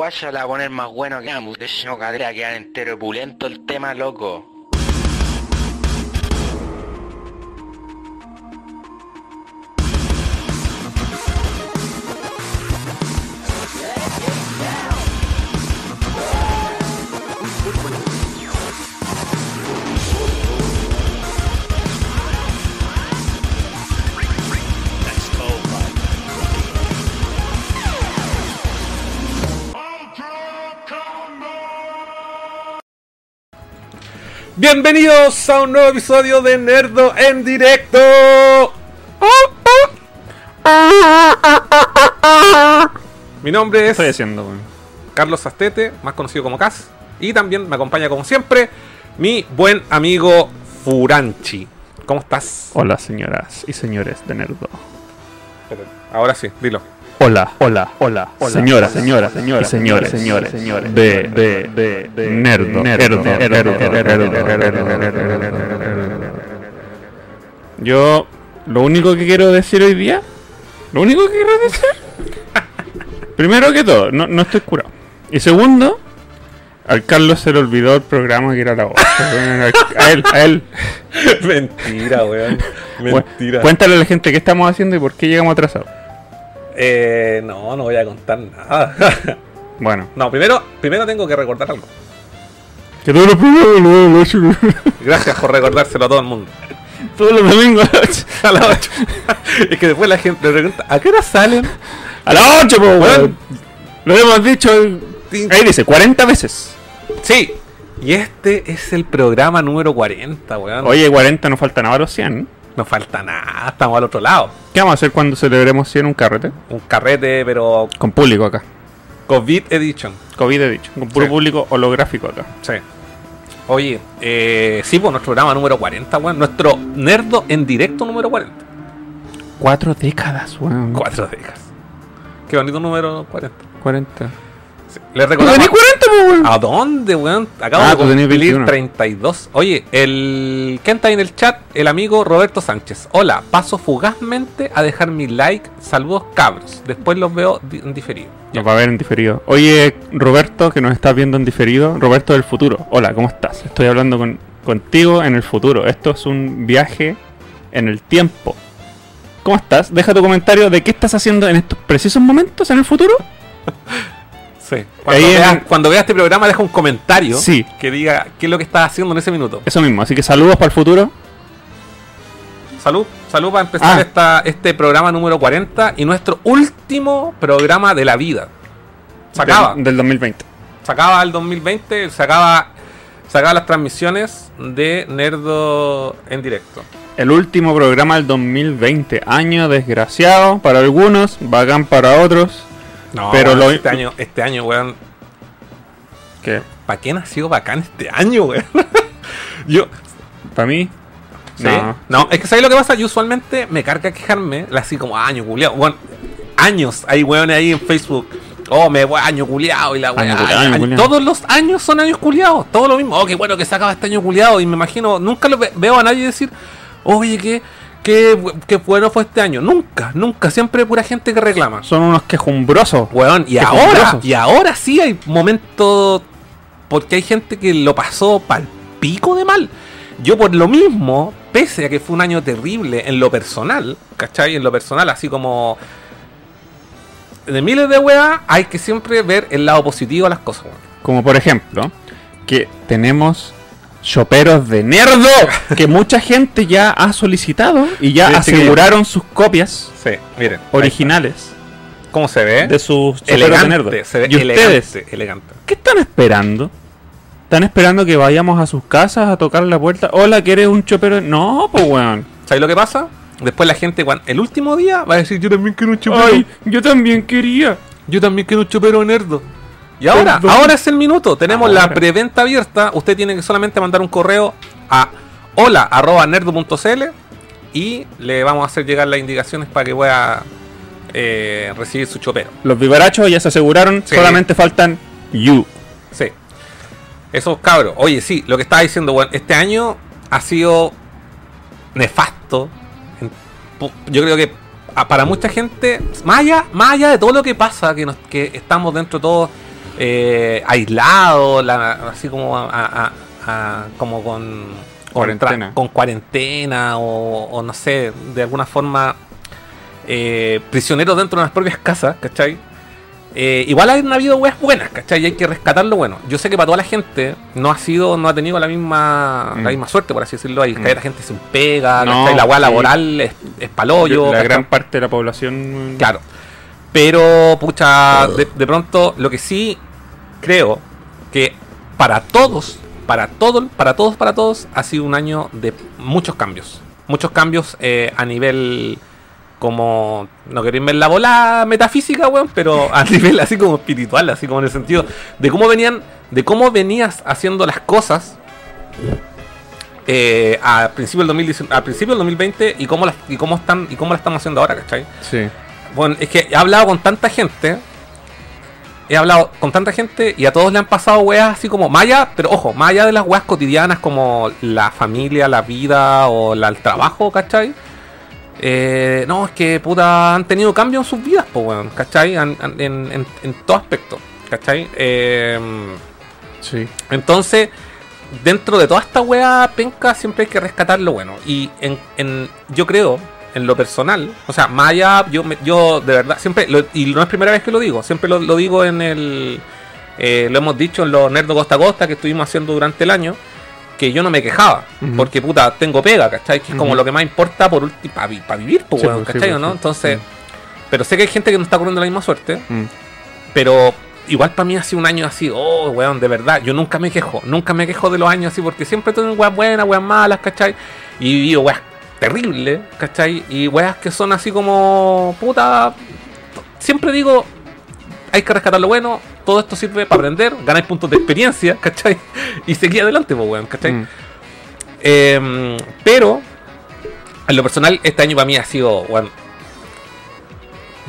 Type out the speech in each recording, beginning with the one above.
guaya la va a poner más bueno que ambos. De hecho, cadera quedar entero pulento el tema, loco. Bienvenidos a un nuevo episodio de Nerdo en directo. Mi nombre es estoy haciendo? Carlos Astete, más conocido como Cas. Y también me acompaña como siempre mi buen amigo Furanchi. ¿Cómo estás? Hola, señoras y señores de Nerdo. Ahora sí, dilo. Hola, hola, hola, hola. Señoras, señoras, señores, señores, señores, señores. De, de, de, de Nerdo, Nerdo, Yo, lo único que quiero decir hoy día, lo único que quiero decir, primero que todo, no, no estoy curado. Y segundo, al Carlos se le olvidó el programa que era la voz. A él, a él. Mentira, weón. Mentira. Cuéntale a la gente qué estamos haciendo y por qué llegamos atrasados. Eh, no, no voy a contar nada. Bueno, no, primero, primero tengo que recordar algo. que todos los programas lo Gracias por recordárselo a todo el mundo. Todos los domingos A las 8. es que después la gente le pregunta, ¿a qué hora salen? a las 8, po, Weón. Lo hemos dicho. Ahí dice 40 veces. Sí. Y este es el programa número 40, weón. Oye, 40 no falta nada a los 100. No falta nada, estamos al otro lado. ¿Qué vamos a hacer cuando celebremos 100 un carrete? Un carrete, pero Con público acá. COVID Edition. COVID dicho. Con puro Sí. público holográfico acá. Sí. Oye, eh, sí, pues nuestro programa número 40, weón. Nuestro Nerdo en directo número 40. Cuatro décadas, weón. Cuatro décadas. Qué bonito número 40. 40. Les ¿Tú recordamos. tenés 40, po, weón? ¿A dónde, weón? Acabo Ah, de cumplir 21. 32. Oye, el. ¿Quién está ahí en el chat? El amigo Roberto Sánchez. Hola, paso fugazmente a dejar mi like. Saludos, cabros. Después los veo en diferido. Nos va a ver en diferido. Oye, Roberto, que nos estás viendo en diferido. Roberto del futuro. Hola, ¿cómo estás? Estoy hablando con, contigo en el futuro. Esto es un viaje en el tiempo. ¿Cómo estás? Deja tu comentario de qué estás haciendo en estos precisos momentos en el futuro. Sí. Cuando, Ahí veas, el- cuando veas este programa, deja un comentario Sí. que diga qué es lo que estás haciendo en ese minuto. Eso mismo. Así que saludos para el futuro. Salud, salud para empezar Ah. esta, este programa número 40 y nuestro último programa de la vida. Se acaba. Del, del 2020. Se acaba el 2020, se acaba, se acaba las transmisiones de Nerdo en directo. El último programa del 2020. Año desgraciado para algunos, bacán para otros. No, Pero lo- este año, este año, weón. Que ¿Para qué nació bacán este año, weón? Yo, para mí. ¿sí? No. No, es que ¿sabes lo que pasa? Yo usualmente me carga quejarme, así como año culiado. Bueno, años, hay weones ahí en Facebook. Oh, me voy año culiado y la weá. Todos los años son años culiados, todo lo mismo. Oh, qué bueno que se acaba este año culiado. Y me imagino, nunca lo ve- veo a nadie decir, oye, qué, qué, qué bueno fue este año. Nunca, nunca, siempre hay pura gente que reclama. Son unos quejumbrosos. Weón, y ahora, y ahora sí hay momentos. Porque hay gente que lo pasó pal pico de mal. Yo, por lo mismo, pese a que fue un año terrible en lo personal, ¿cachai? En lo personal, así como. De miles de weas, hay que siempre ver el lado positivo a las cosas, weón. Como por ejemplo, que tenemos choperos de nerdo que mucha gente ya ha solicitado y ya aseguraron sus copias Sí, miren. originales ¿Cómo se ve? de sus choperos de nerdo. Elegante, se ve y ustedes, elegante. ¿qué están esperando? ¿Están esperando que vayamos a sus casas a tocar la puerta? Hola, ¿quieres un chopero? de-?" No, pues weón. ¿Sabes lo que pasa? Después la gente, el último día, va a decir: Yo también quiero un chupero. Ay, yo también quería. Yo también quiero un chopero nerdo. Y ahora, Perdón. ahora es el minuto. Tenemos la preventa abierta. Usted tiene que solamente mandar un correo a hola.nerdo.cl y le vamos a hacer llegar las indicaciones para que pueda eh, recibir su chopero. Los vivarachos ya se aseguraron, Sí. solamente faltan you. Sí. Esos cabros. Oye, sí, lo que estaba diciendo, bueno, este año ha sido nefasto. Yo creo que a- para mucha gente, más allá, más allá de todo lo que pasa, que, nos, que estamos dentro todos eh, aislado, la- así como a- a- a- como con Cuarentena. con cuarentena o, o no sé, de alguna forma eh, prisioneros dentro de las propias casas, ¿cachai? Eh, igual han habido weas buenas, ¿cachai? Y hay que rescatar lo bueno. Yo sé que para toda la gente no ha sido, no ha tenido la misma, Mm. la misma suerte, por así decirlo. Hay Mm. caer a gente sin pega, No, ¿cachai? La wea sí. laboral es, es palollo. la ¿cachai? gran parte de la población. Claro. Pero, pucha, de, de pronto, lo que sí creo que para todos, para todos, para todos, para todos, ha sido un año de muchos cambios. Muchos cambios eh, a nivel como, no quiero irme en la bola metafísica, weón, pero a nivel así como espiritual, así como en el sentido de cómo venían, de cómo venías haciendo las cosas eh, a principio del 2019, a principio del 2020 y cómo las, y cómo están, y cómo las estamos haciendo ahora, ¿cachai? Sí. Bueno, es que he hablado con tanta gente. He hablado con tanta gente y a todos le han pasado weas así como Maya, pero ojo, allá de las weas cotidianas como la familia, la vida o la- el trabajo, ¿cachai? Eh, no, es que puta han tenido cambios en sus vidas, pues weón, ¿cachai? En, en- en todo aspecto, ¿cachai? Eh, Sí. entonces, dentro de toda esta wea penca, siempre hay que rescatar lo bueno. Y en, en- yo creo, en lo personal, o sea, más allá, yo, yo de verdad, siempre, lo- y no es primera vez que lo digo, siempre lo, lo digo en el. eh, lo hemos dicho en los Nerdo Costa a Costa que estuvimos haciendo durante el año, que yo no me quejaba, porque puta, tengo pega, ¿cachai? Que es como lo que más importa por para vivir, pues, Sí, weón, pues, sí, ¿cachai? pues, ¿no? Entonces, Mm. pero sé que hay gente que no está corriendo la misma suerte. Mm. Pero igual para mí ha sido un año así, oh, weón, de verdad. Yo nunca me quejo, nunca me quejo de los años así, porque siempre tengo weas buenas, weas malas, ¿cachai? Y he vivido weas terribles, ¿cachai? Y weas que son así como, puta. Siempre digo, hay que rescatar lo bueno, todo esto sirve para aprender, ganar puntos de experiencia, ¿cachai? Y seguir adelante, pues, weón, ¿cachai? Mm. Eh, pero, en lo personal, este año para mí ha sido, bueno,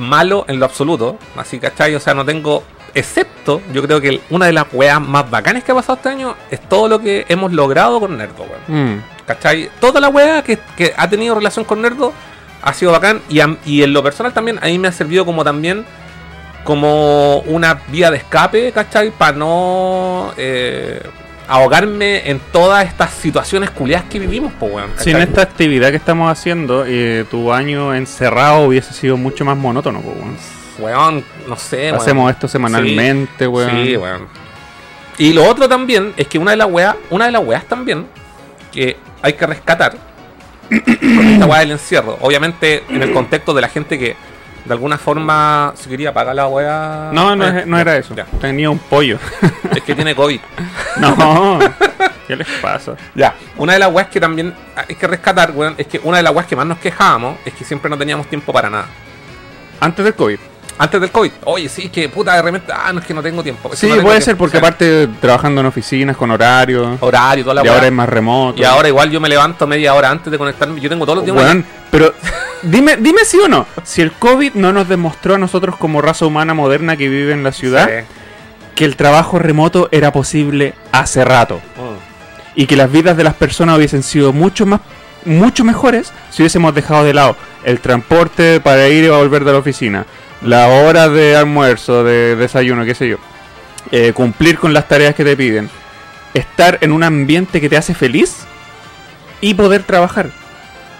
malo en lo absoluto. Así, ¿cachai? O sea, no tengo. Excepto, yo creo que una de las weas más bacanas que ha pasado este año es todo lo que hemos logrado con Nerdo, weón. Mm. ¿Cachai? Toda la wea que, que ha tenido relación con Nerdo ha sido bacán. Y, a- y en lo personal también, a mí me ha servido como también como una vía de escape, ¿cachai? Para no eh, ahogarme en todas estas situaciones culiadas que vivimos, pues, weón. Sin ¿cachai? esta actividad que estamos haciendo, eh, tu año encerrado hubiese sido mucho más monótono, po, weón. Weón, no sé, weón. Hacemos esto semanalmente, weón. Sí, weón. Y lo otro también es que una de las weas, una de las weas también que hay que rescatar con esta wea del encierro. Obviamente en el contexto de la gente que de alguna forma si quería pagar la wea. No, no, Eh, no era eso. ya. Tenía un pollo. Es que tiene COVID. no. ¿Qué les pasa? Ya, una de las weas que también hay que rescatar, weón, es que una de las weas que más nos quejábamos es que siempre no teníamos tiempo para nada. Antes del COVID. Antes del COVID, oye, sí, que puta, de repente, ah, no es que no tengo tiempo. es que Sí, no tengo puede tiempo. ser porque O sea, aparte trabajando en oficinas con horario. horario, toda la Y ahora es más remoto. Y ahora igual yo me levanto media hora antes de conectarme. Yo tengo todos los días. Weón, pero dime, dime sí o no. Si el COVID no nos demostró a nosotros como raza humana moderna que vive en la ciudad Sí. que el trabajo remoto era posible hace rato. Mm. y que las vidas de las personas hubiesen sido mucho más mucho mejores si hubiésemos dejado de lado el transporte para ir y volver de la oficina, la hora de almuerzo, de desayuno, qué sé yo, eh, cumplir con las tareas que te piden, estar en un ambiente que te hace feliz y poder trabajar.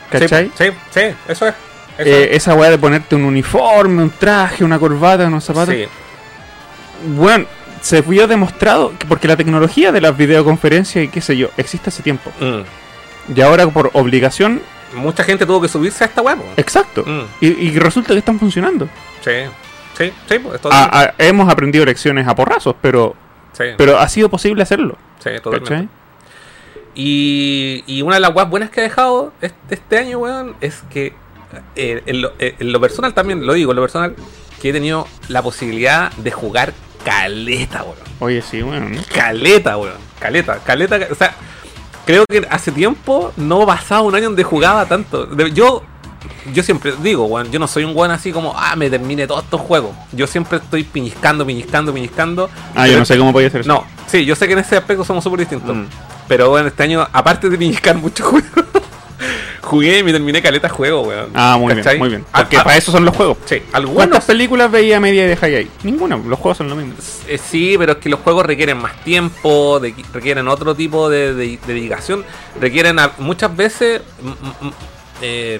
¿Cachai? Sí, sí, sí, eso es. Eso Eh, esa weá de ponerte un uniforme, un traje, una corbata, unos es. zapatos. Sí. Bueno, se vio demostrado que porque la tecnología de las videoconferencias y qué sé yo, existe hace tiempo. Mm. Y ahora por obligación, Mucha gente tuvo que subirse a esta web. exacto. Mm. Y, y resulta que están funcionando. Sí, sí, sí, pues, esto- A- a- hemos aprendido lecciones a porrazos, pero, sí, pero ha sido posible hacerlo. sí, totalmente. Y, y una de las weas buenas que ha dejado este, este año, weón, es que eh, en, lo, eh, en lo personal también, lo digo, en lo personal, que he tenido la posibilidad de jugar caleta, weón. Oye, sí. ¿no? Caleta, weón. Caleta, caleta. O sea, creo que hace tiempo no pasaba un año donde jugaba tanto. Yo, yo siempre digo, yo no soy un weón así como, ah, me termine todos estos juegos. Yo siempre estoy piñiscando, piñiscando, piñiscando. Ah, yo no sé cómo podía hacer eso. No, sí, yo sé que en ese aspecto somos súper distintos. Mm. Pero bueno, este año, aparte de piñiscar muchos juegos, jugué y me terminé caleta juego, weón. Ah, muy ¿Cachai? bien, muy bien. Ah, Porque ah, para eso son los juegos. Sí, algunos ¿Cuántas películas veía media y dejáis ahí? Ninguna, los juegos son lo mismo. Eh, sí, pero es que los juegos requieren más tiempo, de- requieren otro tipo de, de- de dedicación, requieren a- muchas veces eh,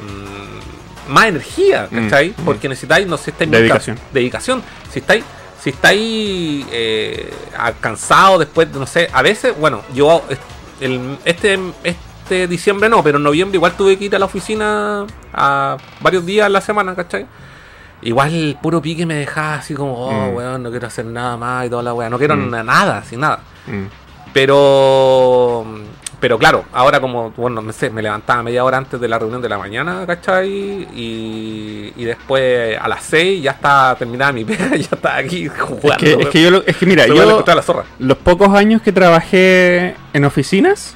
más energía, Mm, ¿cachai? mm. Porque necesitáis, no sé, estáis Dedicación. ca- dedicación. Si estáis, si estáis eh, cansados después, no sé, a veces, bueno, yo el- este, este diciembre no, pero en noviembre igual tuve que ir a la oficina a varios días a la semana, ¿cachai? Igual el puro pique me dejaba así como, oh, Mm. weón, no quiero hacer nada más y toda la weá. No quiero Mm. na- nada, así nada. Mm. Pero, pero claro, ahora como, bueno, no sé, me levantaba media hora antes de la reunión de la mañana, ¿cachai? Y, y después a las 6 ya está terminada mi pega, ya está aquí jugando. Es que, es que yo, lo- es que mira, yo la zorra. los pocos años que trabajé en oficinas,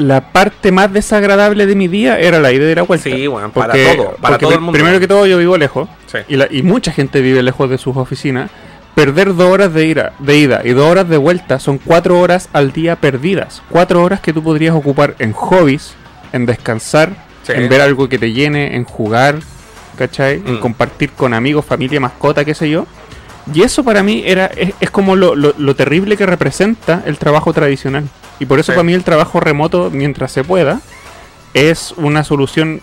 la parte más desagradable de mi día era la ida y la vuelta. Sí, weón, para Porque- todo, para porque todo el mundo. Primero que todo yo vivo lejos Sí. y, la- y mucha gente vive lejos de sus oficinas. Perder dos horas de ida, de ida y dos horas de vuelta son cuatro horas al día perdidas. Cuatro horas que tú podrías ocupar en hobbies, en descansar, Sí. en ver algo que te llene, en jugar, ¿cachai? En Mm. compartir con amigos, familia, mascota, qué sé yo. Y eso para mí era es, es como lo, lo- lo terrible que representa el trabajo tradicional. Y por eso Sí. para mí el trabajo remoto, mientras se pueda, es una solución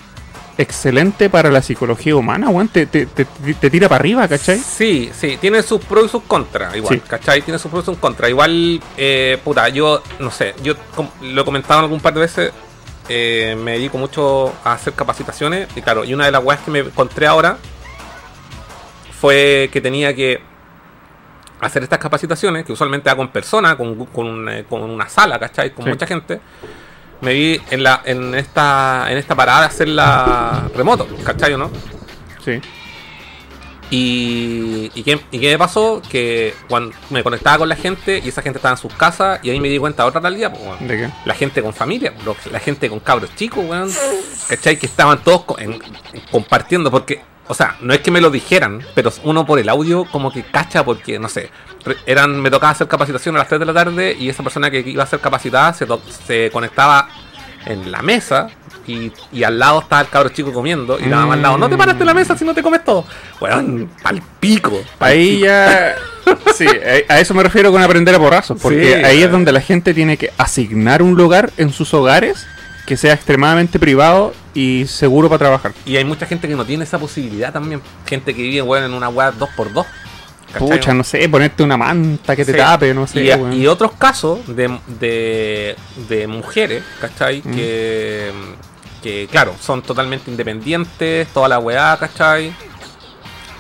excelente para la psicología humana, weón. Te, te, te- te tira para arriba, ¿cachai? Sí, sí, tiene sus pros y sus contras, igual, Sí. ¿cachai? Tiene sus pros y sus contras. Igual, eh, puta, yo, no sé, yo lo he comentado en algún par de veces, eh, me dedico mucho a hacer capacitaciones, y claro, y una de las weas que me encontré ahora fue que tenía que hacer estas capacitaciones, que usualmente hago en persona, con, con, un, eh, con una sala, ¿cachai? Con Sí. mucha gente. Me vi en la en esta en esta parada de hacerla remoto, ¿cachai o no? Sí. Y, y, qué, ¿y qué me pasó? Que cuando me conectaba con la gente y esa gente estaba en sus casas y ahí me di cuenta de otra realidad, pues, weón. ¿De qué? La gente con familia, la gente con cabros chicos, weón. ¿Cachai? Que estaban todos co- en- compartiendo porque, o sea, no es que me lo dijeran, pero uno por el audio como que cacha porque, no sé, eran, me tocaba hacer capacitación a las 3 de la tarde y esa persona que iba a ser capacitada se, se conectaba en la mesa y, y al lado estaba el cabro chico comiendo y la mamá al lado, no te paraste en la mesa si no te comes todo. Weón, pal pico. pal Ahí pico. ya. Sí, a eso me refiero con aprender a porrazos. Porque Sí, ahí es donde la gente tiene que asignar un lugar en sus hogares que sea extremadamente privado y seguro para trabajar. Y hay mucha gente que no tiene esa posibilidad también. Gente que vive, weón, en una weá 2x2. ¿cachai? Pucha, no sé, ponerte una manta que te Sí. tape, no sé. y otros casos de, de, de mujeres, ¿cachai? Mm. Que, que, claro, son totalmente independientes, toda la weá, ¿cachai?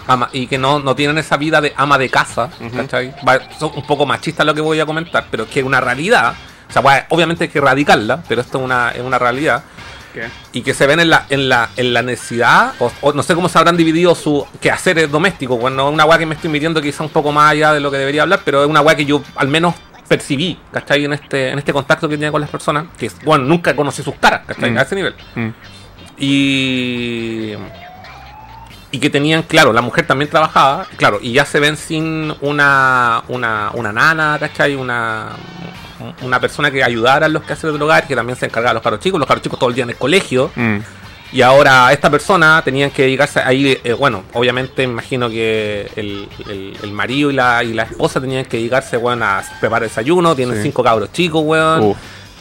Ama- y que no, no tienen esa vida de ama de casa, Ujú. ¿cachai? Va- son un poco machistas lo que voy a comentar, pero es que es una realidad. O sea, weá, obviamente hay que erradicarla, pero esto es una, es una realidad ¿Qué? y que se ven en la, en la, en la necesidad, o, o no sé cómo se habrán dividido su quehaceres domésticos. Bueno, una weá que me estoy midiendo quizá un poco más allá de lo que debería hablar, pero es una weá que yo al menos percibí, ¿cachai? En este, en este contacto que tenía con las personas, que bueno, nunca conocí sus caras, ¿cachai? Mm. A ese nivel. Mm. Y. Y que tenían, claro, la mujer también trabajaba, claro, y ya se ven sin una, una, una nana, ¿cachai? Una, una persona que ayudara en los quehaceres del hogar, que también se encargaba de los caros chicos, los caros chicos todo el día en el colegio, Mm. Y ahora esta persona tenían que dedicarse ahí, eh, bueno, obviamente me imagino que el, el- el marido y la, y la esposa tenían que dedicarse, weón, a preparar desayuno, tienen Sí. cinco cabros chicos, weón. Uf.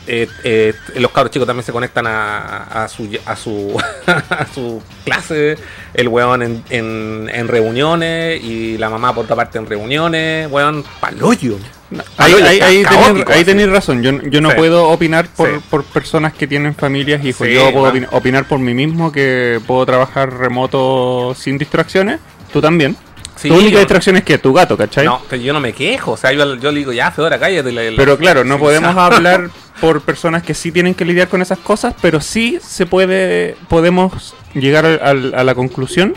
Eh, eh, los cabros chicos también se conectan a, a su a su a su clase, el weón en, en, en reuniones y la mamá por otra parte en reuniones, weón, paloyo. Ahí, Paloyo, ahí, ahí caótico, tenéis- ahí tenéis razón. Yo, yo no Sí. puedo opinar por, Sí. por personas que tienen familias, hijos. Sí, yo puedo opinar por mí mismo que puedo trabajar remoto sin distracciones. Tú también. Tu única yo- distracción es que tu gato, ¿cachai? No, pero yo no me quejo, o sea, yo, yo le digo, ya, Fedora, cállate. la- la- Pero claro, no podemos hablar por personas que sí tienen que lidiar con esas cosas, pero sí se puede, podemos llegar al- al- a la conclusión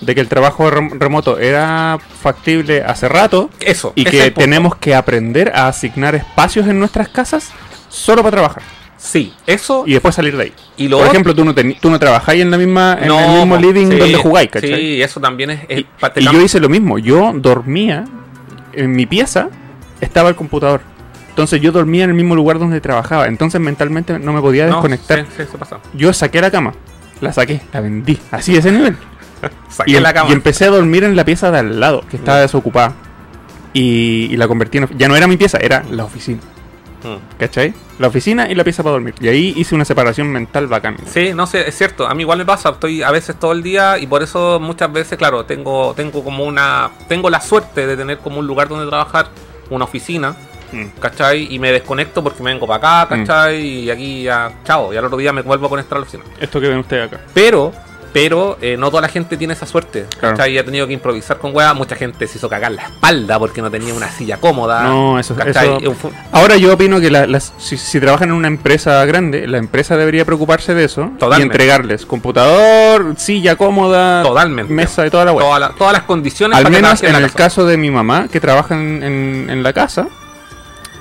de que el trabajo rem- remoto era factible hace rato Eso. y que tenemos que aprender a asignar espacios en nuestras casas solo para trabajar Sí, eso y después salir de ahí. y lo Por ejemplo, tú no, tú no trabajáis en, la misma, en No, el mismo living sí, donde jugáis, ¿cachai? Sí, eso también es. es Y, y yo hice lo mismo. Yo dormía en mi pieza, estaba el computador. Entonces yo dormía en el mismo lugar donde trabajaba. Entonces mentalmente no me podía No, desconectar. Sí, sí. Yo saqué la cama. La saqué, la vendí. Así de ese nivel. Y, em- la cama. y empecé a dormir en la pieza de al lado, que estaba Ya. desocupada. Y, y la convertí en... Ya no era mi pieza, era la oficina. Mm. ¿Cachai? La oficina y la pieza para dormir. Y ahí hice una separación mental bacán. Sí, no sé, es cierto, a mí igual me pasa, estoy a veces todo el día y por eso muchas veces, claro, tengo tengo como una tengo la suerte de tener como un lugar donde trabajar, una oficina, Mm. ¿cachai? Y me desconecto porque me vengo para acá, ¿cachai? Y aquí ya, chao, y al otro día me vuelvo a conectar a la oficina. Esto que ven ustedes acá. Pero, pero eh, no toda la gente tiene esa suerte, Claro. ¿cachai? Y ha tenido que improvisar con weá, mucha gente se hizo cagar la espalda porque no tenía una silla cómoda. No, eso- eso- Ahora yo opino que la- las- si, si trabajan en una empresa grande, la empresa debería preocuparse de eso y Totalmente. entregarles computador, silla cómoda, Totalmente. mesa y toda la toda la- todas las condiciones Al para que menos trabajen en la el casa. caso de mi mamá, que trabaja en, en- en la casa,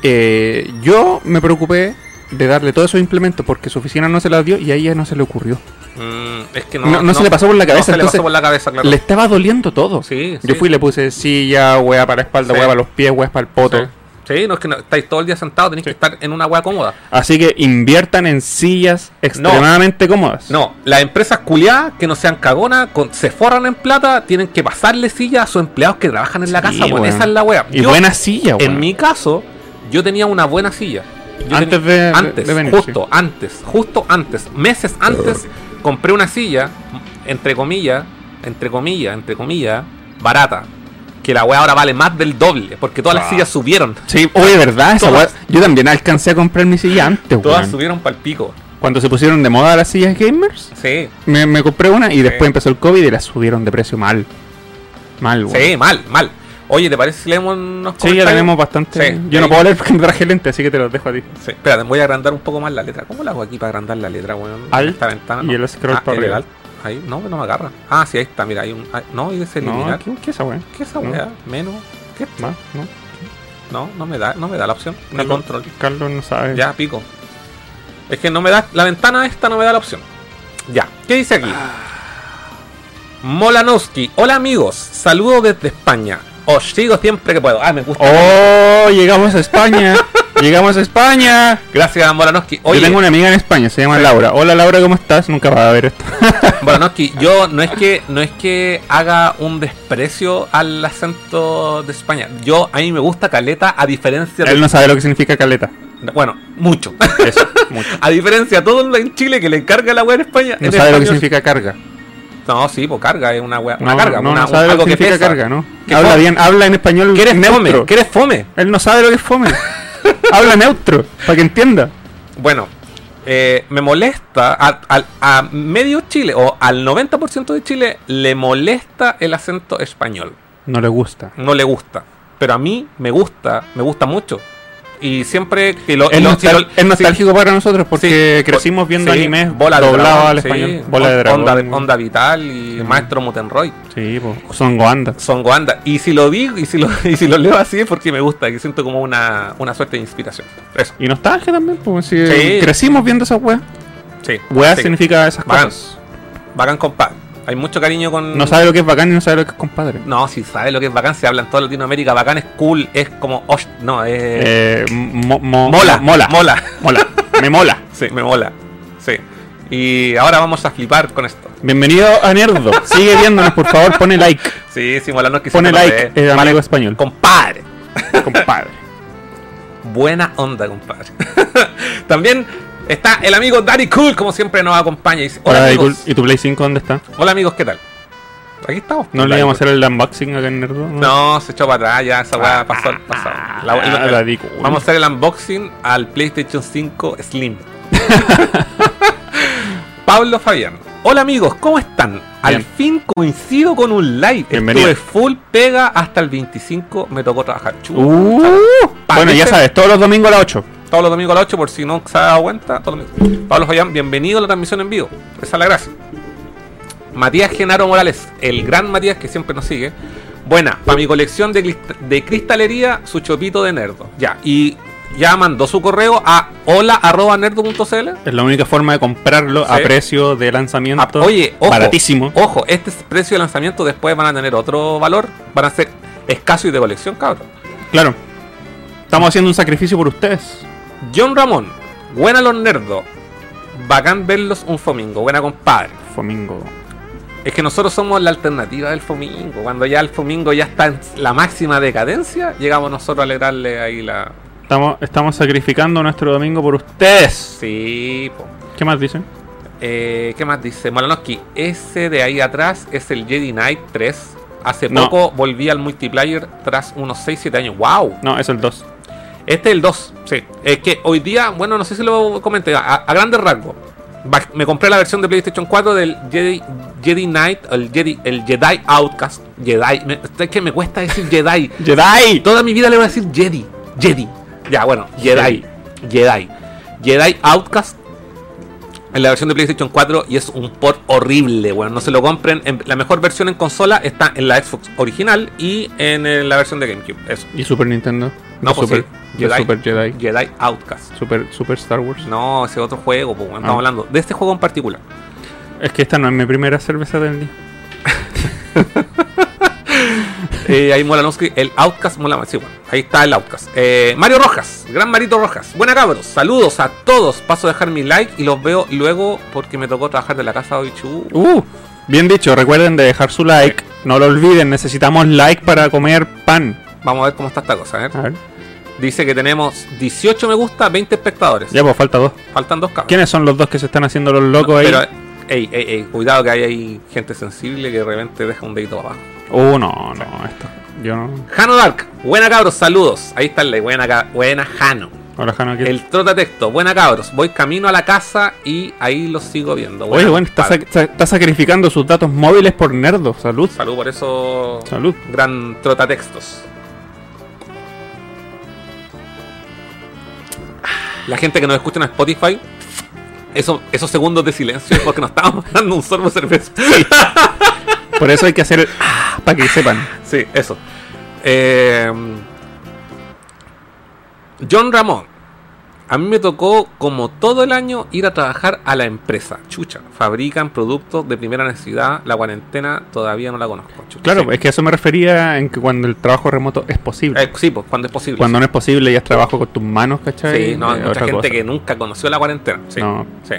eh, yo me preocupé de darle todos esos implementos porque su oficina no se las dio y a ella no se le ocurrió. Mm, es que No- no se le pasó por la cabeza, se le pasó por la cabeza, claro. Le estaba doliendo todo. Sí, Yo sí. fui y le puse silla, hueá para la espalda, Sí. hueá para los pies, hueá para el poto. Sí. No es que no, estáis todo el día sentados, tenéis que estar en una hueá cómoda. Así que inviertan en sillas extremadamente cómodas. No, las empresas culiadas que no sean cagonas, con- se forran en plata, tienen que pasarle silla a sus empleados que trabajan en la Sí, casa, weón. Esa es la wea. Y Yo, buena silla, En weón. mi caso, yo tenía una buena silla. Yo Antes tenía- de- antes, de venir, justo, antes, justo antes, meses antes, compré una silla, entre comillas, entre comillas, entre comillas, barata. Que la wea ahora vale más del doble, porque todas las Ah. sillas subieron. Sí, oye, ¿verdad? Esa weá- Yo también alcancé a comprar mi silla antes, Todas subieron para el pico. Cuando se pusieron de moda las sillas gamers, Sí, me, me compré una y después empezó el COVID y las subieron de precio mal. Mal, weón. sí, mal, mal. Oye, ¿te parece si leemos unos Sí, ya tenemos bastante. Sí, Yo no ahí- puedo leer porque me traje lente, así que te los dejo a ti. Sí, espérate, voy a agrandar un poco más la letra. ¿Cómo la hago aquí para agrandar la letra, weón? Alt Esta ventana. y el scroll Ah, para arriba. Ahí, no, no me agarra. Ah, sí, ahí está, mira, hay un. ah, no, y ese No, eliminar. ¿qué, qué es esa weá? ¿Qué es esa no. weá? Menos. ¿Qué? Más, ¿no? No, no me da, no me da la opción. Carlos- control. Carlos no sabe. Ya, pico. Es que no me da. La ventana esta no me da la opción. Ya. ¿Qué dice aquí? Molanowski. Hola amigos. Saludos desde España. Os sigo siempre que puedo. Ah, me gusta. ¡Oh! Llegamos a España. llegamos a España. Gracias, Molanowski. Oye, Yo tengo una amiga en España, se llama Laura. Hola Laura, ¿cómo estás? Nunca va a ver esto. Molanowski, yo no es que no es que haga un desprecio al acento de España. Yo a mí me gusta Caleta a diferencia de Él no sabe lo que significa caleta. bueno, mucho. Eso, mucho. a diferencia de todo en Chile que le encarga la wea en España. No en sabe lo que significa carga. No, sí, pues carga es una wea, una no, carga, no, una- no sabe algo que pesa. carga, ¿no? Habla fome. bien, habla en español ¿Qué eres neutro. fome? ¿Qué eres fome? Él no sabe lo que es fome. habla neutro, para que entienda. Bueno, eh, me molesta a, a medio Chile o al 90% de Chile le molesta el acento español. No le gusta. no le gusta. Pero a mí me gusta, me gusta mucho. Y siempre que lo. Es, lo- nostal- si lo- es nostálgico para nosotros porque sí, crecimos viendo sí, animes bola doblados al español. Bola de dragón. Onda, Onda Vital y. Maestro Mutenroy. Sí, po. son Goanda. Son Goanda. Y si lo digo y si lo, y si lo leo así es porque me gusta, que siento como una, una suerte de inspiración. Eso. Y nostalgia también, pues si Sí. crecimos viendo esas weas. Sí. Weas significa esas Bacán. cosas. Bacán, compadre. Hay mucho cariño con. No sabe lo que es bacán y no sabe lo que es compadre. No, si sabe lo que es bacán, se habla en toda Latinoamérica. Bacán es cool, es como. osh- no, es. Eh, mo- mo- mola, mola, Mola. mola, me mola. Sí, me mola. Sí. Y ahora vamos a flipar con esto. Bienvenido a Nerdo. Sigue viéndonos, por favor, pone like. Sí, sí, mola, no es que Pone like, eh, Vale, amigo español. Compadre. Compadre. Buena onda, compadre. También está el amigo Daddy Cool, como siempre nos acompaña. Y dice, Hola, Hola, amigos. ¿y tu Play 5 dónde está? Hola amigos, ¿qué tal? Aquí estamos. ¿No le íbamos a hacer el unboxing acá en Nerdo? No, se echó para atrás, ya esa weá pasó al pasado. La- Ah, Daddy Cool. vamos a hacer el unboxing al PlayStation 5 Slim. Pablo Fabián. Hola amigos, ¿cómo están? Al Bien. fin coincido con un live. Bienvenido. Estuve full pega hasta el 25, me tocó trabajar. Chuta. Uh, bueno, ya sabes, todos los domingos a las 8. Todos los domingos a las 8, por si no se ha dado cuenta. Pablo Fabián, bienvenido a la transmisión en vivo. Esa es la gracia. Matías Genaro Morales, el gran Matías que siempre nos sigue. Buena, para mi colección de, de cristalería, su chopito de nerdo. Ya, y ya mandó su correo a hola.nerdo.cl. Es la única forma de comprarlo a precio de lanzamiento. Ah, oye, ojo, Baratísimo. Ojo, este es precio de lanzamiento después van a tener otro valor. Van a ser escasos y de colección, cabrón. Claro. Estamos haciendo un sacrificio por ustedes. John Ramón, buena los nerdos. Bacán verlos un domingo, buena compadre. Fomingo. Es que nosotros somos la alternativa del Fomingo. Cuando ya el Fomingo ya está en la máxima decadencia, llegamos nosotros a alegrarle ahí la. Estamos, estamos sacrificando nuestro domingo por ustedes. Sí, po. ¿Qué más dicen? Eh, ¿Qué más dice? Molanowski, ese de ahí atrás es el Jedi Knight 3. Hace No. poco volví al multiplayer tras unos 6-7 años. ¡Wow! No, es el 2. Este es el 2, sí. Es que hoy día, bueno, no sé si lo comenté, a, a grandes rasgos. Me compré la versión de PlayStation 4 del Jedi, Jedi Knight, el Jedi, el Jedi Outcast. Jedi, me- es que me cuesta decir Jedi. ¡Jedi! Toda mi vida le voy a decir Jedi. Jedi. Ya, bueno, Jedi. Jedi. Jedi Outcast. En la versión de PlayStation 4 y es un port horrible, bueno, no se lo compren. En- la mejor versión en consola está en la Xbox original y en, eh, la versión de GameCube. Eso. ¿Y Super Nintendo? No, pues Super, sí. Jedi. Super Jedi. Jedi Outcast. Super, Super Star Wars. No, ese otro juego, pues, estamos Ah. hablando de este juego en particular. Es que esta no es mi primera cerveza del día. Eh, ahí Molanowski, el Outcast mola más. Sí, bueno, ahí está el Outcast. Eh, Mario Rojas, gran Marito Rojas. Buena cabros, saludos a todos. Paso a dejar mi like y los veo luego porque me tocó trabajar de la casa hoy. Chu. Uh, bien dicho, recuerden de dejar su like. No lo olviden, necesitamos like para comer pan. Vamos a ver cómo está esta cosa. ¿eh? A ver. Dice que tenemos 18 me gusta, 20 espectadores. Ya, pues falta dos. Faltan dos cabros. ¿Quiénes son los dos que se están haciendo los locos ahí? Pero, ey, ey, ey, cuidado que hay, hay gente sensible que de repente deja un dedito abajo. Uh, no, no, esto. Yo no. Jano Dark, buena cabros, saludos. Ahí está el like, buena, buena Jano. Hola, Jano, aquí. El trota texto, buena cabros, voy camino a la casa y ahí los sigo viendo. Oye, bueno, está, sac- sacrificando sus datos móviles por nerdo. Salud. Salud por eso. Salud. Gran trota textos. La gente que nos escucha en Spotify, eso, esos segundos de silencio es porque nos estábamos dando un sorbo de cerveza. Por eso hay que hacer el. Ah, para que sepan. Sí, eso. Eh, John Ramón. A mí me tocó, como todo el año, ir a trabajar a la empresa. Chucha. Fabrican productos de primera necesidad. La cuarentena todavía no la conozco. Chucha. Claro, Sí. es que a eso me refería en que cuando el trabajo remoto es posible. Eh, sí, pues cuando es posible. Cuando no es posible y es trabajo con tus manos, ¿cachai? Sí, no, hay Eh, mucha otra gente cosa. que nunca conoció la cuarentena. Sí. No. sí.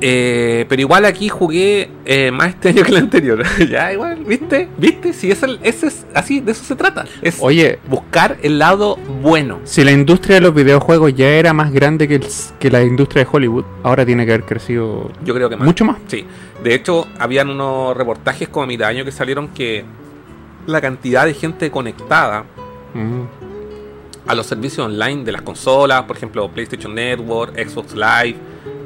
Eh, pero igual aquí jugué eh, más este año que el anterior. ya, igual, ¿viste? ¿Viste? Si es el, ese es así, de eso se trata. Es Oye, buscar el lado bueno. si la industria de los videojuegos ya era más grande que, el- que la industria de Hollywood, ahora tiene que haber crecido Yo creo que más. mucho más. Sí. De hecho, habían unos reportajes como a mitad de año que salieron que la cantidad de gente conectada Mm. a los servicios online de las consolas, por ejemplo, PlayStation Network, Xbox Live,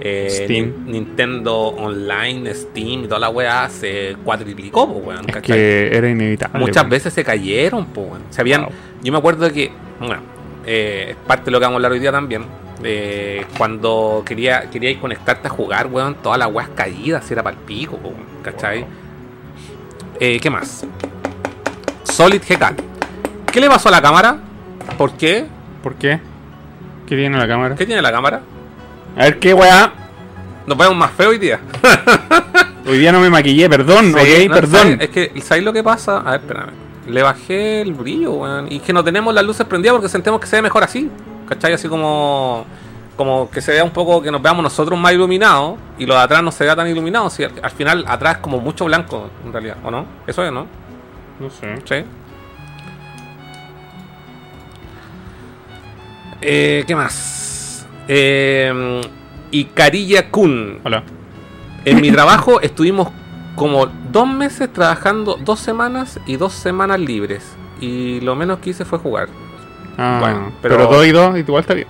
eh, Steam. Nin- Nintendo Online, Steam y toda la weá se cuadriplicó, po, weón, que era inevitable. Muchas weón. veces se cayeron, po, weón. Se habían, Wow. Yo me acuerdo de que, bueno, eh, es parte de lo que vamos a hablar hoy día también. eh, cuando quería queríais conectarte a jugar, weón, todas las weas caídas, era para el pico, weón, ¿cachai? Wow. Eh, ¿Qué más? Solid GK. ¿Qué le pasó a la cámara? ¿Por qué? ¿Por qué? ¿Qué tiene la cámara? ¿Qué tiene la cámara? A ver qué weá. Nos vemos más feo hoy día. Hoy día no me maquillé, perdón, Sí, ok, no, perdón. ¿sabes? Es que, ¿sabéis lo que pasa? A ver, espérame. Le bajé el brillo, weón. Y que no tenemos las luces prendidas porque sentimos que se ve mejor así. ¿Cachai? Así como. Como que se vea un poco, que nos veamos nosotros más iluminados y los de atrás no se vea tan iluminados. Si al, al final atrás es como mucho blanco, en realidad, ¿o no? Eso es, ¿no? No sé. Sí. Eh, ¿Qué más? Eh, y Carilla Kun. Hola. En mi trabajo estuvimos como dos meses trabajando dos semanas y dos semanas libres. Y lo menos que hice fue jugar. Ah, Bueno, pero, pero- dos y dos, igual está bien.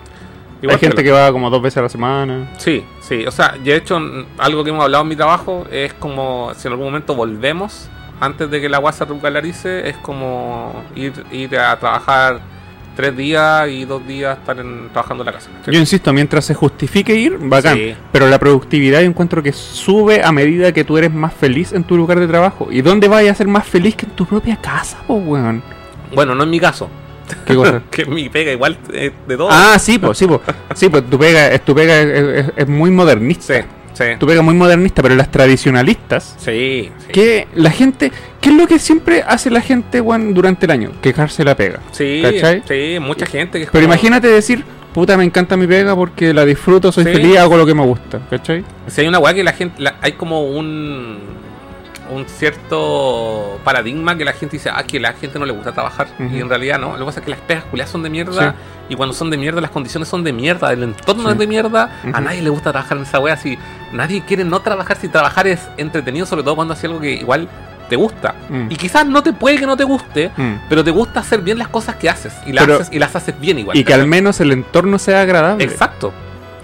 Igual Hay gente que que va como dos veces a la semana. Sí, sí. O sea, de hecho, algo que hemos hablado en mi trabajo es como si en algún momento volvemos antes de que la agua se regularice, es como ir, ir a trabajar tres días y dos días estar en- trabajando en la casa. Yo insisto, mientras se justifique ir, bacán. Sí. Pero la productividad yo encuentro que sube a medida que tú eres más feliz en tu lugar de trabajo. ¿Y dónde vas a ser más feliz que en tu propia casa, po, weón? Bueno, no en mi caso. ¿Qué cosa? que mi pega igual eh, de todo. ah, sí, pues, sí, pues. Sí, pues tu pega, es, tu pega es, es- es muy modernista. Sí, Sí. Tu pega muy modernista, pero las tradicionalistas, Sí, sí. que la gente, ¿qué es lo que siempre hace la gente, weón, durante el año? Quejarse la pega. Sí, ¿Cachai? sí, mucha gente que es Pero como- imagínate decir, puta, me encanta mi pega porque la disfruto, soy Sí. feliz, hago lo que me gusta, ¿cachai? Si hay una weá que la gente. la- hay como un. Un cierto paradigma que la gente dice, ah, que la gente no le gusta trabajar. Y en realidad no. Lo que pasa es que las pegas culiadas son de mierda. Sí. Y cuando son de mierda, las condiciones son de mierda. El entorno Sí. es de mierda. A nadie le gusta trabajar en esa weá. Si nadie quiere no trabajar, si trabajar es entretenido, sobre todo cuando haces algo que igual te gusta. Mm. Y quizás no te puede que no te guste, Mm. pero te gusta hacer bien las cosas que haces. Y las, Pero- haces, y las haces bien igual. Y que al menos el entorno sea agradable. Exacto.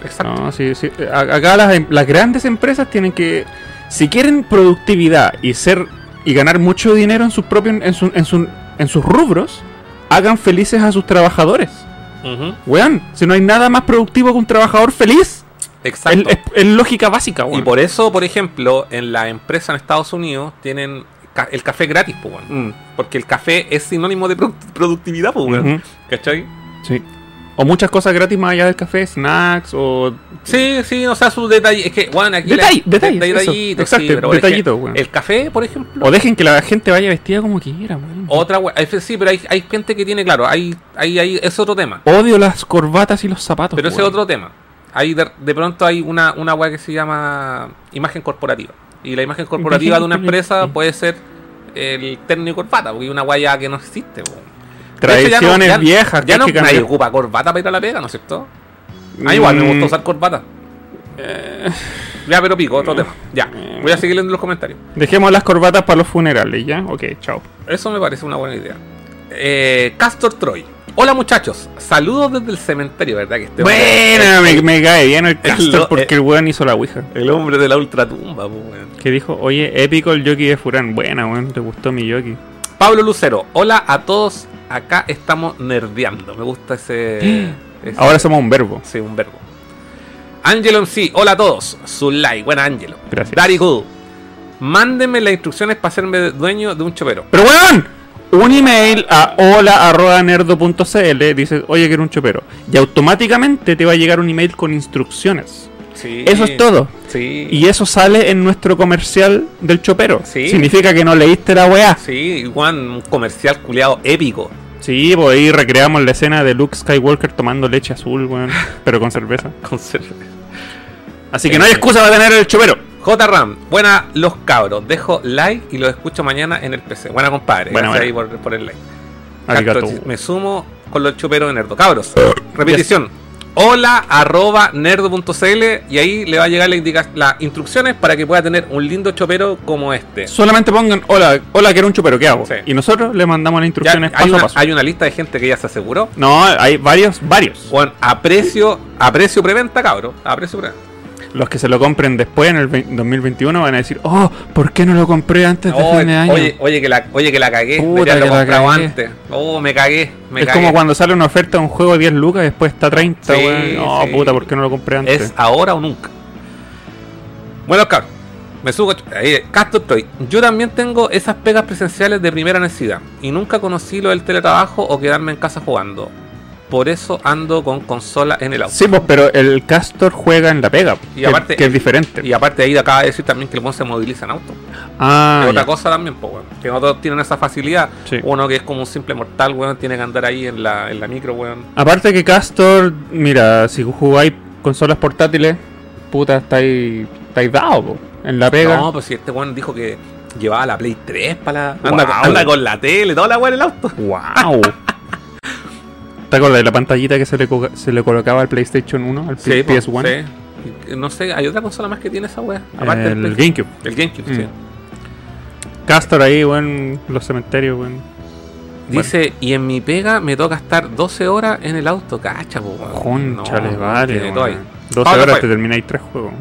Exacto. No, sí, sí. Acá las, em- las grandes empresas tienen que, si quieren productividad y ser y ganar mucho dinero en sus propios, en, su- en, su- en sus rubros, hagan felices a sus trabajadores. Weón, si no hay nada más productivo que un trabajador feliz, es, Exacto. es- es lógica básica, weón. Y por eso, por ejemplo, en la empresa en Estados Unidos tienen ca- el café gratis, pues. Mm, Porque el café es sinónimo de produ- productividad, pues, weón. ujú, ¿Cachai? sí. O muchas cosas gratis más allá del café, snacks o Sí, sí, o sea, sus detalles. Es que, weón, aquí. La- detalles, detallitos, Exacto, sí, pero. El café, por ejemplo. o dejen que la gente vaya vestida como quiera, weón. Otra, hay- sí, pero hay, hay gente que tiene, claro, hay, hay, hay, es otro tema. Odio las corbatas y los zapatos. Pero ese es otro tema. Hay de, de pronto hay una, una weá que se llama imagen corporativa. Y la imagen corporativa de una empresa puede ser el terno y corbata, porque es una weá ya que no existe. hecho, ya no- Tradiciones ya- viejas Ya hay no que nadie ocupa corbata para ir a la pega, ¿no es cierto? A mí igual me Mm, gusta usar corbata. Ya, pero pico, otro tema. Ya, voy a seguir leyendo los comentarios. Dejemos las corbatas para los funerales, ¿ya? Ok, chao. Eso me parece una buena idea. Eh, Castor Troy. Hola muchachos, saludos desde el cementerio, ¿verdad? Que este Bueno, me, me cae bien el Castor porque el weón hizo la ouija. El hombre de la ultratumba, pues, weón. Que dijo, oye, épico el jockey de Furán. Buena, weón, te gustó mi jockey. Pablo Lucero, hola a todos. Acá estamos nerdeando. Me gusta ese. ese- Ahora somos un verbo. Sí, un verbo. Angelo MC, hola a todos. Su like, buena Angelo. Gracias. Daddy Good. Mándenme las instrucciones para hacerme dueño de un chopero. Pero weón, un email a hola.nerdo.cl dices, oye, quiero un chopero. Y automáticamente te va a llegar un email con instrucciones. Sí. Eso es todo. Sí. Y eso sale en nuestro comercial del chopero. Sí. Significa que no leíste la weá. Sí, Juan, un comercial culiado épico. Sí, pues ahí recreamos la escena de Luke Skywalker tomando leche azul, weón, pero con cerveza. Con cerveza. Así que no hay excusa para tener el chopero. J-Ram, buena los cabros. Dejo like y lo escucho mañana en el PC. Buena compadre. Gracias buena. ahí por, por el like. Arigato. Me sumo con los chuperos de Nerdo. Cabros, repetición. Hola arroba nerdo.cl y ahí le va a llegar la las instrucciones para que pueda tener un lindo chopero como este. Solamente pongan, hola, hola, quiero un chopero, ¿qué hago? Sí. Y nosotros le mandamos las instrucciones hay, paso una, a paso. hay una lista de gente que ya se aseguró. No, hay varios, varios. Juan, a precio, a precio preventa, cabros. A precio preventa. Los que se lo compren después en el ve- 2021 van a decir, oh, ¿por qué no lo compré antes de Oh, fin de año? oye, oye, que la, oye, que la cagué. Puta, que la comprado antes. Oh, me cagué. Me es cagué. como cuando sale una oferta de un juego de 10 lucas y después está 30, Sí. No, sí. puta, ¿por qué no lo compré antes? Es ahora o nunca. Bueno, Carlos, me subo. Ahí, Castor Troy. Yo también tengo esas pegas presenciales de primera necesidad. Y nunca conocí lo del teletrabajo o quedarme en casa jugando. Por eso ando con consola en el auto. Sí, pues, pero el Castor juega en la pega, Y que, aparte- que es diferente. Y aparte ahí acaba de decir también que el buen se moviliza en auto. ah, Es otra cosa también, pues, weón. Que no todos tienen esa facilidad. Sí. Uno que es como un simple mortal, weón, tiene que andar ahí en la, en la micro, weón. Aparte que Castor, mira, si jugáis consolas portátiles, puta, estáis, estáis dado, po. En la pega. No, pues si este weón dijo que llevaba la Play 3 para la. Wow. Anda con la tele, toda la weón en el auto. ¡Wow! ¿Te acuerdas de la pantallita que se le, se le colocaba al PlayStation 1, al Sí, po, PS1? sí. No sé, hay otra consola más que tiene esa weá. Aparte del El Play- GameCube. El GameCube, sí. Mm. Castor ahí, weón, los cementerios, weón. Dice, y en mi pega me toca estar 12 horas en el auto, cacha, weón. No, vale. tiene todo ahí. weón. 12 Pablo horas Fay. te termináis tres juegos.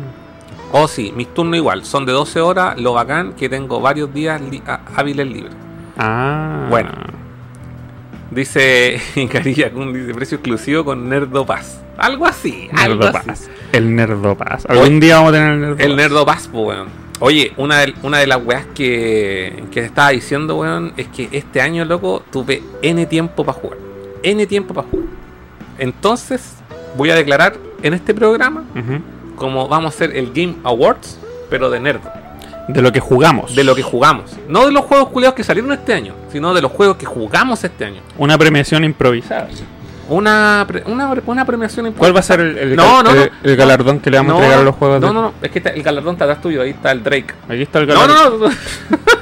Oh, sí, mis turnos igual, son de 12 horas, lo bacán que tengo varios días li- hábiles libres. Ah. Bueno. Dice Carilla Kun, dice precio exclusivo con Nerdo Pass. Algo así, algo así. Nerdopaz. El Nerdopaz. Algún día vamos a tener el Nerdopaz. El Nerdo Pass, pues, weón. Oye, una de, una de las weas que, que te estaba diciendo, weón, es que este año, loco, tuve N tiempo para jugar. N tiempo para jugar. Entonces, voy a declarar en este programa Ujú. como vamos a hacer el Game Awards, pero de nerd. De lo que jugamos. De lo que jugamos. No de los juegos culiados que salieron este año, sino de los juegos que jugamos este año. Una premiación improvisada. Una, pre- una, una premiación ¿Cuál va a ser el, el No, no, no. el galardón que le vamos No, a entregar a los juegos? No, no, no, es que está- el galardón está atrás tuyo, ahí está el Drake. Aquí está el No, galardón. no, no.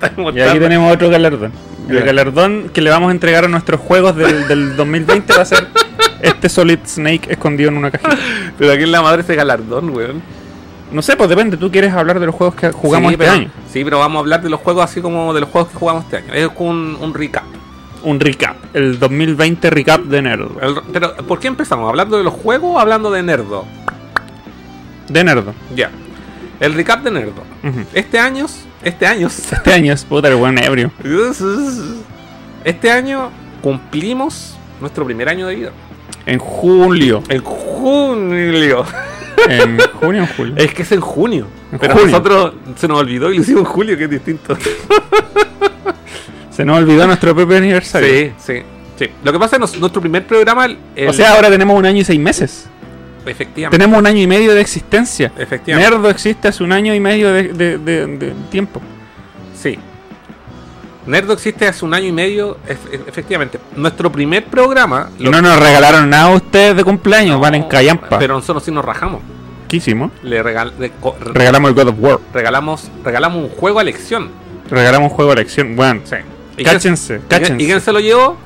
Está Y aquí tenemos otro galardón. El galardón que le vamos a entregar a nuestros juegos del, del 2020 va a ser este Solid Snake escondido en una cajita. Pero aquí en la madre ese galardón, weón. No sé, pues depende. Tú quieres hablar de los juegos que jugamos sí, este pero, año. Sí, pero vamos a hablar de los juegos así como de los juegos que jugamos este año. Es un, un recap. Un recap. El 2020 recap de Nerd. El- pero, ¿por qué empezamos? ¿Hablando de los juegos o hablando de Nerdo? De Nerdo. Ya. El recap de Nerdo. Este año. Este año. Este año es puta el buen ebrio. Este año cumplimos nuestro primer año de vida. En julio. En junio. En junio o en julio. Es que es en junio. En pero junio. nosotros se nos olvidó y lo hicimos en julio, que es distinto. Se nos olvidó nuestro propio aniversario. Sí, sí, sí. Lo que pasa es que nuestro primer programa. el- O sea, ahora tenemos un año y seis meses. efectivamente. Tenemos un año y medio de existencia. Efectivamente. Nerdo existe hace un año y medio de, de- de- de tiempo. Sí. Nerdo existe hace un año y medio, ef- ef- efectivamente. Nuestro primer programa. Y no nos regalaron nada a ustedes de cumpleaños, van en callampa. Pero nosotros sí nos rajamos. ¿Qué hicimos? Le regal- Regalamos el God of War. regalamos, regalamos un juego a elección. Regalamos un juego de elección. Bueno, Sí. ¿Y cáchense, quién- cáchense. ¿Y quién se lo llevó?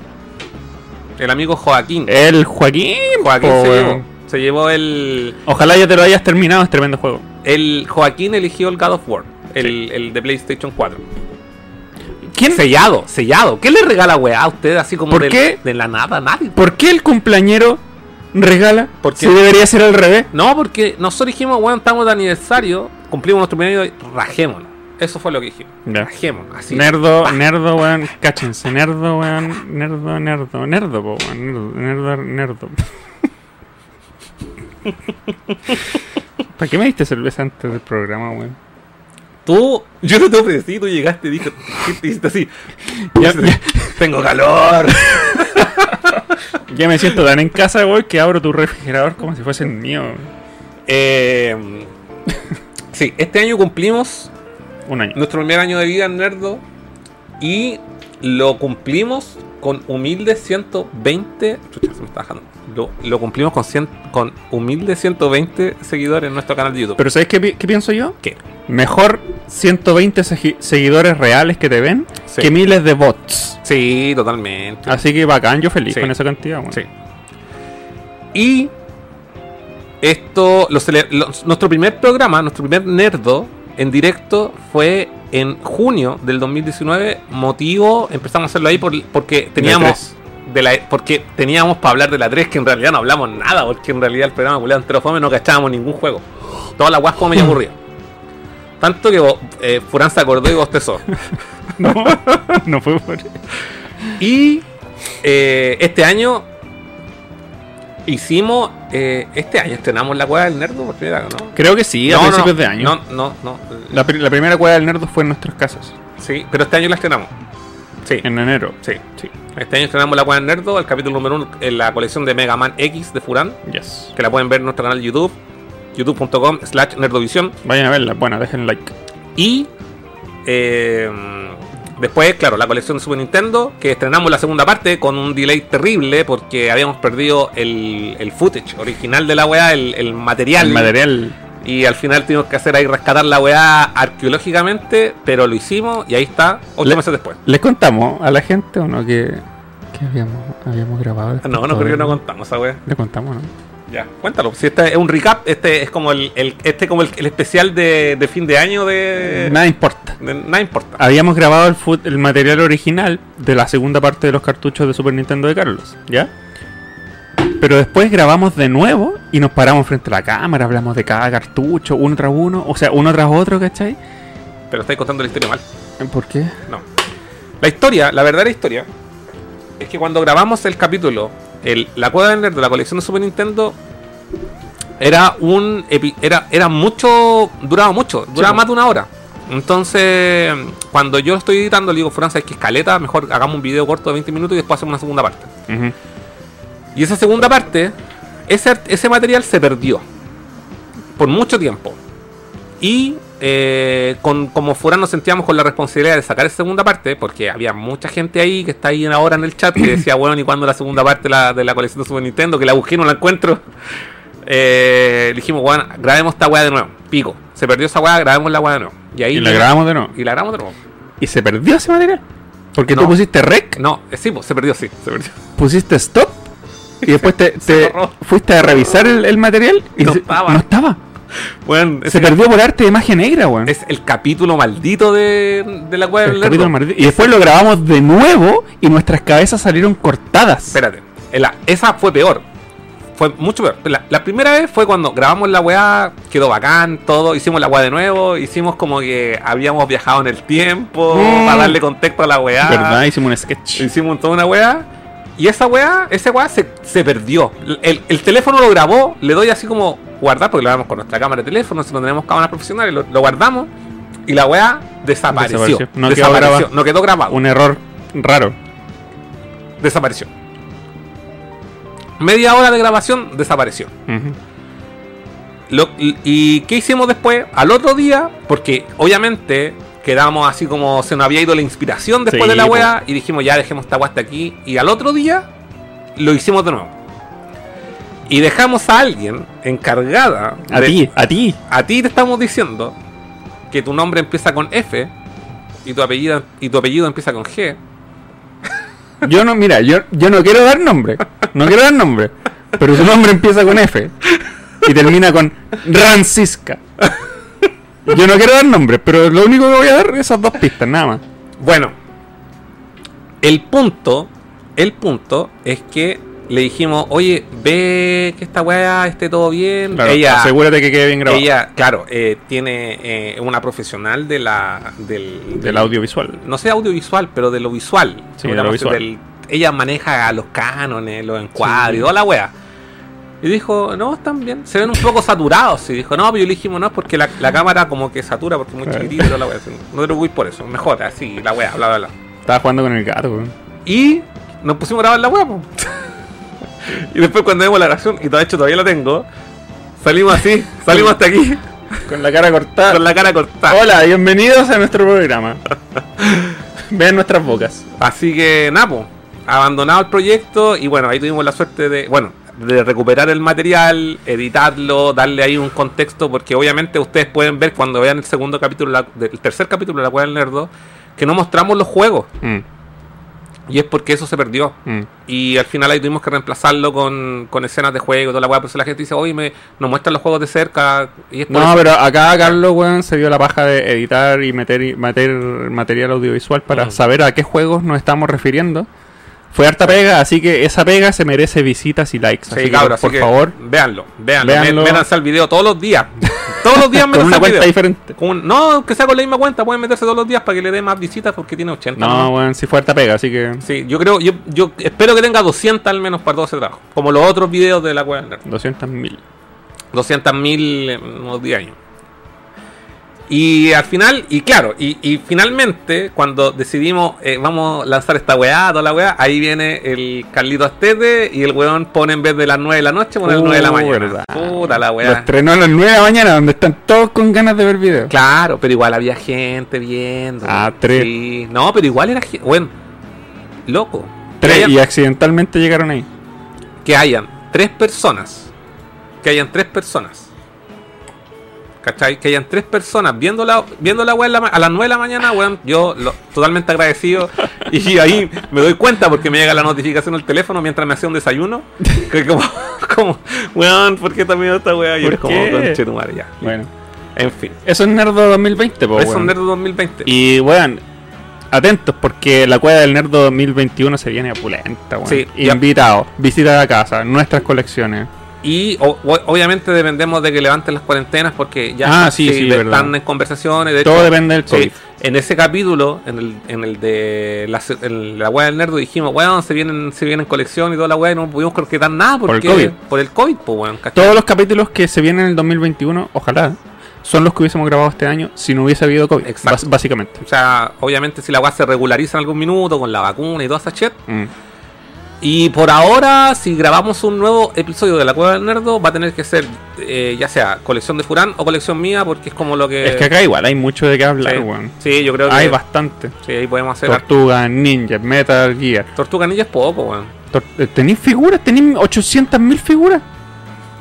El amigo Joaquín. El Joaquín. Joaquín se llevó. Se llevó el. Ojalá ya te lo hayas terminado, es tremendo juego. El Joaquín eligió el God of War. El, el de PlayStation 4. ¿Quién? Sellado, sellado. ¿Qué le regala weá a usted así como ¿Por de, qué? de la nada? Nadie. ¿Por qué el cumpleañero regala? ¿Por qué? Si debería ser al revés. No, porque nosotros dijimos, weón, estamos de aniversario, cumplimos nuestro primer año, rajémonos. Eso fue lo que dijimos. Ya. Rajémonos, así. Nerdo, nerdo, weón, cáchense, nerdo, weón, nerdo, nerdo, nerdo, weón, nerdo, nerdo, nerdo. ¿Para qué me diste cerveza antes del programa, weón? Tú, yo no te ofrecí, tú llegaste y dijiste, dijiste así. Ya, ya, Tengo calor. ya me siento tan en casa, weón, que abro tu refrigerador como si fuese el mío. Eh, sí, este año cumplimos Un año. nuestro primer año de vida en Nerdo y lo cumplimos con humildes 120. Chucha, se me está bajando. Lo, lo cumplimos con, 100 con humildes 120 seguidores en nuestro canal de YouTube. Pero ¿sabes qué, qué pienso yo? ¿Qué? Mejor 120 segi- seguidores reales que te ven Sí. que miles de bots. Sí, totalmente. Así que bacán, yo feliz Sí. con esa cantidad. Sí. Y esto, lo nuestro primer programa, nuestro primer Nerdo en directo fue en junio del 2019. Motivo, empezamos a hacerlo ahí por- porque teníamos de la, porque teníamos para hablar de la 3 que en realidad no hablamos nada, porque en realidad el programa culiado entero no cachábamos ningún juego. Toda la guas fue medio aburrida. Tanto que eh, Furán se acordó y bostezó. No, no fue por Y eh, este año hicimos. eh, este año estrenamos la cueva del nerdo por primera vez, ¿no? Creo que sí, a No, principios no, de año. No, no, no. La, pri- la primera cueva del nerdo fue en nuestras casas, Sí, pero este año la estrenamos. Sí, en enero. sí, sí. Este año estrenamos la cueva del nerdo, el capítulo número uno en la colección de Mega Man X de Furán, Yes. que la pueden ver en nuestro canal de YouTube, youtube.com slash nerdovisión. Vayan a verla, bueno, dejen like. Y eh, después, claro, la colección de Super Nintendo, que estrenamos la segunda parte con un delay terrible porque habíamos perdido el, el footage original de la weá, el, el material. El material. Y al final tuvimos que hacer ahí rescatar la weá arqueológicamente, pero lo hicimos y ahí está, ocho Le- meses después. ¿Les contamos a la gente o no que, que habíamos, habíamos grabado? después No, no creo que no contamos esa weá. Le contamos, ¿no? Ya, cuéntalo. Si este es un recap, este es como el, el- este como el, el especial de, de fin de año de, Nada importa. de- Nada importa. Habíamos grabado el, el material original de la segunda parte de los cartuchos de Super Nintendo de Carlos, ¿ya? Pero después grabamos de nuevo y nos paramos frente a la cámara, hablamos de cada cartucho, uno tras uno, o sea, uno tras otro, ¿cachai? Pero estáis contando la historia mal. ¿Por qué? No. La historia, la verdadera historia, es que cuando grabamos el capítulo, el, la cueva del nerd de la colección de Super Nintendo, era un. Era, era mucho. Duraba mucho, duraba más de una hora. Entonces, cuando yo estoy editando, le digo, Francia, es que escaleta, mejor hagamos un video corto de 20 minutos y después hacemos una segunda parte. Y esa segunda parte ese, ese material se perdió por mucho tiempo. Y eh, con, como fuera nos sentíamos con la responsabilidad de sacar esa segunda parte, porque había mucha gente ahí que está ahí ahora en el chat que decía, bueno, ¿y cuándo la segunda parte de la, de la colección de Super Nintendo? Que la busqué no la encuentro. Eh, dijimos, bueno, grabemos esta weá de nuevo. Pico. Se perdió esa weá, grabemos la weá de nuevo. Y ahí Y la grabamos de nuevo. Y la grabamos de nuevo. ¿Y se perdió ese material? Porque No. tú pusiste rec, No, eh, sí, pues, se perdió, sí, se perdió. pusiste stop y después te, fuiste a revisar el, el material y No se- estaba. no estaba. Bueno, Se perdió por arte de magia negra, weón. es el capítulo maldito de, de la weá El capítulo maldito. Y después lo grabamos de nuevo y nuestras cabezas salieron cortadas. Espérate, la- esa fue peor. Fue mucho peor. La, la primera vez fue cuando grabamos la weá, quedó bacán, todo, hicimos la weá de nuevo, hicimos como que habíamos viajado en el tiempo, Mm. para darle contexto a la weá. ¿Verdad? Hicimos un sketch. Hicimos toda una weá. Y esa weá, esa weá se, se perdió. El, el teléfono lo grabó, le doy así como guardar, porque lo grabamos con nuestra cámara de teléfono, si no tenemos cámaras profesionales, lo, lo guardamos. Y la weá desapareció. Desapareció. No quedó Desapareció. no quedó grabado. Un error raro. Desapareció. Media hora de grabación, desapareció. Lo- y qué hicimos después? Al otro día, porque obviamente quedamos así como se nos había ido la inspiración después Sí, de la wea y dijimos ya dejemos esta wea hasta aquí. Y al otro día lo hicimos de nuevo. Y dejamos a alguien encargada. A ti, a ti. A ti te estamos diciendo que tu nombre empieza con F y tu apellido, y tu apellido empieza con G. Yo no, mira, yo, yo no quiero dar nombre. No quiero dar nombre. Pero su nombre empieza con F. Y termina con Rancisca. Yo no quiero dar nombre, pero lo único que voy a dar es esas dos pistas, nada más. Bueno, el punto, el punto es que le dijimos, oye, ve que esta weá esté todo bien. Claro, ella, asegúrate que quede bien grabado. ella, claro, eh, tiene eh, una profesional de la, del, Del audiovisual. no sé audiovisual, pero de lo visual. Sí, de lo visual. del- ella maneja los cánones, los encuadros y toda la wea. Y dijo, no, están bien. Se ven un poco saturados. Y dijo, no, pero yo le dijimos, no, es porque la, la cámara como que satura porque es muy toda la wea. No te preocupes por eso, mejor, así, la wea, bla, bla, bla. Estaba jugando con el gato, weón. Y nos pusimos a grabar la wea, po. Y después cuando vemos la grabación, y de hecho todavía la tengo, salimos así, salimos hasta aquí, Con la cara cortada. con la cara cortada. Hola, bienvenidos a nuestro programa. Vean nuestras bocas. Así que, Napo, abandonado el proyecto y bueno, ahí tuvimos la suerte de, bueno, de recuperar el material, editarlo, darle ahí un contexto, porque obviamente ustedes pueden ver cuando vean el segundo capítulo, la- del tercer capítulo de la Cueva del Nerdo, que no mostramos los juegos. Mm, Y es porque eso se perdió. mm. Y al final ahí tuvimos que reemplazarlo con, con escenas de juego y toda la weá. Por eso la gente dice, oye, me, nos muestran los juegos de cerca. Y es por No, pero acá Carlos, weón, se dio la paja de editar y meter, meter material audiovisual para Mm. saber a qué juegos nos estamos refiriendo. Fue harta pega, así que esa pega se merece visitas y likes. Sí, así que, por que favor, véanlo, véanlo. Véanlo. Mé- Métanse al video todos los días. Todos los días con métanse una cuenta diferente. Con no, que sea con la misma cuenta, pueden meterse todos los días para que le dé más visitas porque tiene 80. No, ¿no? weón, si fue harta pega, así que Sí, yo creo, yo, yo espero que tenga 200 al menos para todo ese trabajo. Como los otros videos de la nerd. 200 mil. 200 mil en unos 10 años. Y al final, y claro, y, y finalmente, cuando decidimos, eh, vamos a lanzar esta weá, toda la weá, ahí viene el Carlito Astete y el weón pone en vez de las 9 de la noche, pone las 9 de la Uh, mañana. verdad. Puta la Lo weá. estrenó a las 9 de la mañana, donde están todos con ganas de ver video. Claro, pero igual había gente viendo. Ah, tres. Sí. No, pero igual era gente. Bueno, loco. Tres, hayan, y accidentalmente llegaron ahí. que hayan tres personas. Que hayan tres personas. ¿Cachai? Que hayan tres personas viendo la, viendo la la ma- a las 9 de la mañana, weón. Yo lo- totalmente agradecido. Y ahí me doy cuenta porque me llega la notificación al teléfono mientras me hacía un desayuno. Que como, como, weón, ¿por qué también esta weá? Y ¿Por es como, conchetumare, ya. Bueno, En fin. eso es Nerdo 2020, po, Eso es weón. Nerd 2020. Y, weón, atentos porque la cueva del Nerdo 2021 se viene opulenta, weón. Sí, ya. Invitados, visita a casa, nuestras colecciones. Y o- obviamente dependemos de que levanten las cuarentenas porque ya Ah, sí, sí, están en conversaciones. De Todo hecho, depende del COVID. en ese capítulo, en el, en el de la, en la web del nerdo, dijimos, weón, se vienen, se vienen colección y toda la weá y no pudimos concretar nada Por el porque COVID. por el COVID, pues weón. Todos los capítulos que se vienen en el 2021, ojalá, son los que hubiésemos grabado este año si no hubiese habido COVID. Básicamente. O sea, obviamente si la weá se regulariza en algún minuto con la vacuna y toda esa shit, Mm. Y por ahora, si grabamos un nuevo episodio de La Cueva del Nerdo, va a tener que ser eh, ya sea colección de Furán o colección mía, porque es como lo que. Es que acá igual hay mucho de qué hablar, sí, weón. sí, yo creo que. Hay bastante. Sí, ahí podemos hacer. Tortuga, Ninja, Metal Gear. Tortuga Ninja es poco, weón. Eh, ¿Tenéis figuras? ¿Tenéis 800.000 figuras?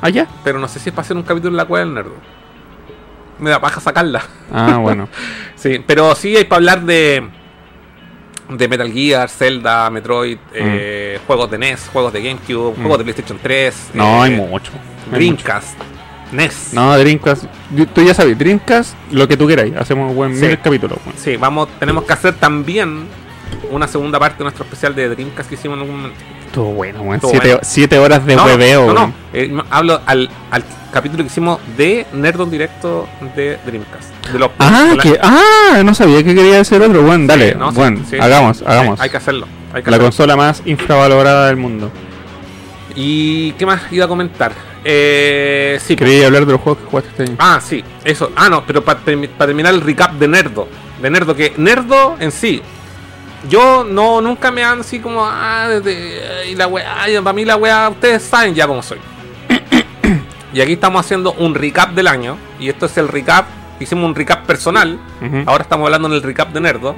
Allá. Pero no sé si es para hacer un capítulo de La Cueva del Nerdo. Me da paja sacarla. Ah, bueno. Sí, pero sí hay para hablar de. De Metal Gear, Zelda, Metroid, eh, juegos de NES, juegos de GameCube, Mm. juegos de PlayStation 3. No, eh, hay mucho. Hay Dreamcast, NES. No, Dreamcast. Tú ya sabes, Dreamcast, lo que tú queráis. Hacemos buen Sí. mil capítulos, weón. Sí, vamos, tenemos que hacer también una segunda parte de nuestro especial de Dreamcast que hicimos en algún momento. Estuvo bueno, weón. Siete, bueno. siete horas de no, hueveo, no, eh, no, hablo al, al capítulo que hicimos de Nerdon Directo de Dreamcast. De los, Ah, que, ah, no sabía que quería hacer otro. Bueno, dale, Sí, no, sí, bueno, sí, hagamos, sí, hagamos. hay que hacerlo. Hay que La hacerlo. consola más infravalorada del mundo. ¿Y qué más iba a comentar? Eh, sí, Quería hablar de los juegos que jugaste este año. Ah, sí, eso. Ah, no, pero para terminar el recap de Nerdo. De Nerdo, que Nerdo en sí. Yo no, nunca me han así como, ah, desde, y la weá, para mí la weá, ustedes saben ya cómo soy. y aquí estamos haciendo un recap del año. Y esto es el recap, hicimos un recap personal. Ahora estamos hablando en el recap de Nerdo.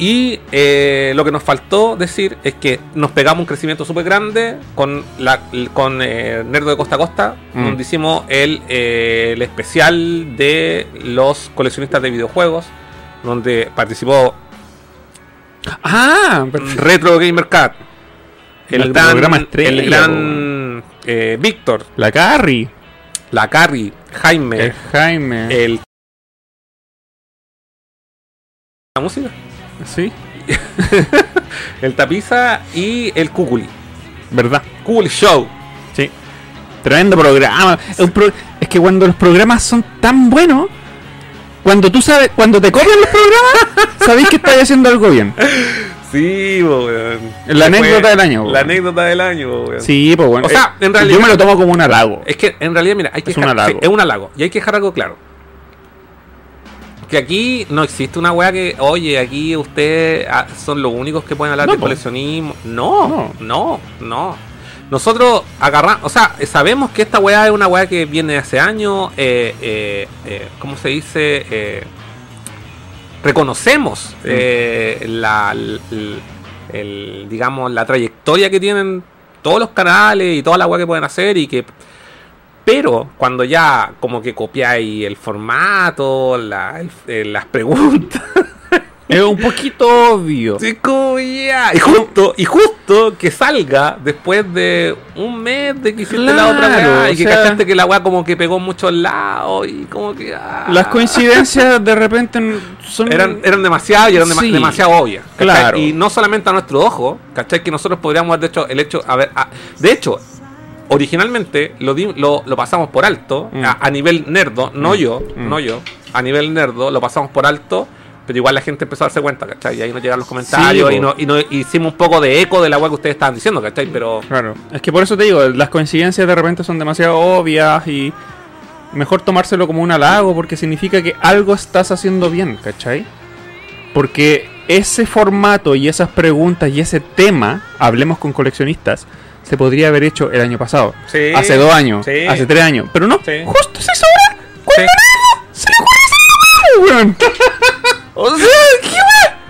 Y eh, lo que nos faltó decir es que nos pegamos un crecimiento súper grande con, la, con eh, Nerdo de Costa a Costa, Mm. donde hicimos el, eh, el especial de los coleccionistas de videojuegos, donde participó Ah, pero- Retro Gamer Cat, el gran, programa estrella, el gran eh, Víctor, la Carrie, la Carrie, Jaime, el Jaime. el... La música, Sí, el Tapiza y el Kukuli. verdad. Kukuli Show. Sí. Tremendo programa. Es que cuando los programas son tan buenos, cuando tú sabes, cuando te copian los programas, sabéis que estás haciendo algo bien. Sí, po, weón. La anécdota del año, La weón. anécdota del año, po, weón. Sí, pues bueno. O sea, eh, en realidad- Yo me lo tomo como un halago. Es que en realidad, mira, hay que Es un dejar- halago. sí, es un halago. Y hay que dejar algo claro. Que aquí no existe una weá que, oye, aquí ustedes ah, son los únicos que pueden hablar No, de coleccionismo. No, no, no, Nosotros agarramos, o sea, sabemos que esta weá es una weá que viene de hace años. Eh, eh, eh, ¿Cómo se dice? Reconocemos eh, la, el, el- digamos, la trayectoria que tienen todos los canales y toda la weá que pueden hacer y que pero cuando ya como que copiáis el formato, la- el- las preguntas, Es un poquito obvio. sí, como ya. Y justo, y justo que salga después de un mes de que hiciste la Claro, otra weá y que sea- cachaste que la weá como que pegó en muchos lados y como que. ah, Las coincidencias de repente son. eran, eran demasiado y eran Sí. demasiado obvias. ¿cachai? Claro. Y no solamente a nuestro ojo, ¿cachai? Que nosotros podríamos haber hecho el hecho. A ver, a- de hecho, originalmente lo, di- lo, lo pasamos por alto Mm. a, a nivel nerdo, no Mm. yo, Mm. no yo, a nivel nerdo lo pasamos por alto. Pero igual la gente empezó a darse cuenta, ¿cachai? Y ahí nos llegaron los comentarios Sí, y, no, y no- hicimos un poco de eco de la weá que ustedes estaban diciendo, ¿cachai? Pero Claro. Es que por eso te digo, las coincidencias de repente son demasiado obvias y. Mejor tomárselo como un halago porque significa que algo estás haciendo bien, ¿cachai? Porque ese formato y esas preguntas y ese tema, hablemos con coleccionistas, se podría haber hecho el año pasado. Sí. hace dos años, Sí. hace tres años. Pero no, Sí. justo se sobra. Sí. Se O sea, ¿qué?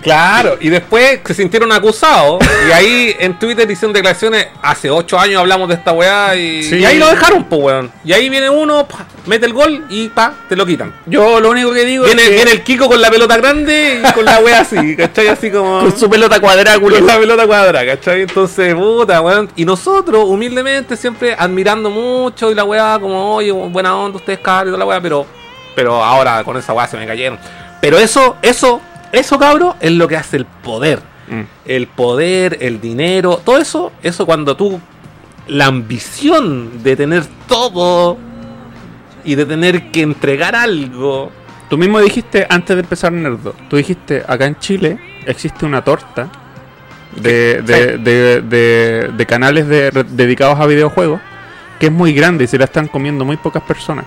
Claro, y después se sintieron acusados. Y ahí en Twitter hicieron declaraciones. Hace ocho años hablamos de esta weá. Y, Sí. y ahí lo dejaron, pues weón. Y ahí viene uno, pa, mete el gol y pa, te lo quitan. Yo lo único que digo Viene, es que viene el Kiko con la pelota grande y con la weá así, ¿cachai? Así como. con su pelota cuadrácula. con la pelota cuadrada, ¿cachai? Entonces, puta, weón. Y nosotros, humildemente, siempre admirando mucho y la weá, como, oye, buena onda, ustedes cabros y toda la weá, pero, pero ahora con esa weá se me cayeron. Pero eso, eso, eso, cabro, es lo que hace el poder. Mm. El poder, el dinero, todo eso, eso cuando tú, la ambición de tener todo y de tener que entregar algo. Tú mismo dijiste antes de empezar Nerdo, tú dijiste acá en Chile existe una torta de, de, de- de- de canales dedicados a videojuegos que es muy grande y se la están comiendo muy pocas personas.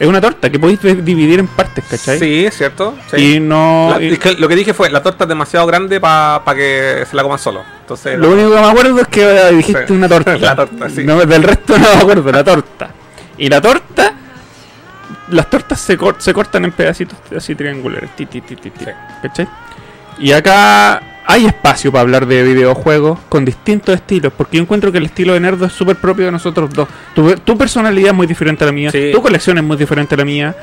Es una torta que podéis dividir en partes, ¿cachai? Sí, es cierto. sí. Y no... La- y- es que lo que dije fue, la torta es demasiado grande para que se la coman solo. Entonces, Lo único que me acuerdo es que eh, dijiste Sí. una torta. La torta, sí. No, del resto no me acuerdo, la torta. Y la torta, las tortas se, cor- se cortan en pedacitos así triangulares. Ti, ti, ti, ti, ti. Sí. ¿Cachai? Y acá hay espacio para hablar de videojuegos con distintos estilos, porque yo encuentro que el estilo de Nerdo es súper propio de nosotros dos. Tu, tu personalidad es muy diferente a la mía, Sí. tu colección es muy diferente a la mía.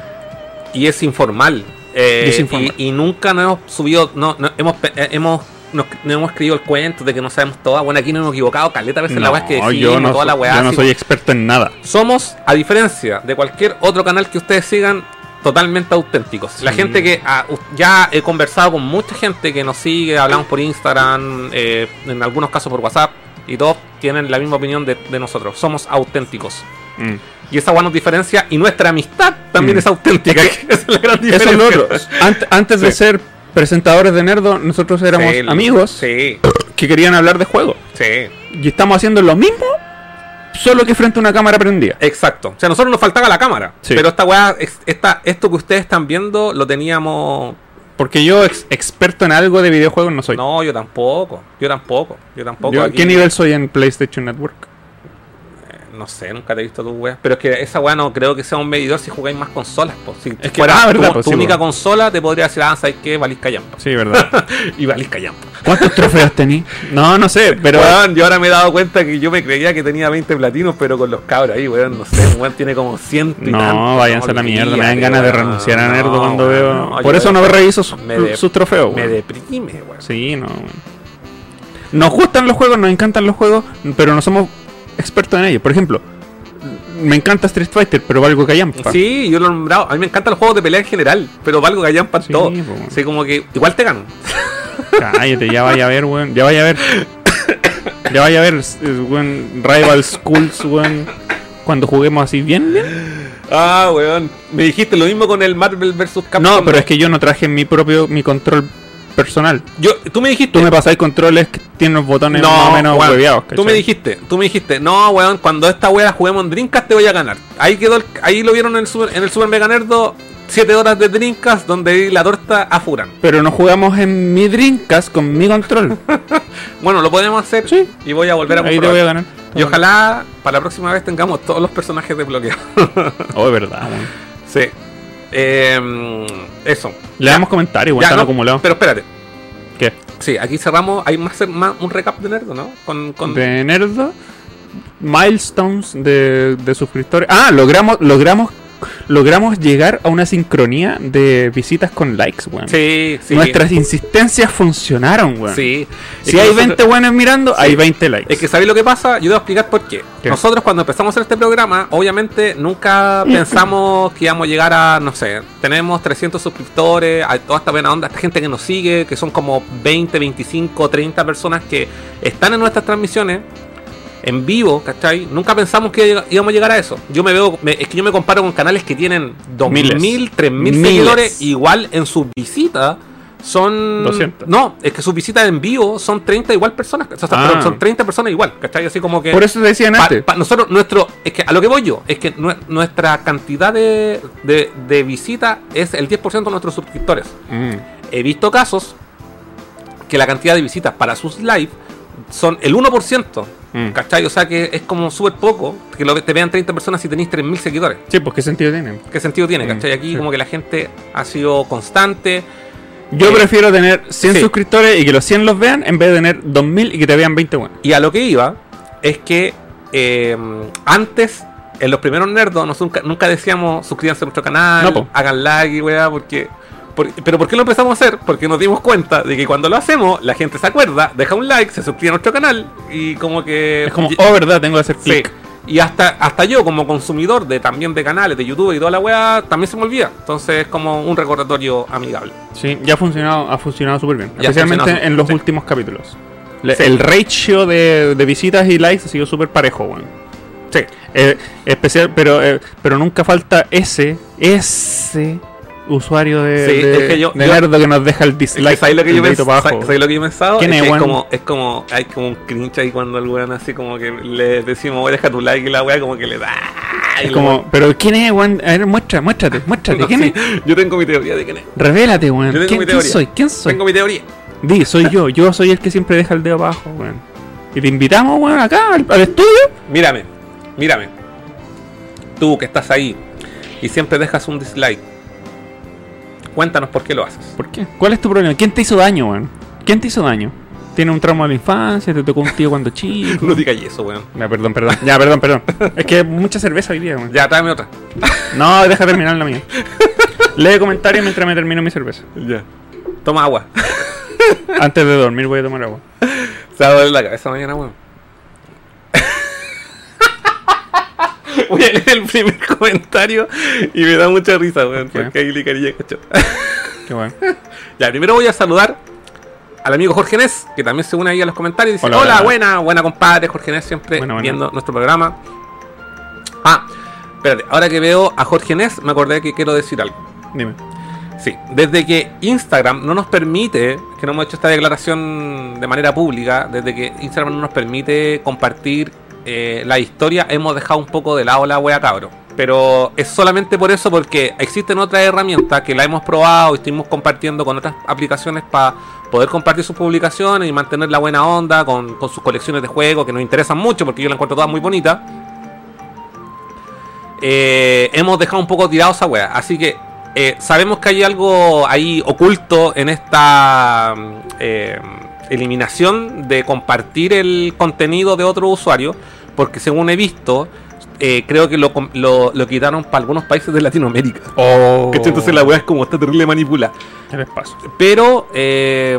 y es informal. Eh, Y es informal. Y, y nunca nos hemos subido, no, no, hemos, eh, hemos, nos, nos hemos escrito el cuento de que no sabemos todo. Bueno, aquí nos hemos equivocado, caleta a veces la weá es que No, decimos, yo no, toda la weá. yo no soy experto en nada. Somos, a diferencia de cualquier otro canal que ustedes sigan, totalmente auténticos. La gente que ah, ya he conversado con mucha gente que nos sigue, hablamos por Instagram, eh, en algunos casos por WhatsApp, y todos tienen la misma opinión de, de nosotros. Somos auténticos. Mm. Y esa nos diferencia, y nuestra amistad también Mm. es auténtica. Es Esa es la gran Eso diferencia. es lo otro. Ant- antes de ser presentadores de Nerdo, nosotros éramos Sí, amigos que querían hablar de juegos. sí. Y estamos haciendo lo mismo, solo que frente a una cámara prendida. Exacto. O sea, a nosotros nos faltaba la cámara. Sí. Pero esta weá, esta, esto que ustedes están viendo, lo teníamos Porque yo, ex- experto en algo de videojuegos, no soy. No, yo tampoco. Yo tampoco. Yo tampoco. Yo- ¿Qué nivel soy en PlayStation Network? No sé, nunca te he visto tu weá. Pero es que esa weá no creo que sea un medidor si jugáis más consolas. Po. Si Es que- fuera ah, verdad, tu, pues, tu sí, única consola, te podría decir, ah, ¿sabes qué? Valís callampa. Sí, verdad. y valís callampa. ¿Cuántos trofeos tení? No, no sé, pero. Weón, yo ahora me he dado cuenta que yo me creía que tenía 20 platinos, pero con los cabros ahí, weón, no sé, un weón tiene como 100 y No, tanto. váyanse a la mierda. Me dan ganas de renunciar a Nerdo No, cuando veo. no, Por eso no reviso sus, me trofeos, Me weón. deprime, weón. Sí, no. weón. Nos gustan los juegos, nos encantan los juegos, pero no somos expertos en ellos. Por ejemplo, me encanta Street Fighter, pero valgo callampa. Sí, yo lo he nombrado. A mí me encantan los juegos de pelea en general, pero valgo gallampa en Sí, todo. Así como que igual te gano. Cállate, ya vaya a ver, weón. Ya vaya a ver. Ya vaya a ver, weón, Rival Schools, weón. Cuando juguemos así bien, bien. Ah, weón. Me dijiste lo mismo con el Marvel vs. Capcom. No, pero es que yo no traje mi propio, mi control personal. Yo, tú me dijiste. Tú me pasáis controles que tienen los botones más o menos weón, hueveados, Tú me dijiste, tú me dijiste, no, weón, cuando esta wea juguemos en Dreamcast te voy a ganar. Ahí quedó, el- ahí lo vieron en el Super, en el Super Mega Nerdo, 7 horas de Dreamcast donde di la torta a Furan. Pero no jugamos en mi Dreamcast con mi control. Bueno, lo podemos hacer Sí. y voy a volver a Ahí te voy a ganar. Y ojalá para la próxima vez tengamos todos los personajes desbloqueados. Oh, es verdad, sí. Eh, eso. Le damos comentarios, Ya, están no, acumulados. Pero espérate. ¿Qué? Sí, aquí cerramos. Hay más, más un recap de Nerdo, ¿no? Con, con... De Nerdo. Milestones de, de suscriptores. Ah, logramos, logramos, logramos llegar a una sincronía de visitas con likes, weón. Sí, sí. Nuestras insistencias funcionaron, weón. Sí. Si hay nosotros- 20 buenos mirando, hay 20 likes. Es que ¿sabéis lo que pasa? Yo te voy a explicar por qué. ¿Qué? Nosotros cuando empezamos a hacer este programa, obviamente nunca pensamos que íbamos a llegar a, no sé, tenemos 300 suscriptores, hay toda esta buena onda, esta gente que nos sigue, que son como 20, 25, 30 personas que están en nuestras transmisiones en vivo, ¿cachai? Nunca pensamos que íbamos a llegar a eso. Yo me veo, me- es que yo me comparo con canales que tienen 2.000, Miles. 3.000 Miles. seguidores, igual en sus visitas son 200. no, es que sus visitas en vivo son 30 igual personas, o sea, Ah. perdón, son 30 personas igual, ¿cachai? Así como que Por eso te decían pa- antes. pa- nosotros, nuestro, es que a lo que voy yo, es que nue- nuestra cantidad de, de, de visitas es el 10% de nuestros suscriptores. Mm. He visto casos que la cantidad de visitas para sus live son el 1%, Mm. ¿cachai? O sea que es como súper poco que lo, te vean 30 personas si tenéis 3.000 seguidores. Sí, pues qué sentido tiene. ¿Qué sentido tiene, Mm, cachai? Aquí sí. como que la gente ha sido constante. Yo Eh, prefiero tener 100 sí. suscriptores y que los 100 los vean en vez de tener 2000 y que te vean 20 buenos. Y a lo que iba es que eh, antes, en los primeros nerdos, nunca, nunca decíamos suscríbanse a nuestro canal, No, hagan like y weá, porque. Por- pero ¿por qué lo empezamos a hacer? Porque nos dimos cuenta de que cuando lo hacemos, la gente se acuerda, deja un like, se suscribe a nuestro canal y como que. Es como, oh, verdad, tengo que hacer sí. clic. Y hasta, hasta yo, como consumidor de también de canales, de YouTube y toda la weá, también se me olvida. Entonces es como un recordatorio amigable. Sí, ya ha funcionado, ha funcionado súper bien. Ya especialmente en los sí. últimos capítulos. Le- Sí. El ratio de, de visitas y likes ha sido súper parejo, weón. Sí. Eh, especial, pero, eh, pero nunca falta ese, ese usuario de, Sí, de, es que yo- de yo- nerdo que nos deja el dislike. ¿sabes lo que yo dedito pens- para ¿sabes- abajo. sabes lo que yo he pensado? ¿Quién es, que es como, es como, hay como un cringe ahí cuando el weón así como que le decimos, "Oye, deja tu like y la weá como que le da. Es como, weón- pero ¿quién es, weón? A ver, muestra, muéstrate, muéstrate. No, ¿Quién sí, es? Yo tengo mi teoría de quién es. Revélate, weón. Yo tengo ¿Quién, mi quién teoría. soy? ¿Quién soy? Tengo mi teoría. Di, soy yo. Yo soy el que siempre deja el dedo abajo, weón. Y te invitamos, weón, acá, al, al estudio. Mírame, mírame. Tú que estás ahí y siempre dejas un dislike. Cuéntanos por qué lo haces. ¿Por qué? ¿Cuál es tu problema? ¿Quién te hizo daño, weón? ¿Quién te hizo daño? ¿Tiene un trauma de la infancia? ¿Te tocó un tío cuando chico? No digas eso, weón. Ya, perdón, perdón. Ya, perdón, perdón. Es que mucha cerveza hoy día, weón. Ya, tráeme otra. No, deja terminar la mía. Lee comentarios mientras me termino mi cerveza. Ya. Toma agua. Antes de dormir voy a tomar agua. Se va a doler la cabeza mañana, weón. Voy a leer el primer comentario y me da mucha risa, weón. Porque ahí le cariño, cacho. Qué bueno. Ya, primero voy a saludar al amigo Jorge Nes, que también se une ahí a los comentarios. Dice: Hola, Hola, hola. buena, buena compadre, Jorge Nes, siempre viendo nuestro programa. Ah, espérate, ahora que veo a Jorge Nes, me acordé que quiero decir algo. Dime. Sí, desde que Instagram no nos permite, que no hemos hecho esta declaración de manera pública, desde que Instagram no nos permite compartir eh, la historia, hemos dejado un poco de lado la wea cabro. Pero es solamente por eso, porque existen otras herramientas que la hemos probado y estuvimos compartiendo con otras aplicaciones para poder compartir sus publicaciones y mantener la buena onda con, con sus colecciones de juegos que nos interesan mucho, porque yo la encuentro todas muy bonitas. Eh, hemos dejado un poco tirado esa wea. Así que eh, sabemos que hay algo ahí oculto en esta mm, eh, eliminación de compartir el contenido de otro usuario, porque según he visto, eh, creo que lo, lo, lo quitaron para algunos países de Latinoamérica. Oh. Entonces la wea es como está terrible manipula. ¿Qué les pasa? Pero eh,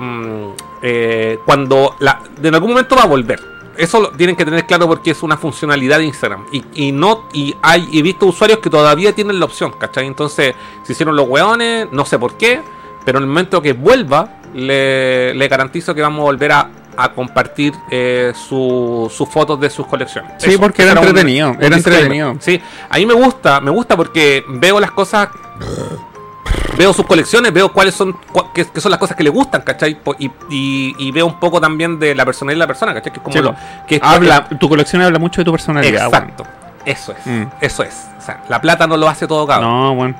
eh, cuando la, de algún momento va a volver. Eso lo tienen que tener claro porque es una funcionalidad de Instagram. Y, y no, y hay, he visto usuarios que todavía tienen la opción, ¿cachai? Entonces, se hicieron los weones, no sé por qué, pero en el momento que vuelva, le, le garantizo que vamos a volver a, a compartir eh, su- sus fotos de sus colecciones. Sí, porque era entretenido, un era disclaimer. entretenido. Sí, a mí me gusta, me gusta porque veo las cosas veo sus colecciones, veo cuáles son cua- son las cosas que le gustan, ¿cachai? Y, y- y veo un poco también de la personalidad de la persona, ¿cachai? Que es como lo, que es- Habla, tu colección habla mucho de tu personalidad, Exacto. Eso es. Mm. Eso es. O sea, la plata no lo hace todo cabrón. No, bueno.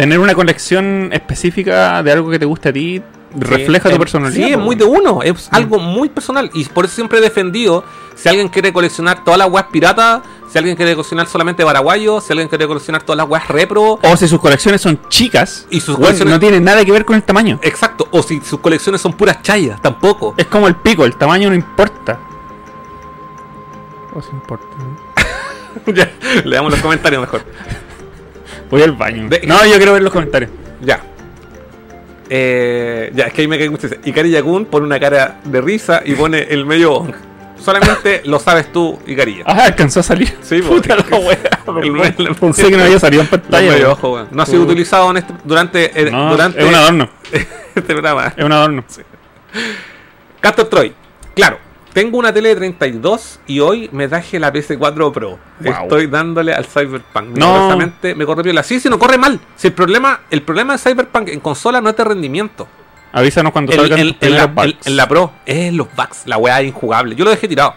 Tener una colección específica de algo que te guste a ti refleja Sí, tu personalidad. Sí, es muy de uno. Es algo muy personal. Y por eso siempre he defendido. Si alguien quiere coleccionar todas las weas piratas, si alguien quiere coleccionar solamente paraguayos, si alguien quiere coleccionar todas las weas repro, O si sus colecciones son chicas Y sus colecciones- no tienen nada que ver con el tamaño. exacto. O si sus colecciones son puras chayas, tampoco. Es como el pico, el tamaño no importa. O si importa. ya, leamos los comentarios mejor. Voy al baño. De- No, yo quiero ver los comentarios. Ya. Eh, ya, es que ahí me cae mucho. Ikari Yakun pone una cara de risa y pone el medio. Solamente lo sabes tú, Icarilla. Ah, alcanzó a salir. Sí, puta porque- la wea. El medio- Pensé que no había salido en pantalla. medio ojo, weón. No ha sido utilizado en este, durante, eh, No, durante es un adorno. este programa. Es un adorno. Castor Troy. Claro, tengo una tele de 32 y hoy me traje la PS4 Pro. Wow. Estoy dándole al Cyberpunk. No. Me corre piola. Sí, sí, no corre mal. Si el problema, el problema de Cyberpunk en consola no es de rendimiento. Avísanos cuando salgan en- tus en la, primeros en- la Pro es los bugs, la weá injugable. Yo lo dejé tirado.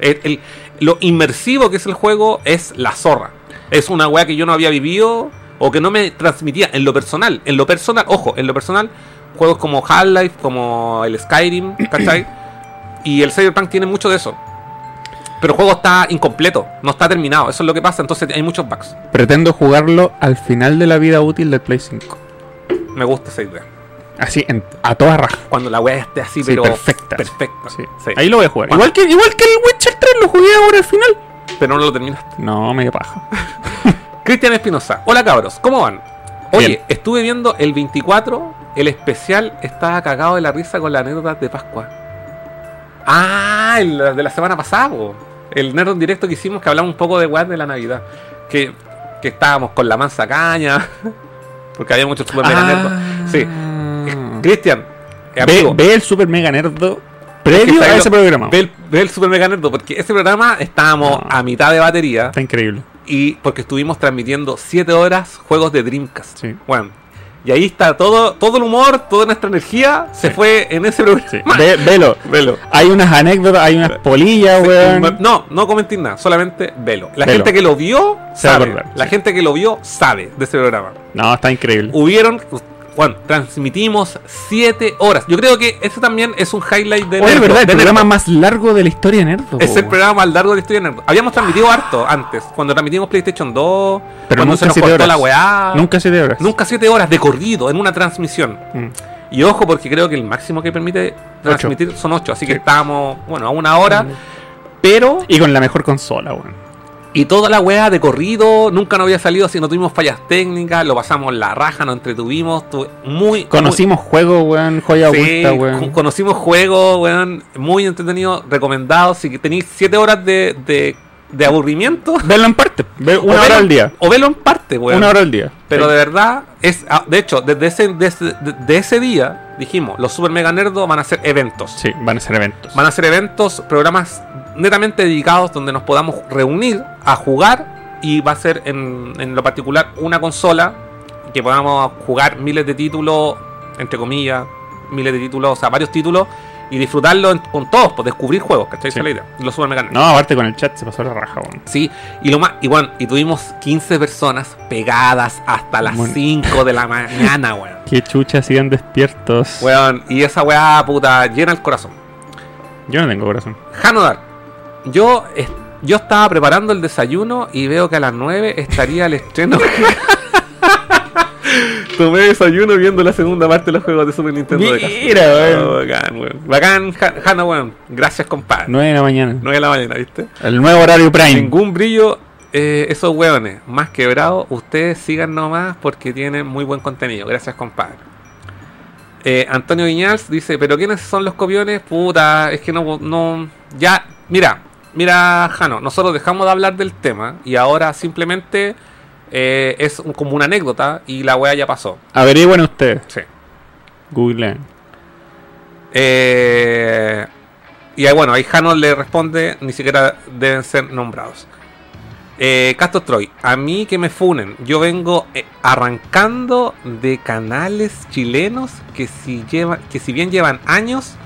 El- el- lo inmersivo que es el juego es la zorra. Es una weá que yo no había vivido o que no me transmitía en lo personal. En lo personal, ojo, en lo personal, juegos como Half-Life, como el Skyrim, ¿cachai? Y el Cyberpunk tiene mucho de eso. Pero el juego está incompleto, no está terminado. Eso es lo que pasa, entonces hay muchos bugs. Pretendo jugarlo al final de la vida útil del Play 5. Me gusta esa idea. Así, en- a toda raja. Cuando la weá esté así, Sí, pero perfecta. perfecta. Sí. Sí. Ahí lo voy a jugar. Igual que, igual que el Witcher 3 lo jugué ahora al final. Pero no lo terminaste. No, media paja. Cristian Espinosa, hola cabros, ¿cómo van? Oye, Bien. estuve viendo el 24, el especial estaba cagado de la risa con la anécdota de Pascua. Ah, el de la semana pasada, po. el nerd en directo que hicimos que hablamos un poco de weas de la Navidad. Que, que estábamos con la mansa caña, porque había muchos super mega nerdos. Sí, Ah. Cristian, eh, Ve, ve el Super Mega Nerdo previo a ese programa. ve el, ve el super mega nerdo, porque ese programa estábamos No. a mitad de batería. Está increíble. y porque estuvimos transmitiendo 7 horas juegos de Dreamcast. Sí. Bueno, y ahí está todo, todo el humor, toda nuestra energía se Sí. fue en ese programa. Sí. Ve- velo. Velo. Hay unas anécdotas, hay unas polillas, Sí, weón. No, no comentéis nada, solamente velo. La Velo. gente que lo vio Se va a sabe. acordar, La sí. gente que lo vio sabe de ese programa. No, está increíble. Hubieron, bueno, transmitimos 7 horas. Yo creo que ese también es un highlight de Oye, es Nerdo, verdad, el de programa Nerdo. más largo de la historia de Nerdo. Es el programa más largo de la historia de Nerdo. Habíamos transmitido harto antes, cuando transmitimos PlayStation 2, Pero cuando nunca se nos 7 cortó horas. la weá. Nunca 7 horas. Nunca 7 horas de corrido en una transmisión. Mm. Y ojo, porque creo que el máximo que permite transmitir son 8, así que estábamos, bueno, a una hora. Pero, Y con la mejor consola, weón. Y toda la weá de corrido, nunca nos había salido si no tuvimos fallas técnicas, lo pasamos la raja, nos entretuvimos, tu- muy... Conocimos juegos, weón, joya muy- Sí, weón. con- conocimos juegos, weón, muy entretenidos, recomendados. Si tenéis 7 horas de, de, de aburrimiento, Verlo en parte, o una hora velo- al día. O velo en parte, weón. Una hora al día. Pero Sí. de verdad, es ah, de hecho, desde ese, de, ese- de- de ese día, dijimos, los Super Mega Nerdos van a ser eventos. Sí, van a ser eventos. Van a ser eventos, programas netamente dedicados donde nos podamos reunir a jugar y va a ser en, en lo particular una consola que podamos jugar miles de títulos, entre comillas, miles de títulos, o sea, varios títulos y disfrutarlo en- con todos, pues descubrir juegos, ¿cachai? Sí. Los Super Nerds. No, aparte con el chat se pasó la raja, weón. Sí, y lo más, y bueno, y tuvimos 15 personas pegadas hasta las Bueno. 5 de la mañana, weón. Qué chucha siguen despiertos. Weón, y esa weá puta llena el corazón. Yo no tengo corazón. Hanodar, yo, yo estaba preparando el desayuno y veo que a las 9 estaría el estreno. Tomé desayuno viendo la segunda parte de los juegos de Super Nintendo de casa. Mira, weón. Oh, bacán, weón. Bacán, Ha- Hano, weón. Gracias, compadre. 9 de la mañana. 9 de la mañana, ¿viste? El nuevo horario Prime. Ningún brillo, eh, esos hueones, más quebrados, ustedes sigan nomás porque tienen muy buen contenido. Gracias, compadre. Eh, Antonio Viñals dice, pero ¿quiénes son los copiones? Puta, es que no, no, ya, mira, mira, Jano, nosotros dejamos de hablar del tema y ahora simplemente eh, es un- como una anécdota y la wea ya pasó. Averigüen ustedes. Sí. Google. Eh, y ahí, bueno, ahí Jano le responde, ni siquiera deben ser nombrados. Eh, Castor Troy, a mí que me funen, yo vengo eh, arrancando de canales chilenos que si, llevan, que si bien llevan años,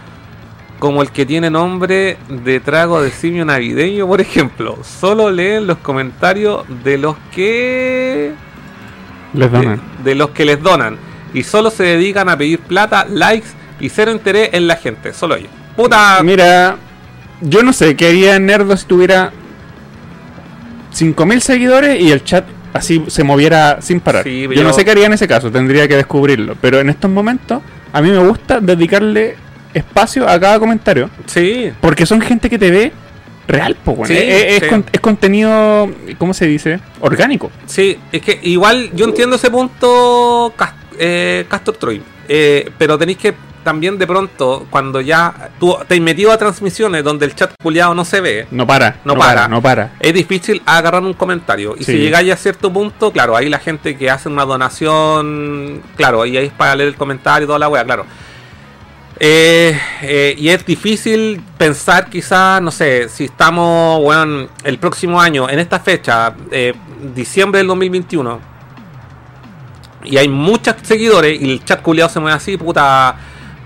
como el que tiene nombre de trago de simio navideño, por ejemplo, solo leen los comentarios de los que Les donan. de los que les donan y solo se dedican a pedir plata, likes y cero interés en la gente, solo ellos. Puta, Mira, yo no sé qué haría Nerdo si tuviera 5000 seguidores y el chat así se moviera sin parar. Sí, yo, no sé qué haría en ese caso, tendría que descubrirlo. Pero en estos momentos, a mí me gusta dedicarle espacio a cada comentario. sí, Porque son gente que te ve real, weón. Sí, es, con- es contenido, ¿cómo se dice? Orgánico. sí, es que igual yo entiendo ese punto, eh, Castor Troy, eh, pero tenéis que también de pronto, cuando ya tú te has metido a transmisiones donde el chat culiado no se ve, No para, No para. No para. es difícil agarrar un comentario. Y Sí. si llegáis a cierto punto, claro, ahí la gente que hace una donación, claro, y ahí es para leer el comentario y toda la wea, claro. Eh, eh, y es difícil pensar quizás, no sé, si estamos, weón, el próximo año, en esta fecha, eh, diciembre del 2021, y hay muchos seguidores y el chat culiado se mueve así, puta,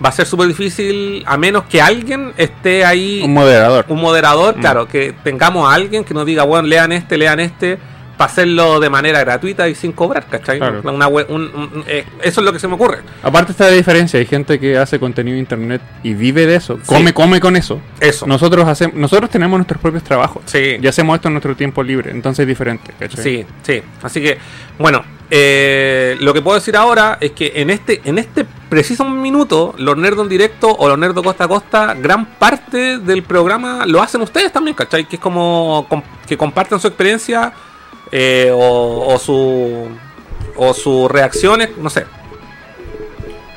va a ser súper difícil, a menos que alguien esté ahí Un moderador. un moderador, Mm. claro, que tengamos a alguien que nos diga, bueno, lean este, lean este, para hacerlo de manera gratuita y sin cobrar, ¿cachai? Claro. Una we- un- un- eh, eso es lo que se me ocurre. Aparte está la diferencia, hay gente que hace contenido en internet y vive de eso, Sí. come, come con eso. Eso. Nosotros hacemos, nosotros tenemos nuestros propios trabajos. Sí. Y hacemos esto en nuestro tiempo libre, entonces es diferente, ¿cachai? Sí, sí. Así que, bueno, eh, lo que puedo decir ahora es que en este, en este preciso minuto, los nerdos en directo o los nerdos costa a costa, gran parte del programa lo hacen ustedes también, ¿cachai? Que es como com- que comparten su experiencia eh, o, o su o sus reacciones, no sé.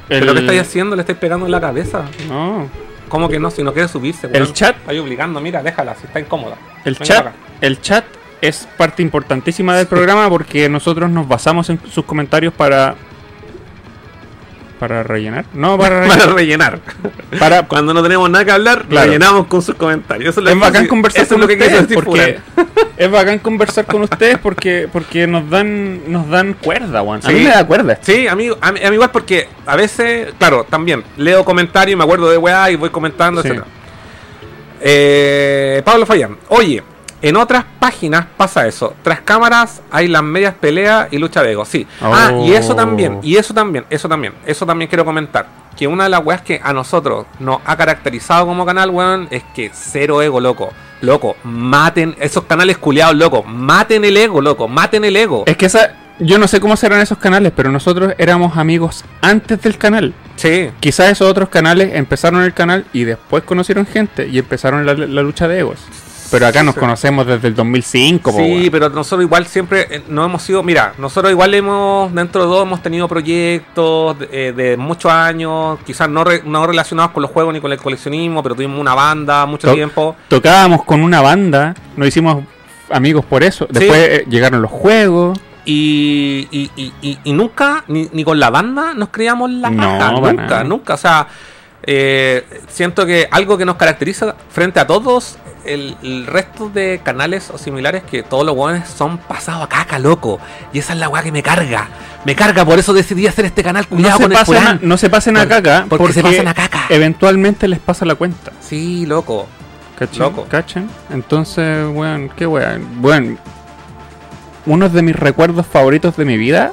El, ¿Pero qué estáis haciendo? ¿Le estáis pegando en la cabeza? No, ¿Cómo que no? Si no quiere subirse. El chat- Estáis obligando, mira, déjala, si está incómoda. el Venga chat, el chat es parte importantísima del programa porque nosotros nos basamos en sus comentarios para para rellenar. No, para rellenar. Para rellenar. para, Cuando no tenemos nada que hablar, Claro. rellenamos con sus comentarios. Eso es, es bacán conversar eso con es lo que quiso ustedes porque es bacán conversar con ustedes porque porque nos dan nos dan cuerda, Juan. A Sí. mí me da cuerda. Sí, a mí, a, mí, a mí igual porque a veces, claro, también leo comentarios, me acuerdo de weá y voy comentando, Sí. etcétera. Eh, Pablo Fayán, oye, En otras páginas pasa eso. Tras cámaras hay las medias peleas y lucha de ego. Sí. Ah, y eso también, y eso también, eso también, eso también quiero comentar. Que una de las weas que a nosotros nos ha caracterizado como canal, weón, es que cero ego, loco. Loco, maten esos canales culiados, loco. Maten el ego, loco. Maten el ego. Es que esa. Yo no sé cómo serán esos canales, pero nosotros éramos amigos antes del canal. Sí. Quizás esos otros canales empezaron el canal y después conocieron gente y empezaron la, la lucha de egos. Pero acá nos Sí. conocemos desde el 2005, po, Sí, weón. pero nosotros igual siempre eh, no hemos sido. Mira, nosotros igual hemos, dentro de todo, hemos tenido proyectos de, eh, de muchos años, quizás no, re- no relacionados con los juegos ni con el coleccionismo, pero tuvimos una banda mucho To- tiempo. Tocábamos con una banda, nos hicimos amigos por eso. Después eh, llegaron los juegos. Y, y, y, y- nunca, ni, ni con la banda, nos creíamos la No, Nunca, nada. nunca. O sea, eh, siento que algo que nos caracteriza frente a todos el, el resto de canales o similares que todos los weones son pasados a caca, loco. Y esa es la weá que me carga. Me carga, por eso decidí hacer este canal No se, con el pasen a, Furán. no se pasen a Por- caca. porque se pasan a caca. Eventualmente les pasa la cuenta. Sí, loco. ¿Cachan? Loco. ¿Cachan? Entonces, weón, qué weón. Bueno, unos de mis recuerdos favoritos de mi vida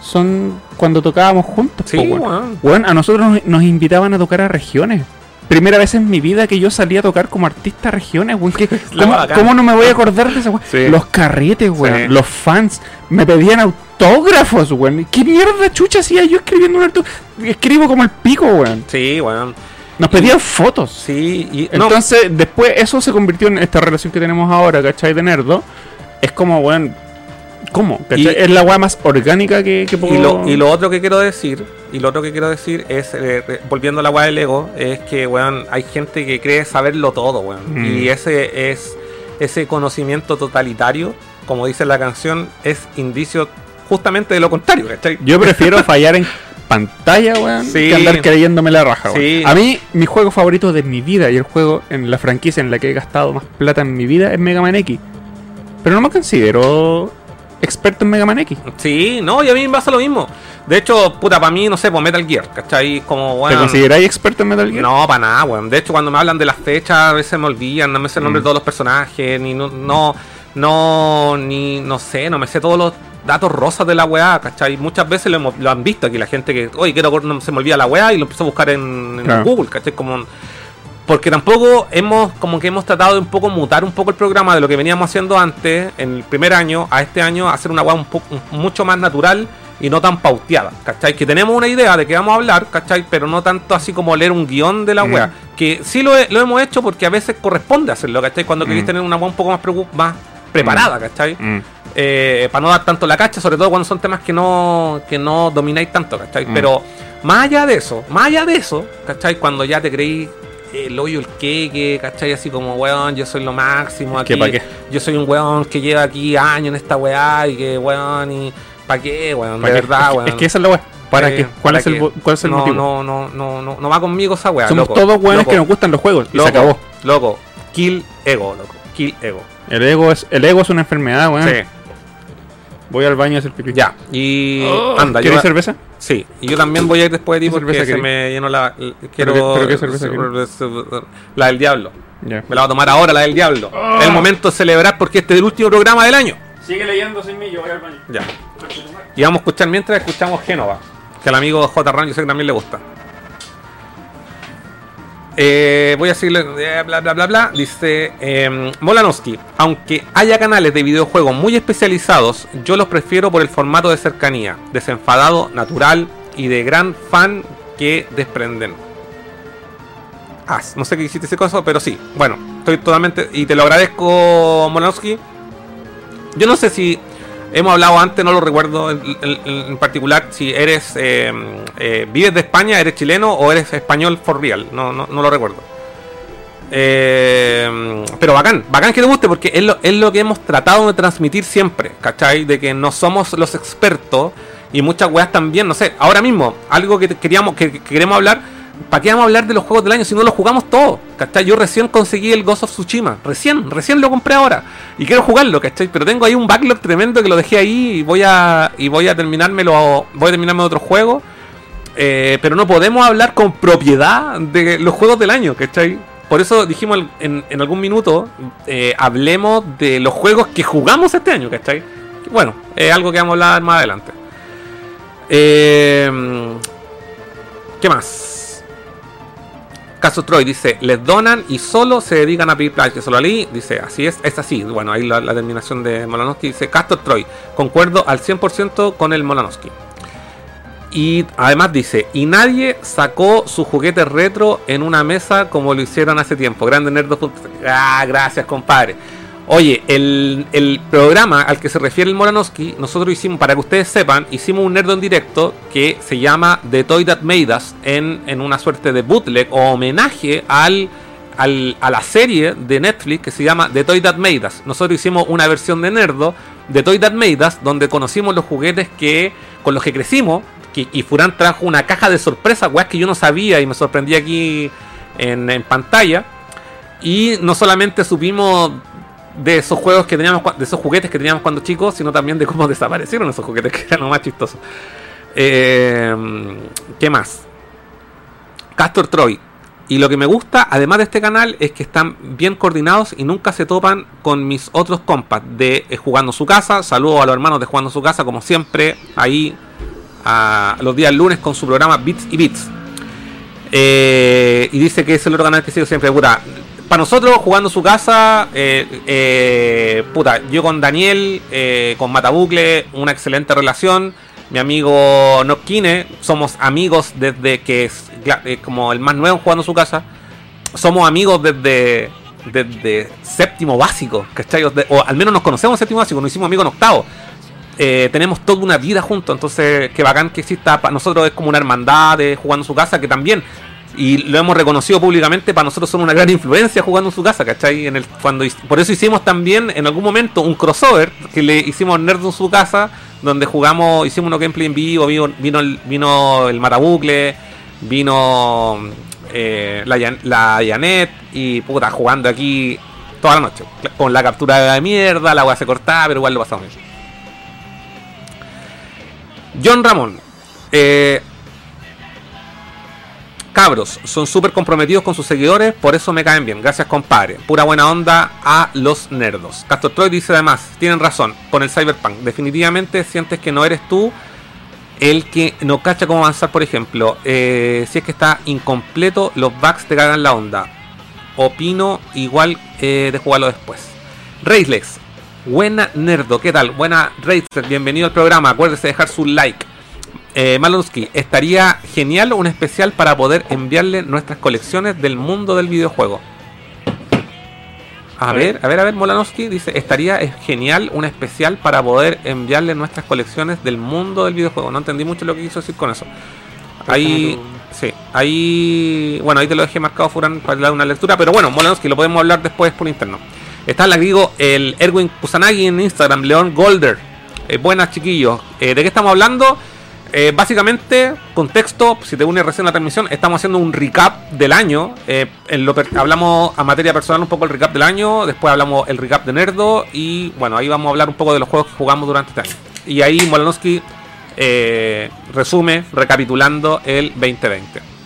son cuando tocábamos juntos. Sí, po. Weón, a nosotros nos, nos invitaban a tocar a regiones. Primera vez en mi vida que yo salía a tocar como artista a regiones, weón. ¿cómo, no me voy a acordar de esa weón? Sí. Los carretes, weón. Sí. Los fans me pedían autógrafos, weón. ¿Qué mierda chucha hacía yo escribiendo un autógrafo? Escribo como el pico, weón. Sí, weón. Nos pedían fotos. Sí, y no, Entonces, después eso se convirtió en esta relación que tenemos ahora, ¿cachai? De nerdo. Es como, weón. ¿Cómo? Y- es la weá más orgánica que, que puedo. Y lo, y lo otro que quiero decir, y lo otro que quiero decir es, eh, volviendo a la weá del ego, es que, weón, hay gente que cree saberlo todo, weón. Mm. Y ese es, ese conocimiento totalitario, como dice la canción, es indicio justamente de lo contrario, ¿cachai? Yo prefiero fallar en pantalla, weón, Sí. que andar creyéndome la raja, weón. Sí. A mí, mi juego favorito de mi vida y el juego en la franquicia en la que he gastado más plata en mi vida es Mega Man X. Pero no me considero experto en Mega Man X. Sí, no, y a mí me pasa lo mismo. De hecho, puta, para mí, no sé, pues Metal Gear, ¿cachai? Como, ¿Te weón. consideráis experto en Metal Gear? No, para nada, weón. De hecho, cuando me hablan de las fechas, a veces me olvidan, no me sé el nombre Mm. de todos los personajes, ni no, no, no, ni, no sé, no me sé todos los datos rosas de la weá, ¿cachai? Muchas veces lo, hemos- lo han visto aquí la gente que, oye, quiero, no se me olvida la weá y lo empezó a buscar en, en Claro. Google, ¿cachai? Como, porque tampoco hemos, como que hemos tratado de un poco mutar un poco el programa de lo que veníamos haciendo antes, en el primer año, a este año, hacer una weá un poco, mucho más natural y no tan pauteada, ¿cachai? Que tenemos una idea de qué vamos a hablar, ¿cachai? Pero no tanto así como leer un guion de la Mm. weá. Que sí lo, he- lo hemos hecho porque a veces corresponde hacerlo, ¿cachai? Cuando queréis Mm. tener una weá un poco más, más preparada, ¿cachai? Mm. Eh, para no dar tanto la cacha, sobre todo cuando son temas que no, que no domináis tanto, ¿cachai? Mm. Pero más allá de eso, más allá de eso, ¿cachai? Cuando ya te creí el hoyo, el queque, ¿cachai? Así como, weón, yo soy lo máximo aquí. ¿Qué pa' qué? Yo soy un weón que lleva aquí años en esta weá y que, weón, y ¿para qué, weón? ¿Para De qué? verdad, es, weón. es que esa es la weá. ¿Para Sí, qué? ¿Cuál, ¿para es el, ¿Cuál es el no, motivo? No, no, no, no, no va conmigo esa weá. Somos loco, todos weones que nos gustan los juegos. Y loco, se acabó. Loco, kill ego, loco. Kill ego. El ego es, el ego es una enfermedad, weón. Sí, Voy al baño a hacer pipí. ya. Y Oh, anda, yo. ¿Quieres cerveza? Sí, y yo también voy a ir después de ti ¿Qué porque se me llenó la. Quiero. qué- pero qué cerveza La del diablo. Me la voy a tomar ahora, la del diablo. Oh. Es el momento de celebrar porque este es el último programa del año. Sigue leyendo sin mí, yo voy al baño. Ya. Y vamos a escuchar mientras escuchamos Génova. Que al amigo J. Ron yo sé que también le gusta. Eh, voy a seguirle. eh, bla bla bla bla. Dice eh, Molanowski. Aunque haya canales de videojuegos muy especializados, yo los prefiero por el formato de cercanía, desenfadado, natural y de gran fan que desprenden. Ah, no sé qué hiciste ese cosa, pero sí. Bueno, estoy totalmente. Y te lo agradezco, Molanowski. Yo no sé si hemos hablado antes, no lo recuerdo en, particular, si eres eh, eh, vives de España, eres chileno o eres español for real, no, no, no lo recuerdo. Eh, pero bacán, bacán que te guste porque es lo, es lo que hemos tratado de transmitir siempre, ¿cachai? De que no somos los expertos y muchas weas también, no sé, ahora mismo, algo que queríamos, que, que queremos hablar, ¿para qué vamos a hablar de los juegos del año si no los jugamos todos? ¿Cachai? Yo recién conseguí el Ghost of Tsushima, recién, recién lo compré ahora y quiero jugarlo, ¿cachai? Pero tengo ahí un backlog tremendo que lo dejé ahí y voy a, y voy a terminármelo, voy a terminarme otro juego. Eh, pero no podemos hablar con propiedad de los juegos del año, ¿cachai? por eso dijimos en, en algún minuto, eh, hablemos de los juegos que jugamos este año, ¿cachai? Bueno, es algo que vamos a hablar más adelante. Eh, ¿Qué más? Caso Troy dice, les donan y solo se dedican a pedir plata. Solo leí, dice, así es, es así. Bueno, ahí la, terminación de Molanowski dice, Castor Troy, concuerdo al 100% con el Molanowski. Y además dice, y nadie sacó su juguete retro en una mesa como lo hicieron hace tiempo. Grande Nerd 2.0. Ah, gracias, compadre. Oye, el, el programa al que se refiere el Moranowski, nosotros hicimos, para que ustedes sepan, hicimos un Nerd en directo que se llama The Toy That Made en, en una suerte de bootleg o homenaje al, al- a la serie de Netflix que se llama The Toy That Made. Nosotros hicimos una versión de Nerdo de Toy That Made donde conocimos los juguetes que con los que crecimos. que- y Furán trajo una caja de sorpresa, weas que yo no sabía y me sorprendí aquí en, en pantalla. Y no solamente supimos de esos juegos que teníamos, de esos juguetes que teníamos cuando chicos, sino también de cómo desaparecieron esos juguetes, que eran lo más chistoso. Eh, ¿Qué más? Castor Troy. Y lo que me gusta, además de este canal, es que están bien coordinados y nunca se topan con mis otros compas de eh, Jugando Su Casa. Saludos a los hermanos de Jugando Su Casa, como siempre, ahí los días lunes con su programa Bits y Bits. Eh, y dice que es el otro canal que sigo siempre. Puta, para nosotros, jugando su casa, eh, eh, puta, yo con Daniel, eh, con Matabucle, una excelente relación. Mi amigo Nokine, somos amigos desde que es como el más nuevo jugando su casa. Somos amigos desde, desde séptimo básico, ¿cachai? O, al menos nos conocemos en séptimo básico, nos hicimos amigos en octavo tenemos toda una vida juntos, entonces qué bacán que exista, para nosotros es como una hermandad de jugando su casa, que también, y lo hemos reconocido públicamente, para nosotros son una gran influencia jugando en su casa, ¿cachai? En el, cuando, por eso hicimos también en algún momento un crossover que le hicimos Nerd en su casa, donde jugamos, hicimos unos gameplay en vivo, vino, vino, el, vino Matabucle, vino eh, la, la Janet, y puta, jugando aquí toda la noche, con la captura de mierda, la agua se cortaba, pero igual lo pasamos bien. John Ramón. eh, cabros, son súper comprometidos con sus seguidores, por eso me caen bien. Gracias, compadre. Pura buena onda a los nerdos. Castor Troy dice además, tienen razón, con el Cyberpunk. Definitivamente sientes que no eres tú el que no cacha cómo avanzar, por ejemplo. Eh, si es que está incompleto, los bugs te cagan la onda. Opino igual eh, de jugarlo después. Raislex, buena nerdo, ¿qué tal? Buena Raislex, bienvenido al programa. Acuérdese de dejar su like. Eh, Malonsky, estaría genial un especial para poder enviarle nuestras colecciones del mundo del videojuego. A ver, a ver, a ver, Molanowski dice, estaría genial un especial para poder enviarle nuestras colecciones del mundo del videojuego. No entendí mucho lo que quiso decir con eso. Ahí, sí, ahí, bueno, ahí te lo dejé marcado, Furan, para dar una lectura, pero bueno, Molanowski, lo podemos hablar después por interno. Está el agrego el Erwin Kusanagi en Instagram, León Golder. Eh, buenas, chiquillos. Eh, ¿De qué estamos hablando? Eh, básicamente, contexto, si te unes recién la transmisión, estamos haciendo un recap del año. Eh, hablamos a materia personal un poco el recap del año, después hablamos el recap de Nerdo y bueno, ahí vamos a hablar un poco de los juegos que jugamos durante este año. Y ahí Molanowski eh, resume, recapitulando el 2020.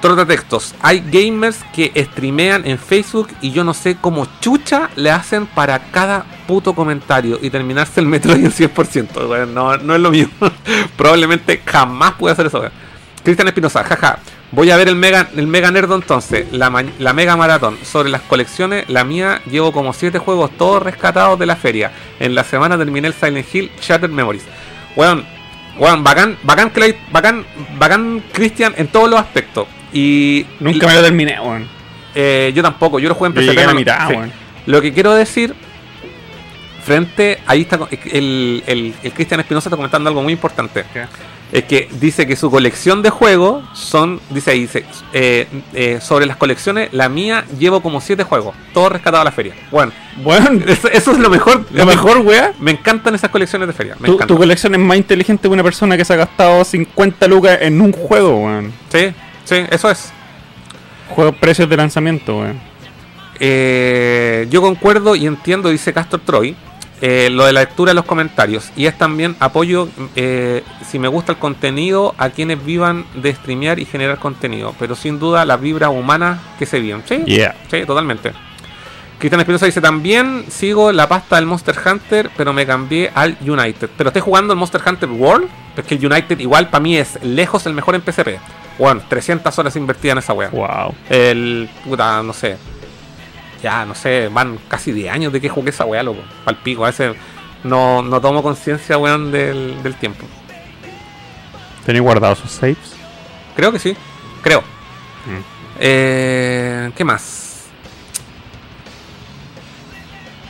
Trota textos. Hay gamers que streamean en Facebook y yo no sé cómo chucha le hacen para cada puto comentario y terminarse el Metroid en 100%. Bueno, no, es lo mío. Probablemente jamás pude hacer eso. Cristian Espinosa, jaja. Voy a ver el mega, el mega nerdo entonces, la, la mega maratón. Sobre las colecciones, la mía llevo como 7 juegos todos rescatados de la feria. En la semana terminé el Silent Hill Shattered Memories. Weón, weón, bacán, bacán, bacán, bacán Cristian en todos los aspectos. Y Nunca me lo terminé, weón. eh, yo tampoco, yo lo jugué en PC. a la mitad, sí. Lo que quiero decir, frente, ahí está el, el, el Cristian Espinosa está comentando algo muy importante. ¿Qué? Es que dice que su colección de juegos son, dice ahí, dice, eh, eh, sobre las colecciones, la mía llevo como 7 juegos, todos rescatados a la feria. Bueno, Weón, eso, eso es lo mejor. lo mejor, weá. Me encantan esas colecciones de feria. Me Tu, tu colección es más inteligente que una persona que se ha gastado 50 lucas en un juego, weón. Sí, sí, eso es. Juego precios de lanzamiento. Eh, yo concuerdo y entiendo, dice Castor Troy. eh, lo de la lectura de los comentarios. Y es también apoyo, eh, si me gusta el contenido, a quienes vivan de streamear y generar contenido. Pero sin duda las vibras humanas que se viven. Sí, Yeah. sí, totalmente. Cristian Espinosa dice también sigo la pasta del Monster Hunter, pero me cambié al United. Pero estoy jugando el Monster Hunter World, es que el United igual para mí es lejos el mejor en PSP. Bueno, 300 horas invertidas en esa wea. Wow. El puta, no sé. Ya, no sé, van casi 10 años de que jugué esa weá, loco. Pal pico, a veces no, no tomo conciencia, weón, del, del tiempo. ¿Tenéis guardados sus saves? Creo que sí, creo. Mm. Eh, ¿Qué más?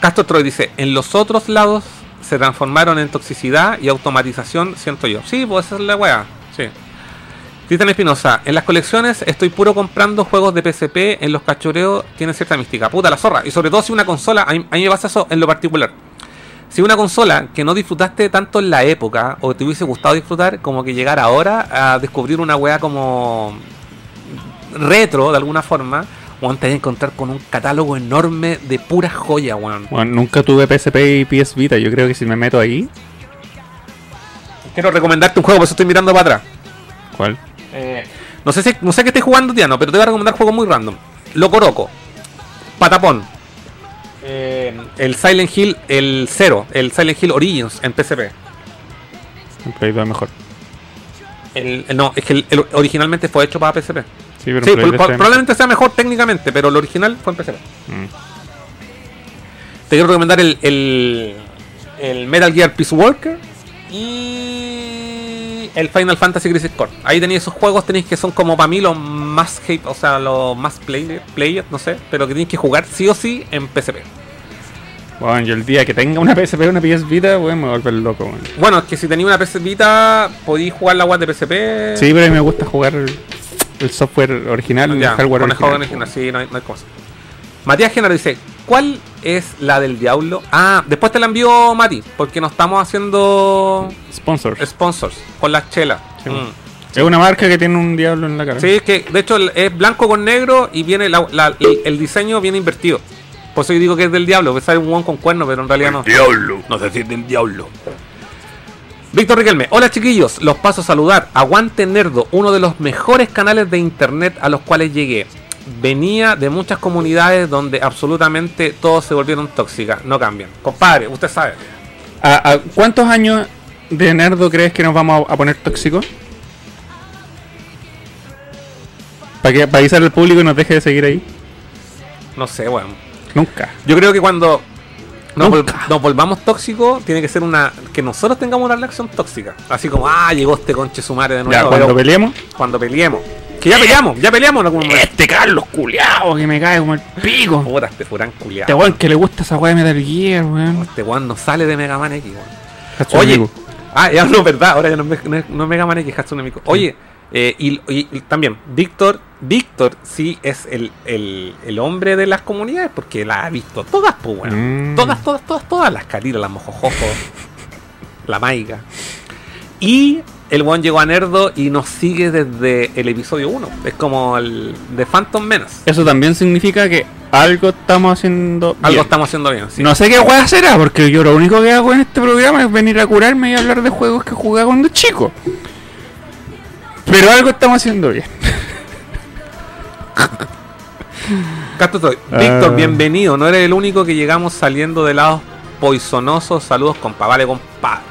Castro Troy dice, en los otros lados se transformaron en toxicidad y automatización, siento yo. Sí, pues esa es la weá. Sí. Cristian Espinosa, en las colecciones estoy puro comprando juegos de PSP, en los cachoreos tienen cierta mística. Puta la zorra. Y sobre todo si una consola, a mí, a mí me pasa eso en lo particular. Si una consola que no disfrutaste tanto en la época, o te hubiese gustado disfrutar, como que llegar ahora a descubrir una weá como retro de alguna forma, weón, te vas a encontrar con un catálogo enorme de puras joyas, weón. Bueno, nunca tuve PSP y PS Vita. Yo creo que si me meto ahí. Quiero recomendarte un juego, por eso estoy mirando para atrás. ¿Cuál? No sé si, no sé qué estés jugando, Tiano, pero te voy a recomendar juegos muy random. Loco Roco, Patapón, eh, el Silent Hill, el 0, el Silent Hill Origins en PSP. El Play 2 es mejor. El, el- no, es que el, el originalmente fue hecho para PSP. Sí, pero Sí, en Play pro- 2 es- probablemente sea mejor técnicamente, pero el original fue en PSP. Mm. Te quiero recomendar el, el, el Metal Gear Peace Walker y el Final Fantasy Crisis Core. Ahí tenéis esos juegos, tenéis que son como para mí los más hate, o sea, los más play, players, no sé, pero que tenéis que jugar sí o sí en PSP. Bueno, yo el día que tenga una PSP una PS Vita, weón, me voy a volver loco. Bueno, es que si tenéis una PS Vita, podéis jugar la web de PSP. Sí, pero a mí me gusta jugar el, software original, Ya, el hardware con el original. original, sí, no hay, no hay cosa. Matías Genaro dice, ¿cuál es la del diablo? Ah, después te la envió Mati, porque nos estamos haciendo Sponsors. sponsors con las chelas. Sí. Mm. Es una marca que tiene un diablo en la cara. Sí, es que de hecho el- es blanco con negro y viene la- la- el, el diseño viene invertido. Por eso yo digo que es del diablo, que sale un guan con cuernos, pero en realidad no. Diablo. No sé si es del diablo. Víctor Riquelme, hola chiquillos, los paso a saludar. Aguante Nerdo, uno de los mejores canales de internet a los cuales llegué. Venía de muchas comunidades donde absolutamente todos se volvieron tóxicas, no cambian. Compadre, usted sabe. ¿A, a cuántos años de nerdo crees que nos vamos a, a poner tóxicos? ¿Para que para avisar al público y nos deje de seguir ahí? No sé, bueno. Nunca. Yo creo que cuando nos, vol- Nunca. nos volvamos tóxicos, tiene que ser una. que nosotros tengamos una reacción tóxica. Así como, ah, llegó este conche su madre de nuevo. Ya, cuando peleemos. cuando peleemos. Que ya peleamos, ya peleamos en algún momento. Este Carlos culiao que me cae como el pico. Puta, este furán Este culiado. weón que le gusta esa weá de Metal Gear, weón. Este weón no sale de Mega Man X, weón. Oye, Miku. ah, ya no es verdad, ahora ya no, no no Mega Man X, Hatsune Miku. Oye, eh, y, y- y también, Víctor, Víctor sí es el, el, el hombre de las comunidades porque la ha visto todas, pues, weón. Mm. Todas, todas, todas, todas, las caritas, las mojojojos, la maiga. Y el weón llegó a Nerdo y nos sigue desde el episodio 1. Es como el de Phantom Menace. Eso también significa que algo estamos haciendo. Algo bien. estamos haciendo bien, sí. No sé qué weá será, porque yo lo único que hago en este programa es venir a curarme y hablar de juegos que jugaba cuando chico. Pero algo estamos haciendo bien. Acá estoy. Víctor, Ah. bienvenido. No eres el único que llegamos saliendo de lados poisonosos. Saludos, compa. Vale, compa.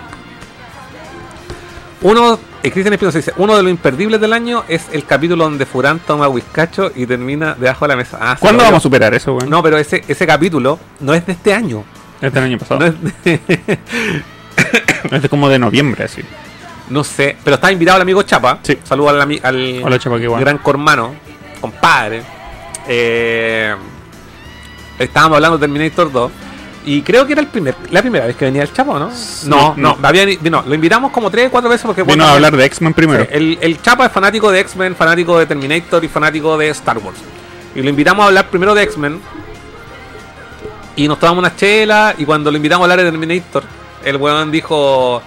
Uno, eh, Cristian Espinosa dice, uno de los imperdibles del año es el capítulo donde Furán toma whiskacho y termina debajo de la mesa. Ah, ¿Cuándo vamos a superar eso, weón? No, pero ese, ese capítulo no es de este año. Este año pasado. No, es de- Es de como de noviembre, así. no sé, pero está invitado el amigo Chapa. Sí. Saludos al, ami- al Hola, Chapa, gran cormano, compadre. Eh, estábamos hablando de Terminator 2. Y creo que era el primer, la primera vez que venía el Chapo, ¿no? No, no, no. había ni- no, lo invitamos como tres, cuatro veces porque Vino bueno, a hablar de X-Men primero. Sí, el, el Chapa es fanático de X-Men, fanático de Terminator y fanático de Star Wars. Y lo invitamos a hablar primero de X-Men. Y nos tomamos una chela. Y cuando lo invitamos a hablar de Terminator, el weón dijo: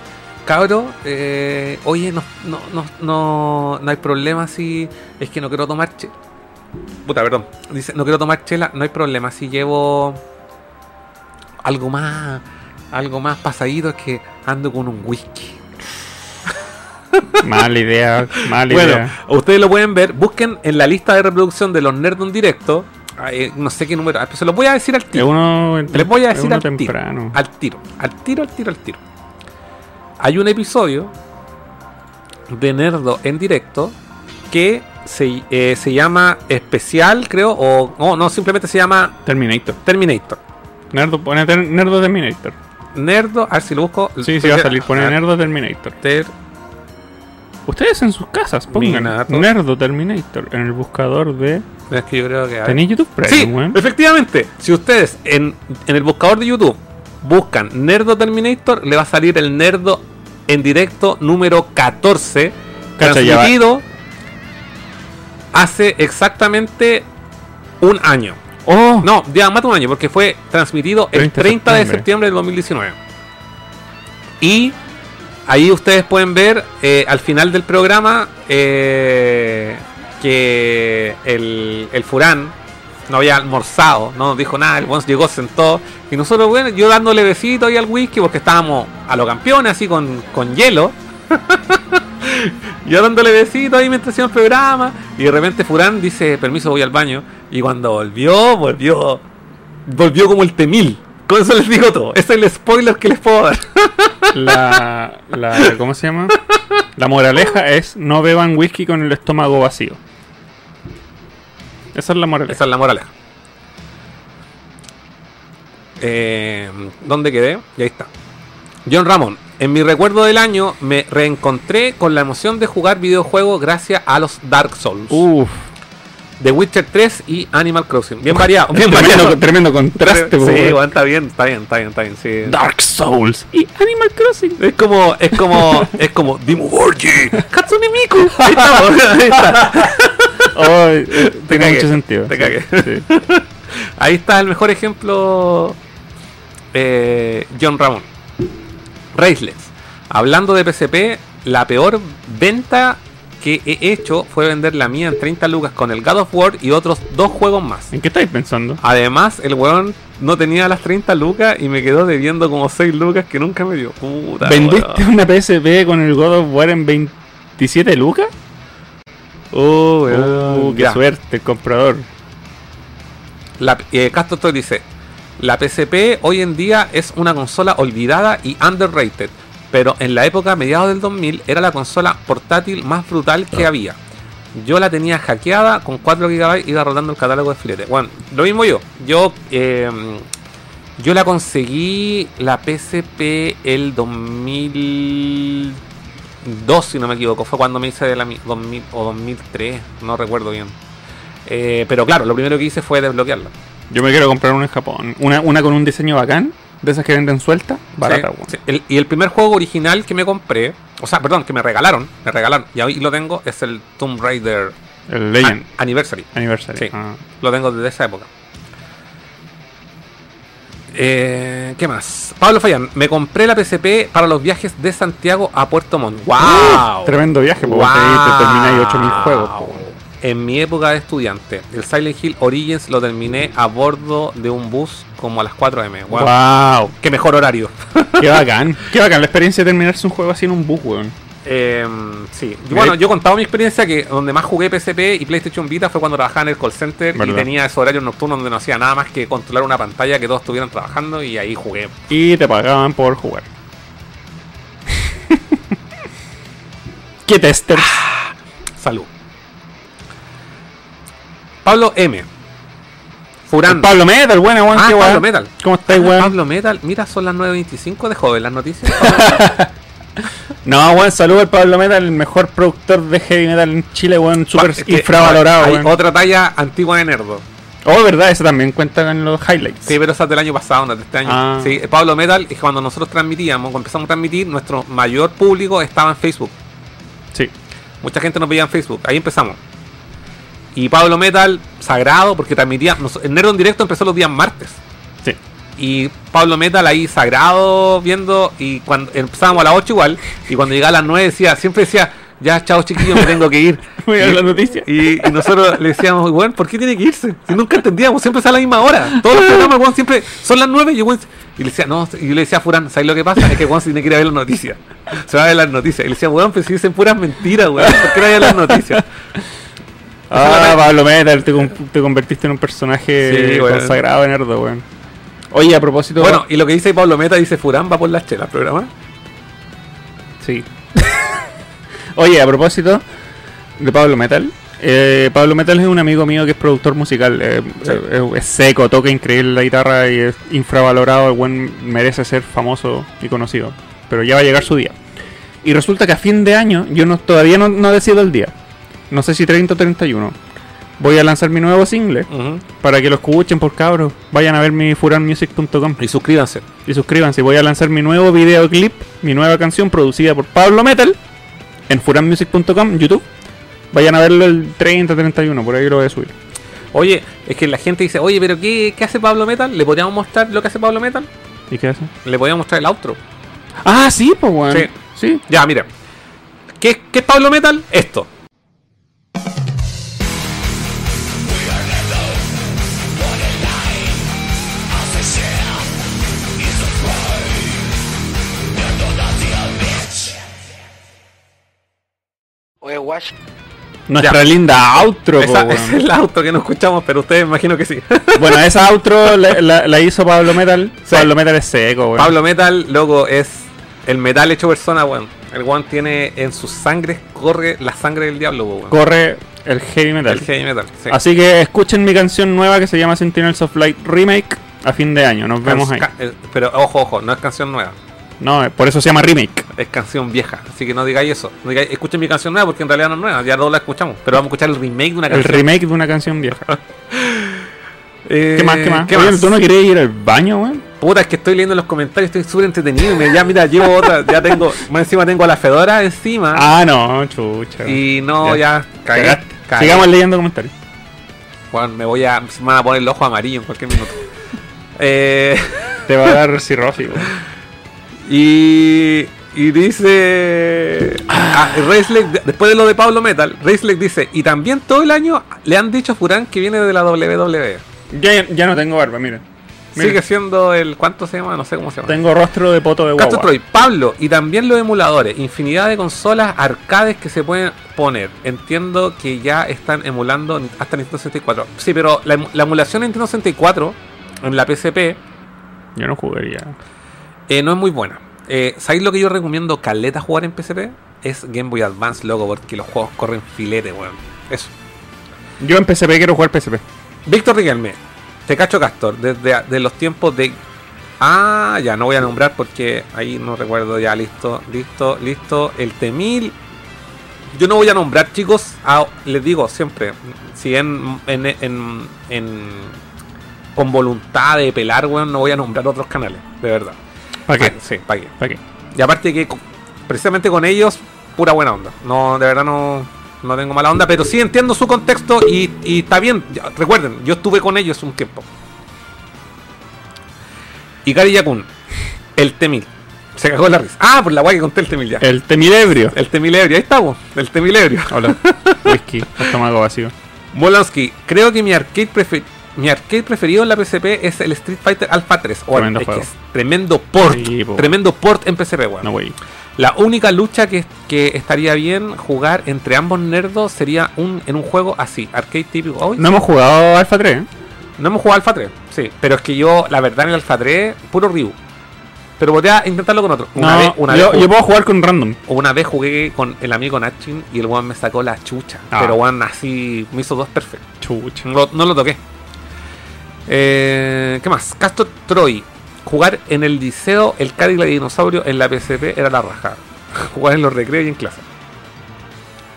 Cabro, eh, oye, no, no, no, no, no hay problema si. Es que no quiero tomar chela. Puta, perdón. Dice: No quiero tomar chela, no hay problema si llevo algo más algo más pasadito es que ando con un whisky. Mala idea, mala Bueno, idea. ustedes lo pueden ver. Busquen en la lista de reproducción de los Nerd en directo. eh, no sé qué número. ah, pero se los voy a decir al tiro. uno, Les voy a decir uno al tiro, al tiro. Al tiro, al tiro, al tiro. Hay un episodio de Nerdo en directo que se, eh, se llama especial, creo. O no, no, simplemente se llama Terminator. Terminator. Nerdo, pone Nerdo Terminator. Nerdo, a ver si lo busco. Sí, sí va a salir. Pone Nerdo Terminator. Ter- Ustedes en sus casas pongan Minato. Nerdo Terminator en el buscador de. Es que yo creo que hay. ¿Tenéis YouTube Sí, Premium, weón? efectivamente. Si ustedes en, en el buscador de YouTube buscan Nerdo Terminator, le va a salir el Nerdo en directo número 14, Cacha, ya va. transmitido hace exactamente un año. ¡Oh! No, ya más de un año, porque fue transmitido el 30 de 30 de septiembre. del 2019. Y ahí ustedes pueden ver eh, al final del programa eh, que el, el Furán no había almorzado, no nos dijo nada, el buen llegó, sentó. Y nosotros, bueno, yo dándole besito ahí al whisky porque estábamos a los campeones, así con, con hielo. Yo dándole besito ahí mientras hacíamos el programa. Y de repente Furán dice, permiso, voy al baño. Y cuando volvió, volvió. Volvió como el temil. Con eso les digo todo. Ese es el spoiler que les puedo dar. La, la- ¿Cómo se llama? La moraleja es no beban whisky con el estómago vacío. Esa es la moraleja. Esa es la moraleja. Eh, ¿Dónde quedé? Y ahí está. John Ramón. En mi recuerdo del año me reencontré con la emoción de jugar videojuegos gracias a los Dark Souls. Uf, The Witcher 3 y Animal Crossing. Bien variado. Bien tremendo, variado. tremendo contraste. Sí, bueno, está bien, está bien, está bien, está bien. Sí. Dark Souls y Animal Crossing. Es como, es como, es como Dimo Borgi, Katsune Miku. Ahí está, ahí está. Oh, eh, tiene cagué, mucho sentido. te sí, cagué. sí. Ahí está el mejor ejemplo. eh, John Ramón. Raceless. Hablando de PSP, la peor venta que he hecho fue vender la mía en 30 lucas con el God of War y otros dos juegos más. ¿En qué estáis pensando? Además, el weón no tenía las 30 lucas y me quedó debiendo como 6 lucas que nunca me dio. Puta, ¿Vendiste weón. una PSP con el God of War en 27 lucas? Oh, weón. Uh, qué Ya. suerte, el comprador. La, eh, Castro dice: La PSP hoy en día es una consola olvidada y underrated, pero en la época mediados del 2000 era la consola portátil más brutal que había. Yo la tenía hackeada con 4 GB, iba rotando el catálogo de filete. Bueno, lo mismo yo. Yo, eh, yo la conseguí la PSP el 2002, si no me equivoco. Fue cuando me hice de la mi- 2000 o 2003, no recuerdo bien. Eh, pero claro, lo primero que hice fue desbloquearla. Yo me quiero comprar una en Japón. Una, una con un diseño bacán, de esas que venden suelta, barata, Sí, weón. sí. El- y el primer juego original que me compré, o sea, perdón, que me regalaron, me regalaron, y ahí lo tengo, es el Tomb Raider El Legend An- Anniversary. Anniversary. Sí. Ah. Lo tengo desde esa época. Eh, ¿Qué más? Pablo Fayán, me compré la PSP para los viajes de Santiago a Puerto Montt. ¡Wow! Tremendo viaje, porque ¡Wow! ahí te termináis 8000 juegos. po. En mi época de estudiante, el Silent Hill Origins lo terminé a bordo de un bus como a las 4 am. ¡Wow! Wow, ¡Qué mejor horario! qué bacán. Qué bacán la experiencia de terminarse un juego así en un bus, weón. Eh, sí, Yo- bueno, yo he contado mi experiencia que donde más jugué PSP y PlayStation Vita fue cuando trabajaba en el call center y tenía esos horarios nocturnos donde no hacía nada más que controlar una pantalla que todos estuvieran trabajando y ahí jugué. Y te pagaban por jugar. ¿Qué testers? Salud. Pablo M. Furán. Pablo Metal, buena, weón. Ah, qué Pablo. Metal. ¿Cómo estáis, weón? Pablo Metal. Mira, son las 9.25 de joven las noticias. No, weón, saludo al Pablo Metal, el mejor productor de heavy metal en Chile, weón, súper Es que infravalorado, Hay otra talla antigua de Nerdo. Oh, verdad, eso también cuenta en los highlights. Sí, pero esa es del año pasado, no de este año. Ah. Sí, Pablo Metal, es cuando nosotros transmitíamos, cuando empezamos a transmitir, nuestro mayor público estaba en Facebook. Sí. Mucha gente nos veía en Facebook. Ahí empezamos. Y Pablo Metal, sagrado, porque transmitía. El Nerd en directo empezó los días martes. Sí. Y Pablo Metal ahí sagrado viendo. Y cuando empezábamos a las 8 igual. Y cuando llegaba a las 9 decía, siempre decía, ya, chao chiquillos, me tengo que ir. Voy a ver la noticia. Y, y nosotros le decíamos, weón, ¿por qué tiene que irse? Si nunca entendíamos, siempre es a la misma hora. Todos los programas, weón, siempre son las 9 y el weón- Y le decía, no, y yo le decía a Furán, ¿sabes lo que pasa? Es que Juan se tiene que ir a ver las noticias. Se va a ver las noticias. Y le decía, weón, pero si dicen puras mentiras, weón, ¿por qué no hay las noticias? Ah, Pablo Metal, te, con- te convertiste en un personaje Sí, consagrado en Nerdo, weón. Oye, a propósito. Bueno, y lo que dice Pablo Meta, dice Furán va por las chelas, programa. Sí. Oye, a propósito de Pablo Metal. eh, Pablo Metal es un amigo mío que es productor musical. eh, Sí. eh, es seco, toca increíble la guitarra y es infravalorado. El buen merece ser famoso y conocido. Pero ya va a llegar su día. Y resulta que a fin de año, yo no, todavía no, no decido el día. No sé si 30 o 31. Voy a lanzar mi nuevo single para que lo escuchen por cabros. Vayan a ver mi furanmusic.com Y suscríbanse. y suscríbanse. Voy a lanzar mi nuevo videoclip, mi nueva canción producida por Pablo Metal en furanmusic.com, YouTube. Vayan a verlo el 30-31, por ahí lo voy a subir. Oye, es que la gente dice, oye, pero ¿qué, qué hace Pablo Metal? ¿Le podríamos mostrar lo que hace Pablo Metal? ¿Y qué hace? Le podríamos mostrar el outro. Ah, sí, pues bueno. Sí. Sí. Ya, mira. ¿Qué, ¿Qué es Pablo Metal? Esto. Wash, Nuestra linda outro, po, Esa- es el auto que no escuchamos, pero ustedes imagino que sí. Bueno, esa outro la, la- la hizo Pablo Metal. Sí. Pablo Metal es seco, weón. Pablo Metal, loco, es el metal hecho persona, weón. El weón tiene en sus sangres, corre la sangre del diablo, weón. corre el heavy metal. El heavy metal, sí. Así que escuchen mi canción nueva que se llama Sentinels of Light Remake a fin de año. Nos vemos ahí. Eh, Pero ojo, ojo, no es canción nueva. No, eh, por eso se llama Remake. Es canción vieja, así que no digáis eso. No digáis, escuchen mi canción nueva porque en realidad no es nueva, ya todos la escuchamos. Pero vamos a escuchar el remake de una El canción. remake de una canción vieja. Eh, ¿Qué más? ¿Qué más? ¿Qué Oye, más? ¿tú no querías ir al baño, weón? Puta, es que estoy leyendo los comentarios, estoy súper entretenido. me- Ya, mira, llevo otra, ya tengo, más encima tengo a la Fedora encima. Ah, no, chucha. y no, ya, cagué, Cagaste. cagué. Sigamos leyendo comentarios. Juan, me voy a, me van a poner el ojo amarillo en cualquier minuto. eh, Te va a dar cirrosis, weón. Y, y dice, ah, Reisleck, después de lo de Pablo Metal, Reisleck dice, y también todo el año le han dicho a Furán que viene de la WWE. Ya, ya no tengo barba, mira. Mira. Sigue siendo el, ¿cuánto se llama? No sé cómo se llama. Tengo rostro de poto de guagua. Troy, Pablo, y también los emuladores, infinidad de consolas arcades que se pueden poner. Entiendo que ya están emulando hasta Nintendo 64. Sí, pero la emulación en Nintendo 64 en la PSP Yo no jugaría. Eh, no es muy buena. Eh, ¿Sabéis lo que yo recomiendo caleta jugar en PSP? Es Game Boy Advance, loco, porque los juegos corren filete, weón. Eso. Yo en PSP quiero jugar PSP. Víctor Riquelme, te cacho Castor, desde de los tiempos de. Ah, ya no voy a nombrar porque ahí no recuerdo ya, listo, listo, listo. El T1000. Yo no voy a nombrar, chicos. les digo siempre, si en, en, en, en- con voluntad de pelar, weón, no voy a nombrar otros canales, de verdad. ¿Para qué? Sí, para qué. ¿Para qué? Y aparte que precisamente con ellos, pura buena onda. No, de verdad no, no tengo mala onda, pero sí entiendo su contexto y, y está bien. Recuerden, yo estuve con ellos un tiempo. Y Gary Yakun, el Temil. Se cagó la risa. Ah, por la guay que conté el Temil ya. El temilebrio. El Temil ebrio, ahí estamos. El Temil ebrio. Hola. Whisky. Estómago vacío. Molansky, creo que mi arcade prefe- mi arcade preferido en la PSP es el Street Fighter Alpha 3. Bueno, Tremendo juego. tremendo port. Sí, tremendo port en PSP, weón. No. La única lucha que, que estaría bien jugar entre ambos nerdos sería un en un juego así, arcade típico. Uy, No hemos jugado Alpha 3. ¿eh? no hemos jugado Alpha 3, sí, pero es que yo, la verdad, en el Alpha 3, puro Ryu. Pero podría intentarlo con otro. Una, no, vez, una, yo, vez, yo puedo jugar con random. una vez jugué con el amigo Nachin y el one me sacó la chucha. Ah. Pero one así me hizo dos perfectos. Chucha. No lo toqué. Eh, ¿Qué más? Castor Troy. Jugar en el liceo, el Cadillac de dinosaurio en la PSP era la raja. Jugar en los recreos y en clase.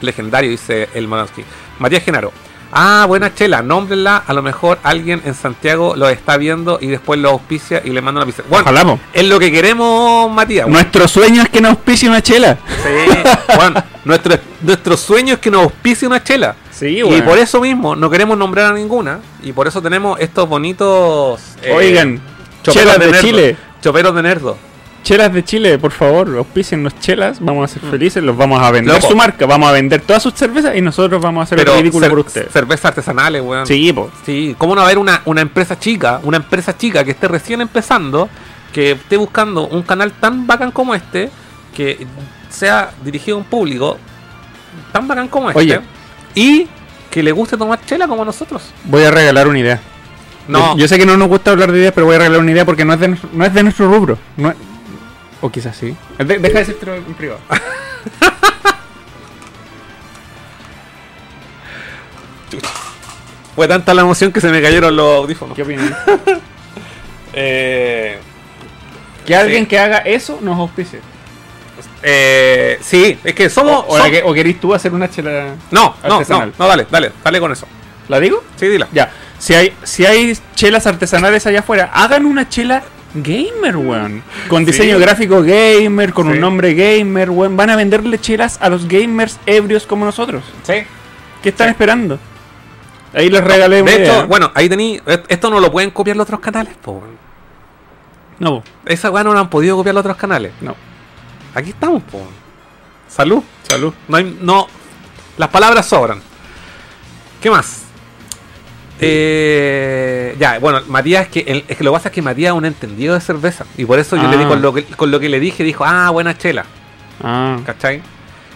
Legendario, dice el Monansky. Matías Genaro. Ah, buena chela, nómbrenla. A lo mejor alguien en Santiago lo está viendo y después lo auspicia y le manda una pizza. Bueno, Ojalá, es lo que queremos, Matías. Nuestro sueño es que nos auspicie una chela. Sí, bueno, nuestro, nuestro sueño es que nos auspicie una chela. Sí, Y por eso mismo no queremos nombrar a ninguna. Y por eso tenemos estos bonitos. eh, Oigan, chelas de nerdo. Chile. Choperos de nerdo. chelas de Chile, por favor, auspiciennos chelas, vamos a ser felices, los vamos a vender Loco. su marca, vamos a vender todas sus cervezas y nosotros vamos a hacer el ridículo por ustedes. cervezas artesanales, weón. Sí, po. Sí, ¿cómo no haber una, una empresa chica, una empresa chica que esté recién empezando, que esté buscando un canal tan bacán como este, que sea dirigido a un público tan bacán como este, Oye. y que le guste tomar chela como nosotros? Voy a regalar una idea. No, Yo, sé que no nos gusta hablar de ideas, pero voy a regalar una idea porque no es de, nuestro- no es de nuestro rubro. No es- o quizás sí. De- deja de decirte en privado. fue tanta la emoción que se me cayeron los audífonos. ¿Qué opinas? Eh, Que alguien que haga eso nos auspice. Eh, sí, es que somos... O, o la som- que- o querís tú hacer una chela. No, no, no, no, dale, dale, dale con eso. ¿La digo? Sí, dila. Ya. Si hay, si hay chelas artesanales allá afuera, hagan una chela gamer, weón. Con Sí. diseño gráfico gamer, con Sí. un nombre gamer, weón. Van a venderle chelas a los gamers ebrios como nosotros. Sí. ¿Qué están esperando? Ahí les regalé De idea. hecho, bueno, ahí tení. Esto no lo pueden copiar los otros canales, po. No, Esa weá no lo han podido copiar los otros canales. no. Aquí estamos, po. Salud. Salud. No hay. No. Las palabras sobran. ¿Qué más? Eh, ya, bueno, Matías es que, el- es que lo que pasa es que Matías es un entendido de cerveza. Y por eso yo le di Ah. con lo, que, con lo que le dije, dijo, ah, buena chela. Ah. ¿Cachai?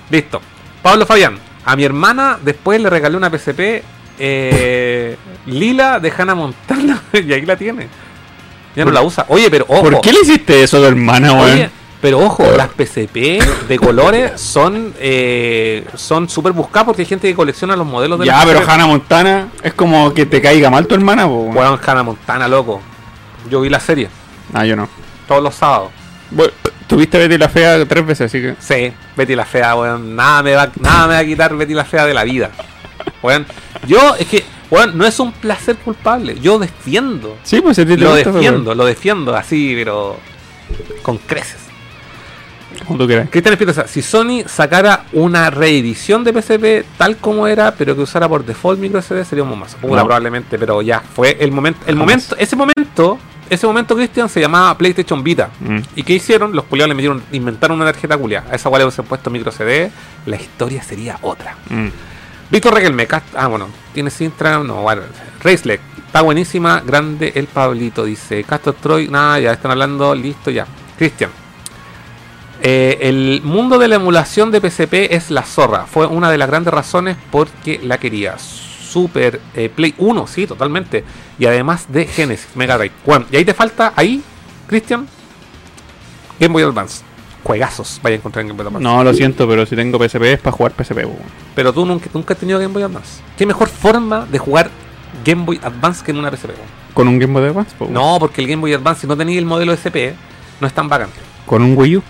Listo. Pablo Fabián. A mi hermana después le regalé una PCP eh, lila de Hannah Montana y ahí la tiene. Ya no ¿Por- la usa. Oye, pero ojo. ¿Por qué le hiciste eso a tu hermana, weón? Pero ojo, las PCP de colores son eh, son súper buscadas porque hay gente que colecciona los modelos de Ya, las pero PCP. Hannah Montana es como que te caiga mal tu hermana, po. Weón, Hannah Montana, loco. Yo vi la serie Ah, yo no. todos los sábados. Bueno, tuviste Betty la Fea tres veces, así que. Sí, Betty la Fea, weón. Nada me va, nada me va a quitar Betty la Fea de la vida. Weón. Yo, es que, weón, no es un placer culpable. Yo defiendo. Sí, pues a ti te Lo gusta defiendo, lo defiendo así, pero con creces. Quieras. Cristian Espinosa, si Sony sacara una reedición de PSP tal como era, pero que usara por default micro SD, sería un bombazo. No. probablemente, pero ya fue el momento, el Jamás. momento, ese momento, ese momento, Cristian, se llamaba PlayStation Vita. Mm. ¿Y qué hicieron? Los culiados le metieron, inventaron una tarjeta culia. A esa cual le hubiesen puesto micro CD, la historia sería otra. Mm. Víctor cast- ah, bueno, tiene Sintra, no, bueno, Racelec, está buenísima, grande el Pablito, dice, Castor Troy, nada, ya están hablando, listo, ya. Cristian, eh, el mundo de la emulación de PSP es la zorra, fue una de las grandes razones porque la quería. Super eh, Play 1, sí, totalmente. Y además de Genesis, Mega Drive. Bueno, y ahí te falta, ahí, Cristian, Game Boy Advance. Juegazos, vaya a encontrar en Game Boy Advance. No, lo siento, pero si tengo PSP es para jugar PSP. Pero tú nunca, nunca has tenido Game Boy Advance. ¿Qué mejor forma de jugar Game Boy Advance que en una PSP? ¿Con un Game Boy Advance? po? No, porque el Game Boy Advance, si no tenéis el modelo SP, no es tan bacán. ¿Con un Wii U?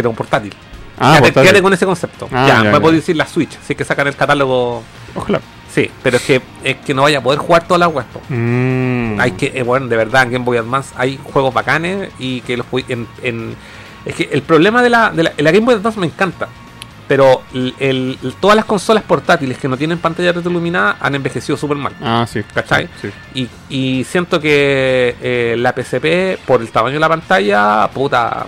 Pero un portátil. Ah, quédate, portátil. quédate con ese concepto. Ah, ya, ya, me ya. puedo decir la Switch. Es que sacan el catálogo. Ojalá. Sí, pero es que, es que no vaya a poder jugar todas las webs. po. Mm. Hay que, eh, bueno, de verdad, en Game Boy Advance hay juegos bacanes y que los en, en- es que el problema de la, de la, la Game Boy Advance me encanta. Pero el- todas las consolas portátiles que no tienen pantalla retroiluminada han envejecido súper mal. Ah, sí. ¿Cachai? Sí. Y, y siento que eh, la PSP, por el tamaño de la pantalla, puta,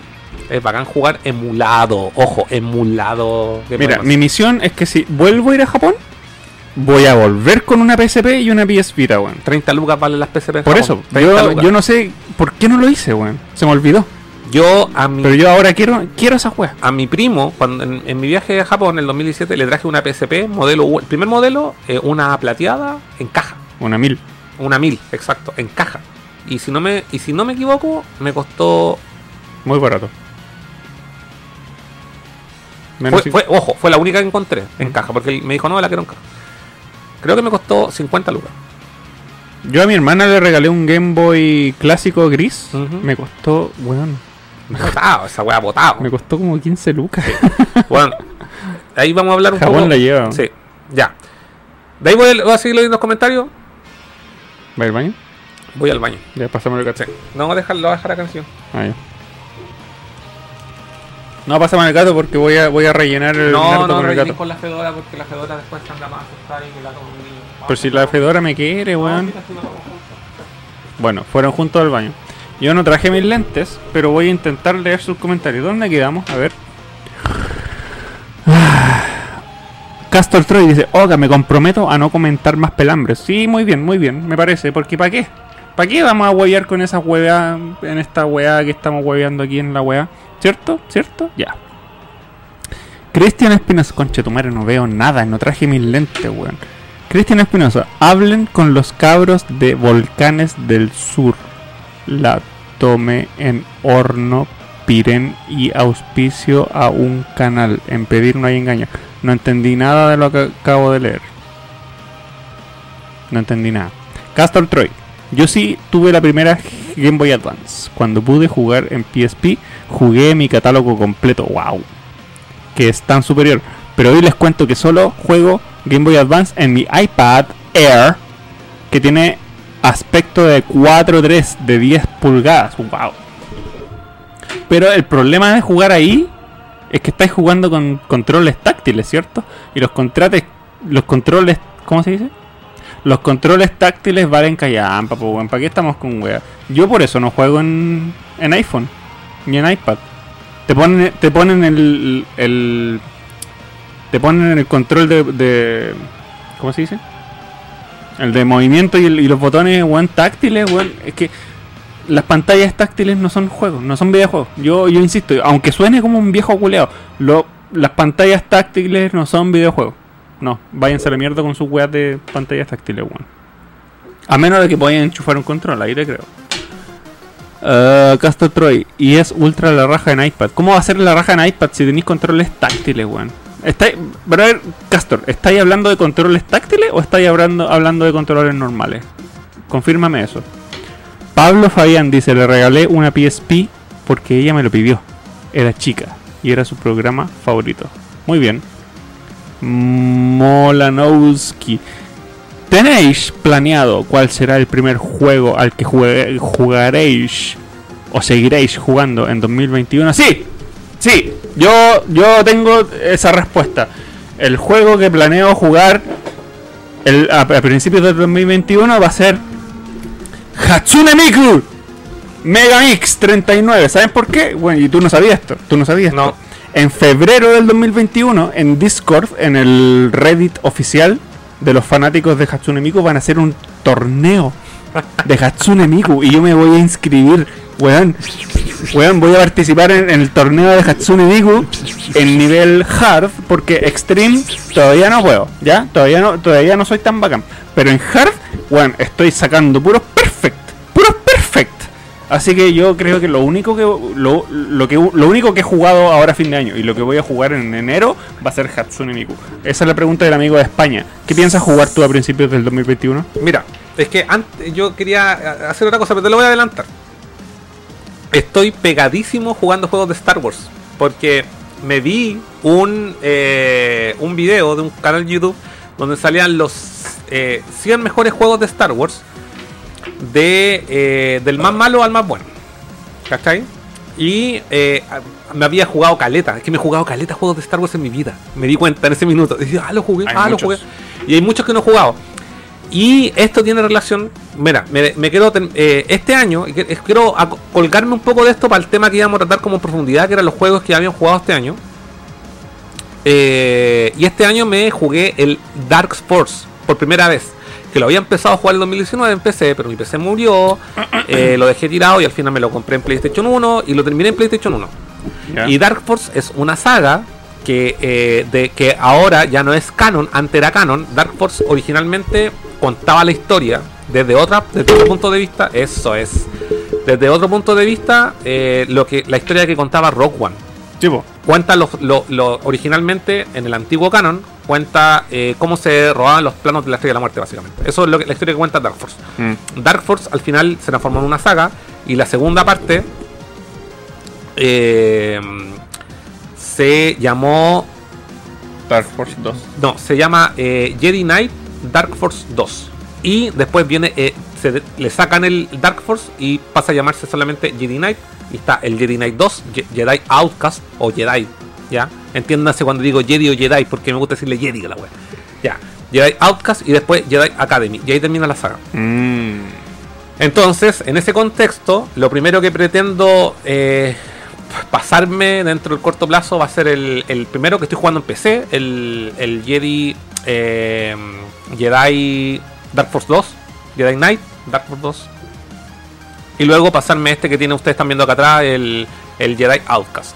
es bacán jugar emulado. Ojo, emulado. Game Mira, mi misión es que si vuelvo a ir a Japón, voy a volver con una PSP y una PS Vita, weón. 30 lucas valen las PSP. en Por Japón. eso, 30 yo, yo no sé por qué no lo hice, weón. Se me olvidó. Yo a mi, Pero yo ahora quiero quiero esa weá. a mi primo, cuando en, en mi viaje a Japón en el 2017, le traje una PSP, modelo, el primer modelo, eh, una plateada en caja. Una mil. Una 1000, exacto, en caja. Y si no me, y si no me equivoco, me costó. Muy barato. Menos Fue, fue- ojo, fue la única que encontré en caja, porque él me dijo, no, la quiero en caja. Creo que me costó 50 lucas. Yo a mi hermana le regalé un Game Boy clásico gris. Me costó, weón, Botado, esa wea botado. me costó como 15 lucas. Bueno, ahí vamos a hablar un Japón poco. la lleva. Sí, ya. De ahí voy a, voy a seguir leyendo los comentarios. ¿Va al baño? Voy al baño. Ya pasamos el. Sí. No, déjalo, dejar la canción. Ah, ya. No, pásame el gato porque voy a, voy a rellenar el No, nardo no, con el gato. con la Fedora porque la Fedora después anda más asustada y. Por si la Fedora me quiere, weón. Bueno, fueron juntos al baño. Yo no traje mis lentes, pero voy a intentar leer sus comentarios. ¿Dónde quedamos? A ver. Castor Troy dice, Oga, me comprometo a no comentar más pelambres. Sí, muy bien, muy bien, me parece, porque ¿para qué? ¿Para qué vamos a huevear con esa hueá, en esta hueá que estamos hueveando aquí en la hueá? ¿Cierto? ¿Cierto? Ya. Cristian Espinosa, concha tu madre, no veo nada, no traje mis lentes, weón. Cristian Espinosa, hablen con los cabros de Volcanes del Sur. La tomé en horno, piren y auspicio a un canal. En pedir no hay engaño. No entendí nada de lo que acabo de leer. No entendí nada. Castor Troy. Yo sí tuve la primera Game Boy Advance. Cuando pude jugar en PSP, jugué mi catálogo completo. ¡Wow! Que es tan superior. Pero hoy les cuento que solo juego Game Boy Advance en mi iPad Air. Que tiene aspecto de 4.3 de 10 pulgadas. ¡Wow! Pero el problema de jugar ahí es que estáis jugando con controles táctiles, ¿cierto? Y los contrates, los controles, ¿cómo se dice? Los controles táctiles valen callampa, pues, weón. ¿Para qué estamos con wea? Yo por eso no juego en, en iPhone ni en iPad. Te ponen, te ponen el, el te ponen el control de, de ¿cómo se dice? El de movimiento y, el- y los botones, weón, táctiles, weón. Es que las pantallas táctiles no son juegos, no son videojuegos. Yo, yo insisto, aunque suene como un viejo culeado, las pantallas táctiles no son videojuegos. No, váyanse a la mierda con sus weas de pantallas táctiles, weón. A menos de que puedan enchufar un control, ahí creo. Uh, Castor Troy, y es ultra la raja en iPad. ¿Cómo va a ser la raja en iPad si tenéis controles táctiles, weón? ¿Estáis, Castor, ¿estáis hablando de controles táctiles o estáis hablando, hablando de controles normales? Confírmame eso. Pablo Fabián dice, le regalé una PSP porque ella me lo pidió. Era chica y era su programa favorito. Muy bien. Molanowski. ¿Tenéis planeado cuál será el primer juego al que jugaréis o seguiréis jugando en 2021? Sí, sí, yo, yo tengo esa respuesta. El juego que planeo jugar el- a, a principios del 2021 va a ser Hatsune Miku Megamix 39. ¿Saben por qué? Bueno, y tú no sabías esto. Tú no sabías No. esto. En febrero del 2021, en Discord, en el Reddit oficial de los fanáticos de Hatsune Miku, van a hacer un torneo de Hatsune Miku. Y yo me voy a inscribir. Weón, weón, voy a participar en, el torneo de Hatsune Miku en nivel hard, porque Extreme todavía no puedo, ¿ya? Todavía no, todavía no soy tan bacán. Pero en hard, weón, estoy sacando puros perfect, puros perfect. Así que yo creo que lo único que lo, lo que lo único que he jugado ahora a fin de año y lo que voy a jugar en enero va a ser Hatsune Miku. Esa es la pregunta del amigo de España. ¿Qué piensas jugar tú a principios del 2021? Mira, es que antes yo quería eh, hacer otra cosa, pero te lo voy a adelantar. Estoy pegadísimo jugando juegos de Star Wars. Porque me vi un, eh, un video de un canal YouTube donde salían los eh, 100 mejores juegos de Star Wars. De, eh, del más malo al más bueno. ¿Cachai? Y eh, me había jugado caleta. Es que me he jugado caleta juegos de Star Wars en mi vida. Me di cuenta en ese minuto. Dije, ah, lo jugué, Hay ah, lo jugué. Y hay muchos que no he jugado. Y esto tiene relación. Mira, me, ten- eh, este año, quiero colgarme un poco de esto para el tema que íbamos a tratar como profundidad, que eran los juegos que habían jugado este año. Eh, y este año me jugué el Dark Force por primera vez. Que lo había empezado a jugar en 2019 en PC, pero mi PC murió. eh, lo dejé tirado y al final me lo compré en PlayStation 1 y lo terminé en PlayStation 1. ¿Ya? Y Dark Force es una saga que, eh, de, que ahora ya no es canon, antes era canon. Dark Force originalmente contaba la historia desde, otra, desde otro punto de vista. Eso es. Desde otro punto de vista, eh, lo que, la historia que contaba Rock One. Sí, po. Cuenta lo, lo- lo- originalmente en el antiguo canon, cuenta eh, cómo se robaban los planos de la estrella de la muerte, básicamente. Eso es lo que, la historia que cuenta Dark Force. Mm. Dark Force al final se transformó en una saga y la segunda parte eh, se llamó Dark Force 2. no se llama eh, Jedi Knight Dark Force 2 y después viene eh, se le sacan el Dark Force y pasa a llamarse solamente Jedi Knight y está el Jedi Knight 2 Je- Jedi Outcast o Jedi ya entiéndanse cuando digo Jedi o Jedi porque me gusta decirle Jedi a la wea ya Jedi Outcast y después Jedi Academy y ahí termina la saga Mm. Entonces, en ese contexto, lo primero que pretendo eh, pasarme dentro del corto plazo va a ser el, el primero que estoy jugando en PC, el, el Jedi, eh, Jedi Dark Force 2, Jedi Knight, Dark Force 2. Y luego pasarme este que tiene ustedes están viendo acá atrás, el, el Jedi Outcast.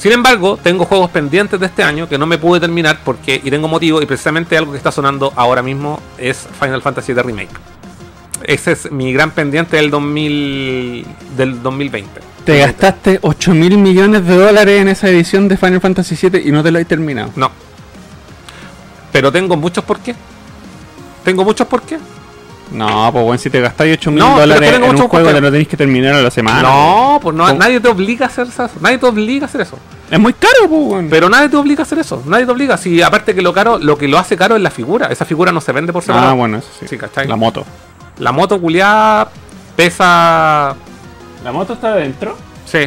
Sin embargo, tengo juegos pendientes de este año que no me pude terminar porque, y tengo motivo, y precisamente algo que está sonando ahora mismo es Final Fantasy VII Remake. Ese es mi gran pendiente del 2000, del 2020. Te gastaste 8 mil millones de dólares en esa edición de Final Fantasy VII y no te lo has terminado. No. Pero tengo muchos por qué. Tengo muchos por qué. No, pues bueno, si te gastáis 8 mil No, dólares en un juego que lo tenéis que terminar a la semana. no, pues no, ¿Cómo? nadie te obliga a hacer eso. Nadie te obliga a hacer eso. Es muy caro, pues, weón. Pero nadie te obliga a hacer eso. Nadie te obliga. Si aparte que lo caro, lo que lo hace caro es la figura. Esa figura no se vende por separado. Ah, bueno, eso sí. Sí, ¿cachai? La moto. La moto culiada pesa. ¿La moto está adentro? Sí.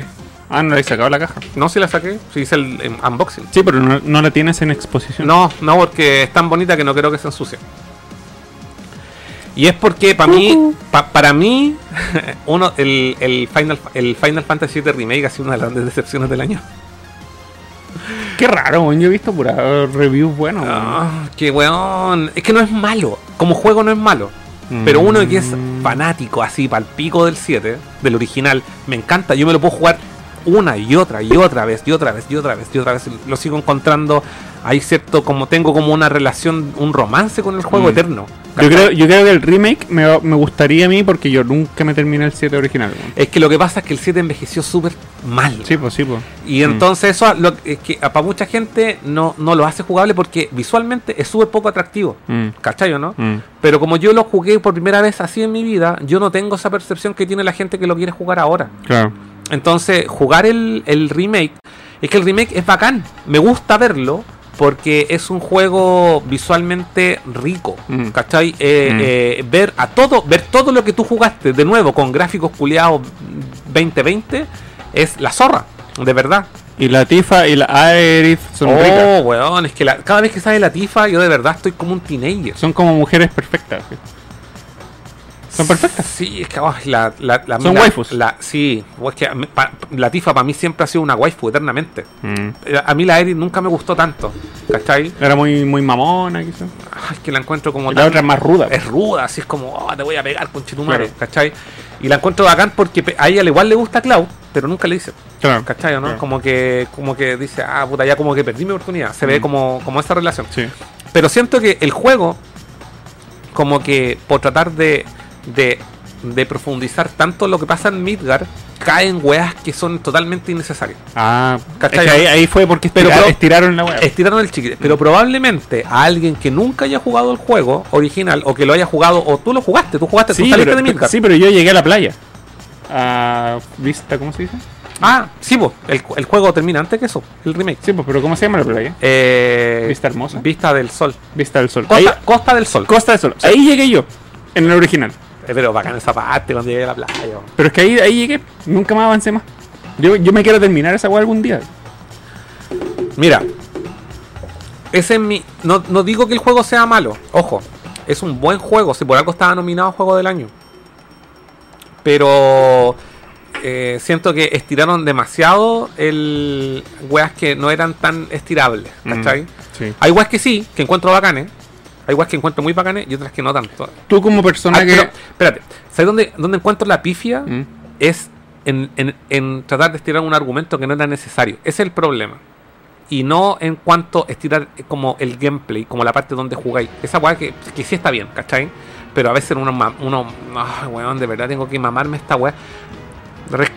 Ah, no le he sacado la caja. No, si la saqué. Si hice el em, unboxing. Sí, pero no, no la tienes en exposición. No, no, porque es tan bonita que no quiero que se ensucie. Y es porque para mí, pa- para mí, uno, el, el Final, el Final Fantasy VII Remake ha sido una de las grandes decepciones del año. Qué raro. Yo he visto pura reviews buenas. Ah, qué weón. Es que no es malo. Como juego no es malo. Pero uno que es fanático así, pal pico del 7, del original, me encanta. Yo me lo puedo jugar una y otra y otra vez y otra vez y otra vez y otra vez. Lo sigo encontrando. Hay cierto, como tengo como una relación, un romance con el juego Mm. eterno. Yo creo, yo creo que el remake me, me gustaría a mí porque yo nunca me terminé el 7 original. Es que lo que pasa es que el 7 envejeció súper mal. Sí, pues sí, pues. Y entonces eso lo, es que para mucha gente no, no lo hace jugable porque visualmente es súper poco atractivo. Mm, ¿Cachai o no? mm. Pero como yo lo jugué por primera vez así en mi vida, yo no tengo esa percepción que tiene la gente que lo quiere jugar ahora. Claro. Entonces, jugar el, el remake, es que el remake es bacán. Me gusta verlo porque es un juego visualmente rico. Mm. ¿Cachai? Eh, Mm. eh, ver a todo, ver todo lo que tú jugaste de nuevo con gráficos culiados 2020 es la zorra, de verdad. Y la Tifa y la Aerith son oh, ricas. weón, es que la- cada vez que sale la tifa, yo de verdad estoy como un teenager. Son como mujeres perfectas. ¿sí? Son perfectas. Sí, es que ay, la, la, la- Son la- waifus. la- sí, es que pa- la Tifa para mí siempre ha sido una waifu eternamente. Mm. Eh, A mí la Erin nunca me gustó tanto, ¿cachai? Era muy, muy mamona, quizás. Ay, es que la encuentro como Y la tan- otra es más ruda. es ruda, así es como, oh, te voy a pegar con chitumare, Claro. ¿cachai? Y la encuentro bacán porque a ella al igual le gusta Cloud, pero nunca le dice, Claro. ¿cachai? ¿no? Claro. Como que como que dice, ah, puta, ya como que perdí mi oportunidad. Se ve Mm. como, como esa relación. Sí. Pero siento que el juego, como que por tratar de, de, de profundizar tanto lo que pasa en Midgar, caen weas que son totalmente innecesarias. Ah, ¿Cachai? es que ahí, ahí fue porque Pero estira- pro- estiraron la wea. Estiraron el chiquete. Pero probablemente a alguien que nunca haya jugado el juego original o que lo haya jugado, o tú lo jugaste, tú jugaste, tú Sí, saliste pero, de Midgar. sí, pero yo llegué a la playa. A Vista, ¿cómo se dice? Ah, sí, pues, el, el juego termina antes que eso, el remake. Sí, pues, pero ¿cómo se llama la playa? Eh, Vista Hermosa. Vista del Sol. Vista del Sol. Costa, Ahí- Costa del Sol. Costa del Sol. Ahí llegué yo, en el original. Eh, pero bacán esa parte cuando llegué a la playa. Pero es que ahí, ahí llegué, nunca más avancé más. Yo, yo me quiero terminar esa wea algún día. Mira, ese es mi. No, no digo que el juego sea malo, ojo, es un buen juego, si por algo estaba nominado a Juego del Año. Pero eh, siento que estiraron demasiado el weas que no eran tan estirables, ¿cachai? Sí. Hay weas que sí, que encuentro bacanes. Hay weas que encuentro muy bacanes y otras que no tanto. Tú como persona Ah, que... pero, espérate, ¿sabes dónde, dónde encuentro la pifia? Mm. es en, en- en tratar de estirar un argumento que no era necesario. Ese es el problema. Y no en cuanto estirar eh, como el gameplay, como la parte donde jugáis. Esa weá que, que sí está bien, ¿cachai? Pero a veces uno, uno ah, weón, de verdad tengo que mamarme esta weá.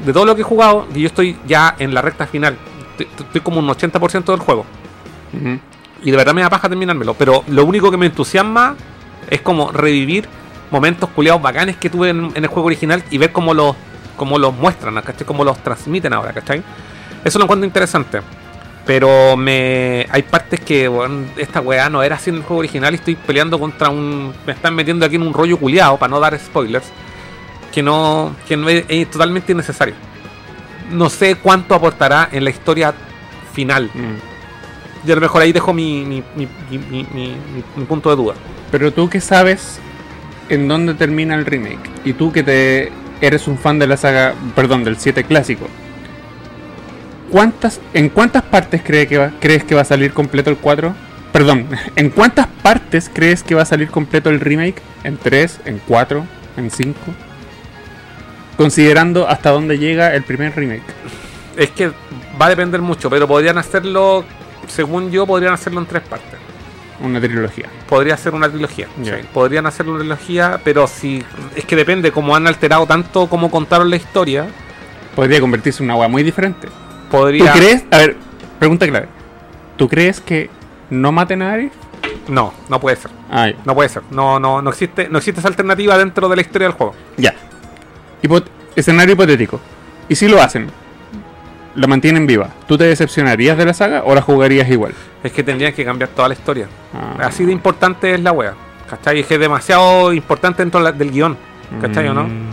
De todo lo que he jugado, y yo estoy ya en la recta final. Estoy, estoy como un 80% del juego. Ujú. Y de verdad me da paja terminármelo. Pero lo único que me entusiasma es como revivir momentos culiados bacanes que tuve en, en el juego original y ver cómo los, cómo los muestran, ¿cachai? Cómo los transmiten ahora, ¿cachai? Eso lo encuentro interesante. Pero me hay partes que, bueno, esta weá no era así en el juego original y estoy peleando contra un... Me están metiendo aquí en un rollo culiado, para no dar spoilers, que no, que no es, totalmente innecesario. No sé cuánto aportará en la historia final. Mm. Y a lo mejor ahí dejo mi, mi, mi, mi- mi- mi- mi- mi punto de duda. Pero tú que sabes en dónde termina el remake. Y tú que te eres un fan de la saga, perdón, del 7 clásico. ¿Cuántas, ¿En cuántas partes cree que va- crees que va a salir completo el 4? Perdón, ¿en cuántas partes crees que va a salir completo el remake? ¿En 3? ¿En 4? ¿En 5? Considerando hasta dónde llega el primer remake. Es que va a depender mucho, pero podrían hacerlo, según yo, podrían hacerlo en tres partes. Una trilogía. Podría ser una trilogía. Sí. Podrían hacer una trilogía, pero si es que depende, como han alterado tanto como contaron la historia, Podría convertirse en una agua muy diferente. ¿Tú crees? A ver, pregunta clave. ¿Tú crees que no maten a Aerith? No, no puede ser. Ah, ya. No puede ser. No, no, no existe, no existe esa alternativa dentro de la historia del juego. Ya. Hipo- escenario hipotético. ¿Y si lo hacen? ¿La mantienen viva? ¿Tú te decepcionarías de la saga o la jugarías igual? Es que tendrían que cambiar toda la historia. Ah. Así de importante es la wea. ¿Cachai? Es que es demasiado importante dentro del guion. ¿Cachai o no? Mm.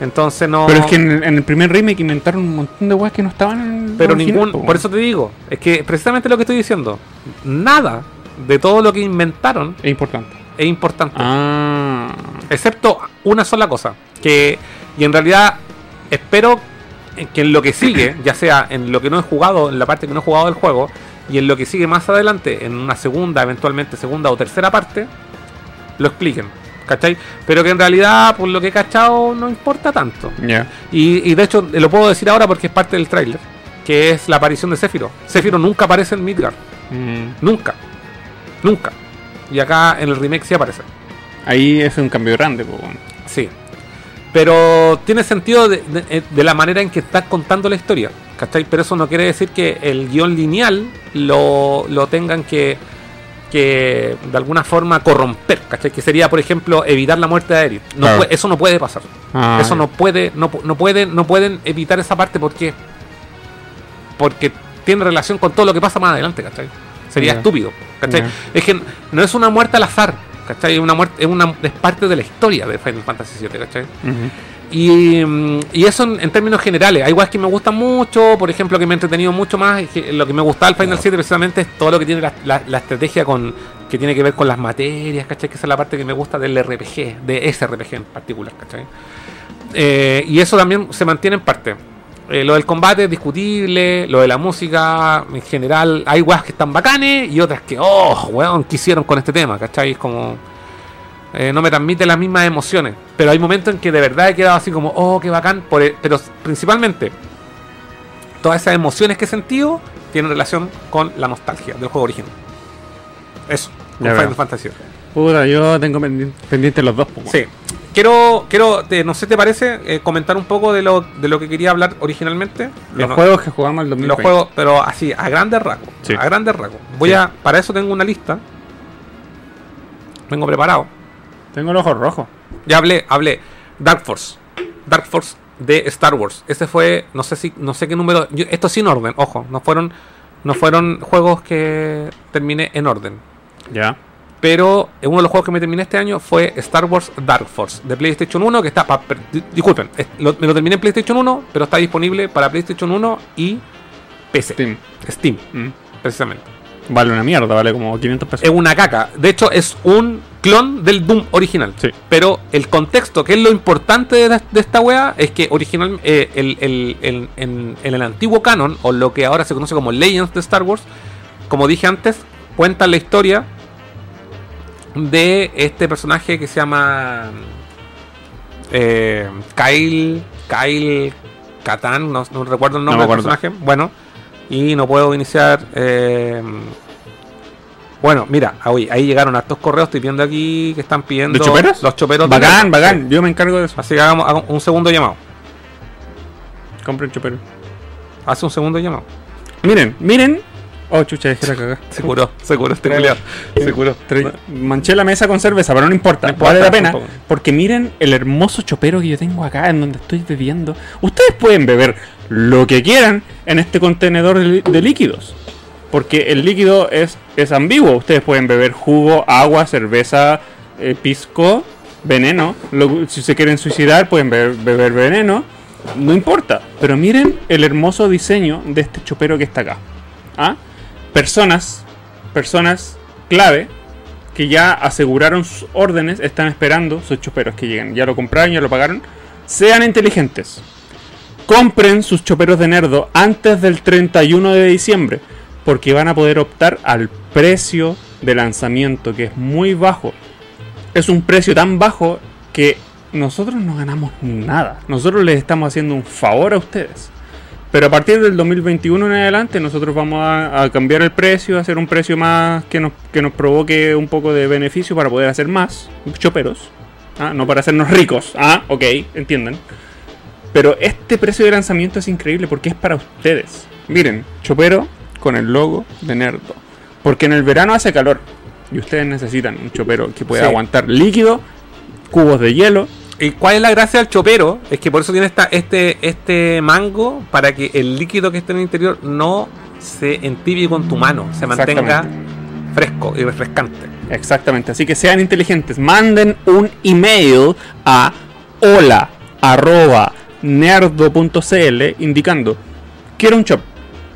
Entonces no. Pero es que en el, en el primer remake inventaron un montón de weas que no estaban en el Pero ningún. po, Por eso te digo. Es que precisamente lo que estoy diciendo. Nada de todo lo que inventaron Es importante. es importante. Ah. Excepto una sola cosa. Que. Y en realidad. Espero que en lo que sigue, ya sea en lo que no he jugado, en la parte que no he jugado del juego, y en lo que sigue más adelante, en una segunda, eventualmente segunda o tercera parte, lo expliquen. ¿Cachai? Pero que en realidad, por lo que he cachado, no importa tanto. Ya. Y, y de hecho, lo puedo decir ahora porque es parte del tráiler. Que es la aparición de Sephiroth. Sephiroth nunca aparece en Midgard. Mm. Nunca. Nunca. Y acá en el remake sí aparece. Ahí es un cambio grande, weón. Sí. Pero tiene sentido de, de- de la manera en que estás contando la historia. ¿Cachai? Pero eso no quiere decir que el guion lineal lo, lo tengan que, que de alguna forma corromper. ¿Cachai? Que sería, por ejemplo, evitar la muerte de Aerith. No Claro. eso no puede pasar. Ah, eso no puede, no, no pueden, no pueden evitar esa parte porque porque tiene relación con todo lo que pasa más adelante, ¿cachai? Sería estúpido, ¿cachai? Es que no es una muerte al azar, ¿cachai? Es una muerte, es una es parte de la historia de Final Fantasy VII, ¿cachai? Y, mm, y eso en, en términos generales. Hay igual que me gustan mucho, por ejemplo, que me he entretenido mucho más. es que lo que me gustaba del Final 7 precisamente es todo lo que tiene la, la- la estrategia con que tiene que ver con las materias, ¿cachai? Que esa es la parte que me gusta del RPG, de ese RPG en particular, ¿cachai? Eh, y eso también se mantiene en parte. Eh, lo del combate es discutible, lo de la música en general, hay weas que están bacanes y otras que, oh, weón, ¿qué hicieron con este tema? ¿Cachai? Es como eh, no me transmite las mismas emociones. Pero hay momentos en que de verdad he quedado así como, oh, qué bacán. Por el- pero principalmente, todas esas emociones que he sentido tienen relación con la nostalgia del juego original. Eso, con Final. Fantasy. Puta, yo tengo pendiente, los dos, weón. Sí. Quiero, quiero te- no sé, ¿te parece? eh, comentar un poco de lo, de lo que quería hablar originalmente. Los juegos que jugamos el 2020. los juegos, pero así, a grandes rasgos. Sí. A grandes rasgos. Voy Sí. a, para eso tengo una lista. Vengo preparado. Tengo los ojos rojos. Ya hablé, hablé. Dark Force. Dark Force de Star Wars. Ese fue, no sé si, no sé qué número. yo- esto sin orden, ojo. No fueron, no fueron juegos que terminé en orden. Ya. Pero uno de los juegos que me terminé este año fue Star Wars Dark Force de PlayStation 1, que está pa- per- disculpen, lo- me lo terminé en PlayStation 1, pero está disponible para PlayStation 1 y PC. Steam. Steam, Mm. precisamente. Vale una mierda, vale como 500 pesos. Es una caca. De hecho, es un clon del Doom original. Sí. Pero el contexto, que es lo importante de, de esta wea, es que original, eh, el, el- el- en, en el antiguo canon, o lo que ahora se conoce como Legends de Star Wars, como dije antes, cuentan la historia de este personaje que se llama eh, Kyle Kyle Katan, no, no recuerdo el No nombre me del personaje. Bueno, y no puedo iniciar. eh, bueno, mira, ahí, ahí llegaron hartos correos. Estoy viendo aquí que están pidiendo ¿De choperos? los choperos. Bacán, bacán. Yo me encargo de eso. Así que hagamos, hagamos un segundo llamado. Compren chopero. Hace un segundo llamado. Miren, miren. Oh, chucha, dejé la cagada. Se curó, se curó este Creo. culiao. Se curó. Manché la mesa con cerveza, pero no importa. No importa, vale la pena. tampoco. Porque miren el hermoso chopero que yo tengo acá en donde estoy bebiendo. Ustedes pueden beber lo que quieran en este contenedor de, de líquidos. Porque el líquido es, es ambiguo. Ustedes pueden beber jugo, agua, cerveza, eh, pisco, veneno. Lo- si se quieren suicidar, pueden beber, beber veneno. No importa. Pero miren el hermoso diseño de este chopero que está acá. ¿Ah? Personas, personas clave que ya aseguraron sus órdenes, están esperando sus choperos que lleguen. Ya lo compraron, ya lo pagaron. Sean inteligentes. Compren sus choperos de nerdo antes del 31 de diciembre. Porque van a poder optar al precio de lanzamiento, que es muy bajo. Es un precio tan bajo que nosotros no ganamos nada. Nosotros les estamos haciendo un favor a ustedes. Pero a partir del 2021 en adelante nosotros vamos a, a cambiar el precio, a hacer un precio más que nos, que nos provoque un poco de beneficio para poder hacer más choperos. ¿ah? No para hacernos ricos. Ah, ok, entienden. Pero este precio de lanzamiento es increíble porque es para ustedes. Miren, chopero con el logo de Nerdo. Porque en el verano hace calor. Y ustedes necesitan un chopero que pueda Sí. aguantar líquido, cubos de hielo. ¿Y cuál es la gracia del chopero? Es que por eso tiene esta, este, este mango para que el líquido que esté en el interior no se entibie con tu mano, se mantenga fresco y refrescante. Exactamente, así que sean inteligentes. Manden un email a hola arroba nerdo.cl indicando quiero un chop,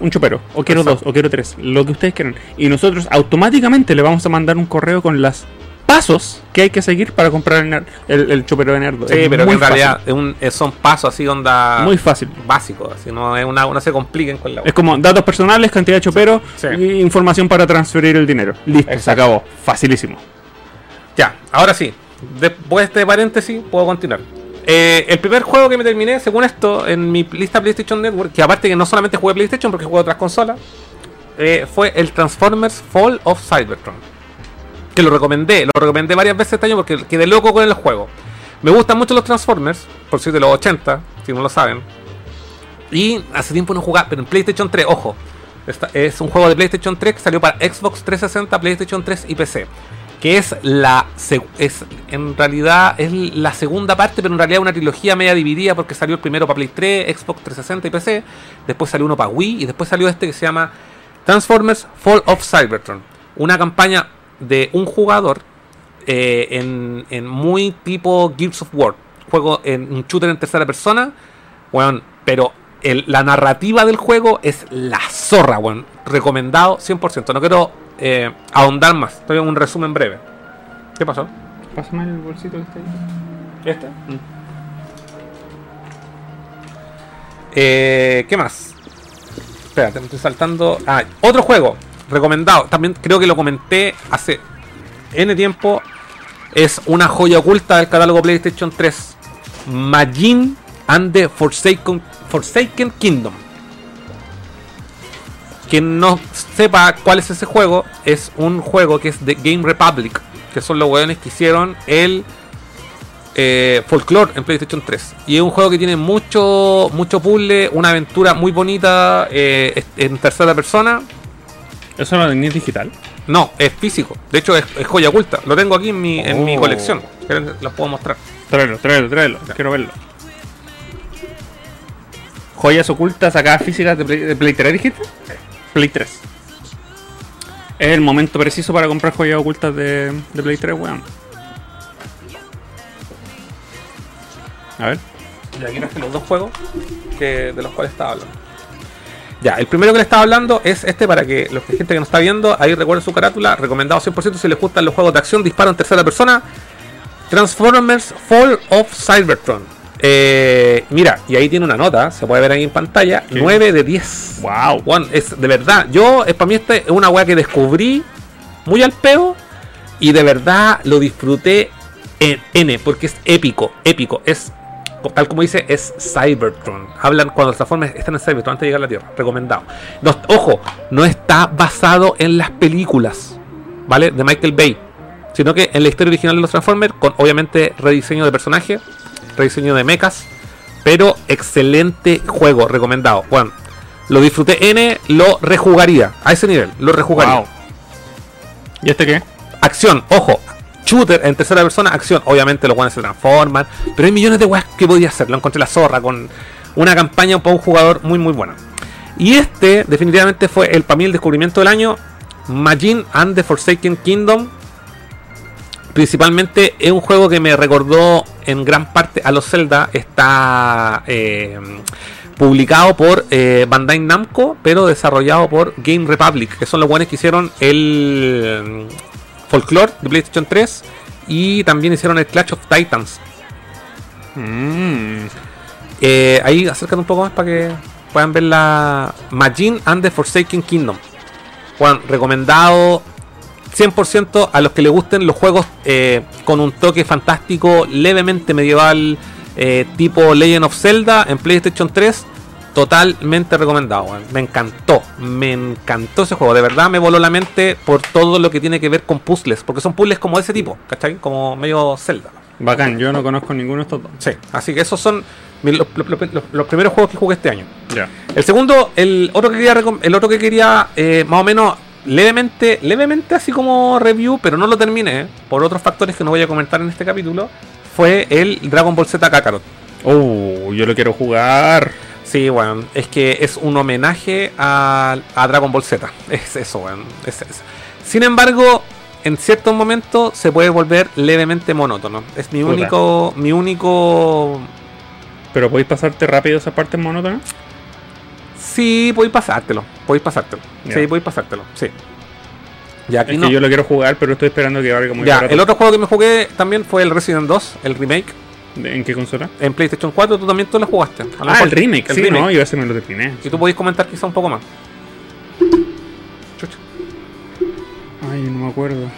un chopero, o quiero Exacto. dos, o quiero tres, lo que ustedes quieran. Y nosotros automáticamente le vamos a mandar un correo con los pasos que hay que seguir para comprar el, el, el chopero de nerdo. Sí, Es pero que en realidad es un- son pasos así onda muy fácil. básicos, así no es una, no se compliquen con la Es como datos personales, cantidad de Sí. y información para transferir el dinero. Listo, se acabó. Facilísimo. Ya, ahora sí. Después de este paréntesis, puedo continuar. Eh, el primer juego que me terminé, según esto, en mi lista PlayStation Network, que aparte que no solamente jugué PlayStation, porque jugué otras consolas, eh, fue el Transformers Fall of Cybertron. Que lo recomendé, lo recomendé varias veces este año porque quedé loco con el juego. Me gustan mucho los Transformers, por si de los 80, si no lo saben. Y hace tiempo no jugaba, pero en PlayStation 3, ojo. es un juego de PlayStation 3 que salió para Xbox 360, PlayStation 3 y PC. Que es la. es En realidad es la segunda parte, pero en realidad una trilogía media dividida porque salió el primero para Play 3, Xbox 360 y PC. Después salió uno para Wii y después salió este que se llama Transformers Fall of Cybertron. Una campaña de un jugador eh, en, en muy tipo Gears of War. Juego en un shooter en tercera persona. Weón, pero el- la narrativa del juego es la zorra, weón. Recomendado 100%. No quiero eh, ahondar más. Estoy en un resumen breve. ¿Qué pasó? Pásame el bolsito que está ahí. ¿Este? Eh, ¿Qué más? Espérate, me estoy saltando. Ah, otro juego recomendado. También creo que lo comenté hace N tiempo. Es una joya oculta del catálogo PlayStation 3. Majin and the Forsaken, Forsaken Kingdom. Quien no sepa cuál es ese juego, es un juego que es de Game Republic. Que son los weones que hicieron el eh, Folklore en PlayStation 3. Y es un juego que tiene mucho, mucho puzzle, una aventura muy bonita eh, en tercera persona. ¿Eso lo tenías digital? No, es físico. De hecho, es, es joya oculta. Lo tengo aquí en mi, en mi Oh. colección. Los puedo mostrar. Tráelo, tráelo, tráelo. Quiero verlo. Joyas ocultas acá físicas de Play, de Play 3, dijiste? Play 3. Es el momento preciso para comprar joyas ocultas de, de Play 3, weón. A ver. Y aquí traje los dos juegos que, de los cuales estaba hablando. Ya, el primero que le estaba hablando es este para que los que gente que nos está viendo, ahí recuerden su carátula, recomendado 100% si les gustan los juegos de acción, disparo en tercera persona. Transformers Fall of Cybertron. Eh, mira, y ahí tiene una nota, se puede ver ahí en pantalla, ¿Qué? 9 de 10. Wow. Juan, es de verdad, yo, es para mí este es una weá que descubrí muy al peo y de verdad lo disfruté en N, porque es épico, épico, es tal como dice, es Cybertron. Hablan cuando los Transformers están en Cybertron antes de llegar a la Tierra, recomendado. No, ojo, no está basado en las películas, ¿vale? De Michael Bay, sino que en la historia original de los Transformers, con obviamente rediseño de personaje, rediseño de mechas, pero excelente juego, recomendado. Bueno, lo disfruté N, lo rejugaría, a ese nivel, lo rejugaría. Wow. ¿Y este qué? Acción, ojo, shooter en tercera persona, acción. Obviamente los guanes se transforman, pero hay millones de weas que podía hacer. Lo encontré la zorra con una campaña para un jugador muy muy buena. Y este definitivamente fue el para mí el descubrimiento del año. Majin and the Forsaken Kingdom. Principalmente es un juego que me recordó en gran parte a los Zelda. Está eh, publicado por eh, Bandai Namco, pero desarrollado por Game Republic, que son los buenos que hicieron el Folklore de PlayStation 3 y también hicieron el Clash of Titans. Mm. Eh, ahí acércate un poco más para que puedan ver la Majin and the Forsaken Kingdom. Juan, recomendado 100% a los que les gusten los juegos eh, con un toque fantástico, levemente medieval, eh, tipo Legend of Zelda en PlayStation 3. Totalmente recomendado, weón. me encantó, me encantó ese juego, de verdad me voló la mente por todo lo que tiene que ver con puzzles, porque son puzzles como de ese tipo, ¿cachai? Como medio Zelda. Bacán, yo no conozco ninguno de estos dos. Sí, así que esos son los, los- los- los primeros juegos que jugué este año. Ya. El segundo, el otro que quería, el otro que quería eh, más o menos levemente, levemente así como review, pero no lo terminé por otros factores que no voy a comentar en este capítulo, fue el Dragon Ball Z Kakarot. Oh, yo lo quiero jugar. Sí, bueno, es que es un homenaje a, a Dragon Ball Z. Es eso, weón. Es, es- Sin embargo, en ciertos momentos se puede volver levemente monótono. Es mi Puta. único, mi único Pero podéis pasarte rápido esa parte monótona. Sí, podéis pasártelo. Podéis pasártelo. Sí, podéis pasártelo. Sí. Ya aquí Es no. que yo lo quiero jugar, pero estoy esperando que valga muy ya, barato. el otro juego que me jugué también fue el Resident 2, el remake, ¿De- ¿En qué consola? en PlayStation 4. Tú también tú lo jugaste. Ah, el remake, el sí, remake. no, yo ese me lo terminé. Y tú podéis comentar quizá un poco más. Chucha. Ay, no me acuerdo.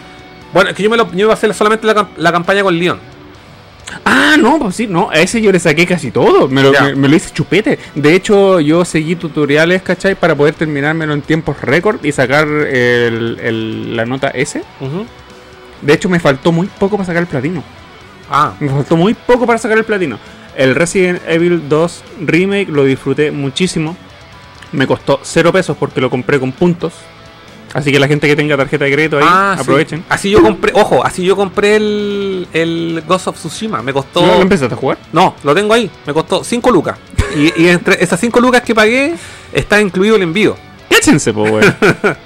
Bueno, es que yo me lo yo iba a hacer solamente la, cam- la campaña con Leon. Ah, no, pues sí, no, a ese yo le saqué casi todo, me lo, Ya. me, me lo hice chupete. De hecho, yo seguí tutoriales, ¿cachai? Para poder terminármelo en tiempos récord y sacar el- el- la nota S. De hecho, me faltó muy poco para sacar el platino. Ah, Me faltó muy poco para sacar el platino. El Resident Evil 2 Remake lo disfruté muchísimo. Me costó 0 pesos porque lo compré con puntos. Así que la gente que tenga tarjeta de crédito ahí, ah, sí. aprovechen. Así yo compré, ojo, así yo compré el, el Ghost of Tsushima. Me costó. ¿No lo empezaste a jugar? No, lo tengo ahí. Me costó 5 lucas. Y, y entre esas 5 lucas que pagué, está incluido el envío. Échense, po, weón.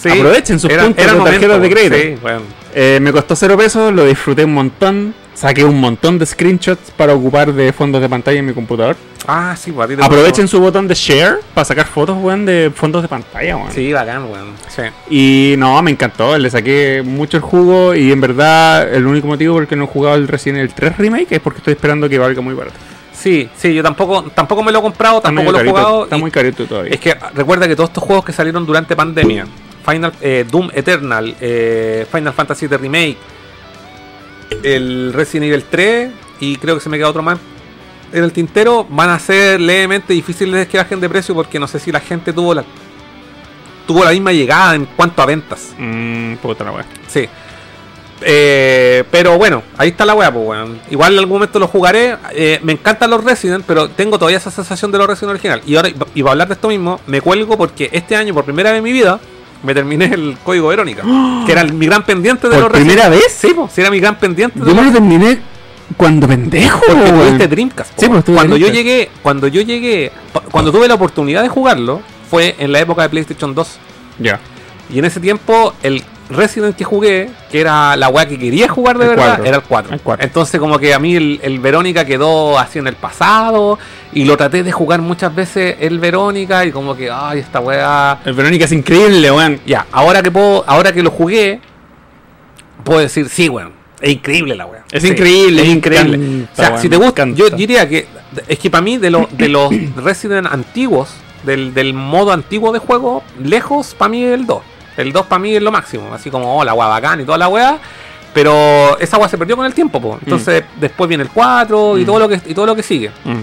Sí. Aprovechen sus Era- puntos era de el tarjetas momento, de crédito. Sí, bueno. Eh, me costó 0 pesos, lo disfruté un montón. Saqué un montón de screenshots para ocupar de fondos de pantalla en mi computador. Ah, sí, pues a ti te Aprovechen su botón de share para sacar fotos, weón, de fondos de pantalla, weón. Sí, bacán, weón. Sí. Y no, me encantó, le saqué mucho el jugo y en verdad el único motivo por el que no he jugado el Resident Evil 3 Remake es porque estoy esperando que valga muy barato. Sí, sí, yo tampoco, tampoco me lo he comprado, tampoco lo he carito, jugado. Está muy carito todavía. Es que recuerda que todos estos juegos que salieron durante pandemia, Final eh, Doom Eternal, eh, Final Fantasy VII Remake, el Resident Evil 3 y creo que se me queda otro más en el tintero, van a ser levemente difíciles que bajen de precio porque no sé si la gente tuvo la tuvo la misma llegada en cuanto a ventas. Mmm, puta la weá. Sí. Eh, pero bueno, ahí está la weá, pues weón. Igual en algún momento lo jugaré. Eh, me encantan los Resident, pero tengo todavía esa sensación de los Resident original. Y ahora, y para hablar de esto mismo, me cuelgo porque este año, por primera vez en mi vida, me terminé el código Verónica. Que era mi gran pendiente de ¿Por los primera vez? Sí, pues, sí, era mi gran pendiente. de Yo me los- lo terminé cuando pendejo, porque tuviste Dreamcast. Sí, pues, cuando yo llegué, cuando yo llegué, cuando tuve la oportunidad de jugarlo, fue en la época de PlayStation 2. Ya. Y en ese tiempo, el Resident que jugué, que era la weá que quería jugar de El verdad, cuatro. era el 4. El cuatro. Entonces, como que a mí el, el Verónica quedó así en el pasado. Y lo traté de jugar muchas veces el Verónica. Y como que, ay, esta weá. El Verónica es increíble, weón. Ya, ahora que puedo, ahora que lo jugué, puedo decir, sí, weón. Es increíble la weá. Es Sí, increíble, Es increíble. o sea, si te gusta, encanta. yo diría que es que para mí de, los de los Resident antiguos, del, del modo antiguo de juego, lejos para mí es el 2. El 2 para mí es lo máximo, así como oh, la weá bacán y toda la weá. Pero esa weá se perdió con el tiempo, po. entonces después viene el 4 y Mm. todo lo que y todo lo que sigue. Mm.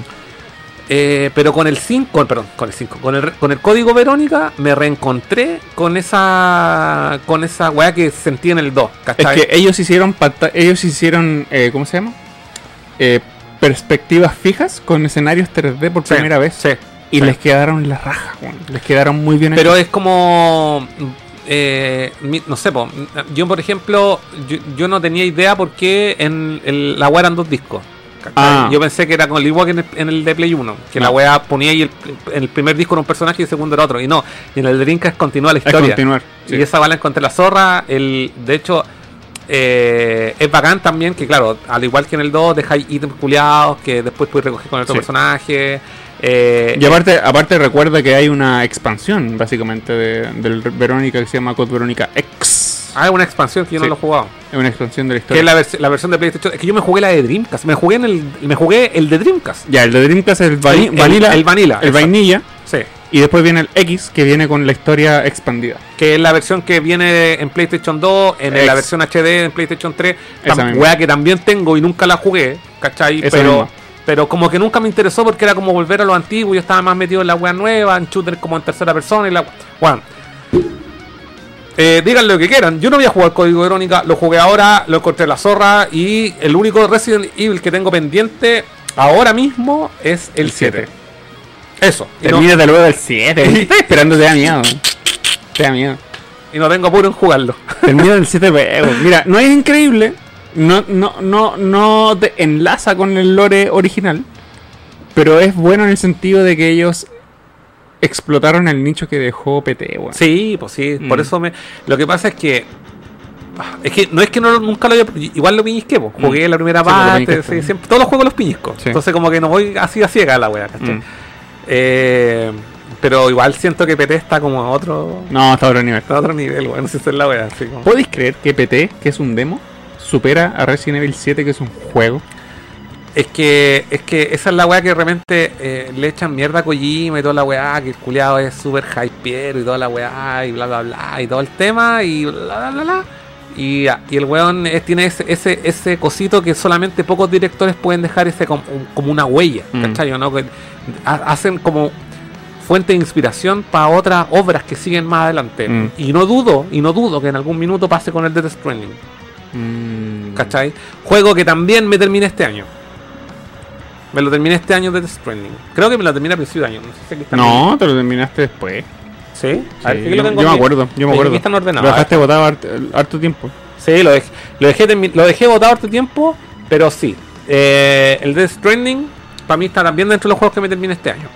Eh, pero con el 5, con- perdón, con el 5, con el, con el código Verónica me reencontré con esa con esa weá que sentí en el 2, Es ¿cachai? que ellos hicieron ellos hicieron eh, ¿cómo se llama? Eh, perspectivas fijas con escenarios 3D por Sí, primera vez sí, y sí. les quedaron la raja, weón. Les quedaron muy bien Pero hechos. es como. Eh, mi- no sé, po, yo por ejemplo, yo, yo no tenía idea por qué en el- la weá eran dos discos. Ah. Yo pensé que era con el igual que en el, en el de Play 1, que la weá ponía ahí el, en el primer disco era un personaje y el segundo era otro. Y no, y en el de Dreamcast continúa la es historia. continuar. sí. Y esa bala encontré la zorra. El, de hecho, eh, es bacán también que, claro, al igual que en el 2, dejáis ítems culiados que después puedes recoger con otro Sí. personaje. Eh, Y aparte, aparte recuerda que hay una expansión básicamente de, del Verónica que se llama Code Verónica X. Ah, es una expansión que yo Sí. no lo he jugado. Es una expansión de la Que historia. es la, vers- la versión de PlayStation. Es que yo me jugué la de Dreamcast. Me jugué en el, me jugué el de Dreamcast. Ya, el de Dreamcast es el, vani- El- vanilla. el vanilla, El vainilla. Sí. Y después viene el X, que viene con la historia expandida. Que es la versión que viene en PlayStation 2, en la versión HD en PlayStation 3. Esa misma. Que también tengo y nunca la jugué. ¿Cachai? Esa pero, misma. Pero como que nunca me interesó porque era como volver a lo antiguo. Yo estaba más metido en la weá nueva, en shooter como en tercera persona y la. Bueno. Eh, digan lo que quieran. Yo no voy a jugar Código Verónica. Lo jugué ahora, lo encontré en la zorra. Y el único Resident Evil que tengo pendiente ahora mismo es el El 7. siete. Eso. Y no, Termínate luego del 7. Estás esperando, te da miedo. Te da miedo. y no tengo apuro en jugarlo. Termina el 7 luego. Mira, no es increíble. No, no, no, no te enlaza con el lore original. Pero es bueno en el sentido de que ellos explotaron el nicho que dejó PT, weón. Sí, pues sí, por Mm. eso me. Lo que pasa es que. ah, Es que no es que no, nunca lo haya. Igual lo piñisqué, pues. Jugué Mm. la primera Sí, pues, parte, sí, siempre, todos los juegos los piñisco. Sí. Entonces, como que no voy así a ciega a la wea, ¿cachai? Mm. Eh, pero igual siento que PT está como a otro, No, hasta otro nivel. a otro nivel, weón. No sé si es la wea, así como. ¿Podéis creer que PT, que es un demo, supera a Resident Evil 7, que es un juego? Es que, es que esa es la weá que de repente eh, le echan mierda a Kojima y toda la weá, que el culiado es súper hypeero y toda la weá, y bla bla bla, y todo el tema, y bla bla bla. bla. Y, y el weón es- tiene ese, ese, ese cosito que solamente pocos directores pueden dejar ese como, un- como una huella, Mm. ¿cachai? ¿no? Que ha- hacen como fuente de inspiración para otras obras que siguen más adelante. Mm. Y no dudo, y no dudo que en algún minuto pase con el Death Stranding. Mm. ¿Cachai? Juego que también me terminé este año. Me lo terminé este año de Death Stranding. Creo que me lo terminé a principio de año. No sé si aquí está No, te lo terminaste después. ¿Sí? A ver, Sí, que yo, lo tengo yo me acuerdo, yo me Aquí acuerdo. están ordenados. Lo dejaste botado harto, harto tiempo. Sí, lo dejé, lo dejé, lo dejé botado harto tiempo, pero sí. Eh, el Death Stranding, para mí está también dentro de los juegos que me terminé este año.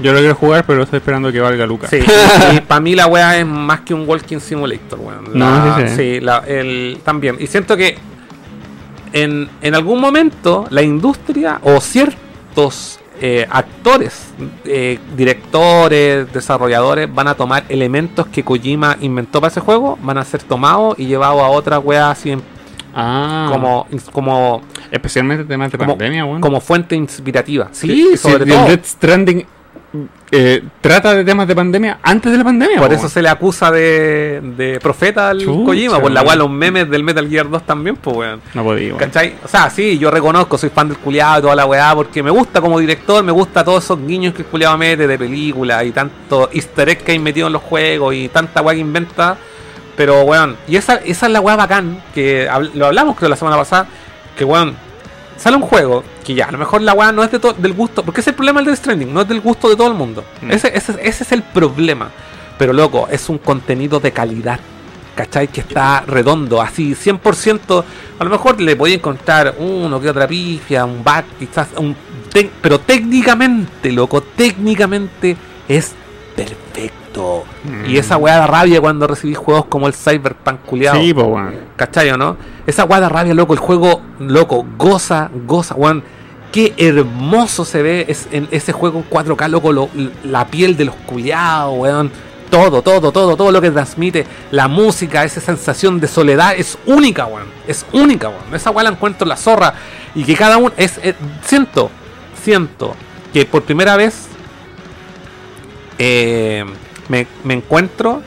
Yo lo quiero jugar, pero estoy esperando que valga Lucas. Sí, y para mí la weá es más que un Walking Simulator, weón. No, sí, sí. sí, la- el, también. Y siento que en, en algún momento la industria o ciertos eh, actores, eh, directores, desarrolladores van a tomar elementos que Kojima inventó para ese juego, van a ser tomados y llevados a otra weá así en- Ah, como, como, especialmente temas de como, pandemia, weón. como fuente inspirativa. Sí, Sí, sobre sí, todo. Death Stranding eh, trata de temas de pandemia antes de la pandemia. Por po, eso se le acusa de, de profeta al Chucha, Kojima, por la weón. cual los memes del Metal Gear 2 también, pues weón. No podía. ¿Cachai? O sea, sí, yo reconozco, soy fan del culiado y toda la weá, porque me gusta como director, me gusta todos esos guiños que el culiado mete de películas y tanto easter egg que hay metido en los juegos y tanta weá que inventa. Pero weón, y esa, esa es la weá bacán, que habl- lo hablamos creo la semana pasada, que weón, sale un juego que ya, a lo mejor la weá no es de del gusto, porque ese es el problema del Death Stranding, no es del gusto de todo el mundo. Mm. Ese, ese, ese es el problema. Pero loco, es un contenido de calidad. ¿Cachai? Que está redondo, así 100%. A lo mejor le podía encontrar uno que otra pifia, un bug, quizás un. pero técnicamente, loco, técnicamente es perfecto. Mm. Y esa weá da rabia cuando recibís juegos como el Cyberpunk culiado. Sí, pues, weón. ¿Cachai o no? Esa weá da rabia, loco. El juego, loco, goza, goza, weón. Qué hermoso se ve es, en ese juego en 4K, loco. lo- la piel de los culiados, weón. Todo, todo, todo, todo lo que transmite. La música, esa sensación de soledad es única, weón. Es única, weón. Esa weá la encuentro en la zorra. Y que cada uno es. eh, siento, siento que por primera vez eh, me, me encuentro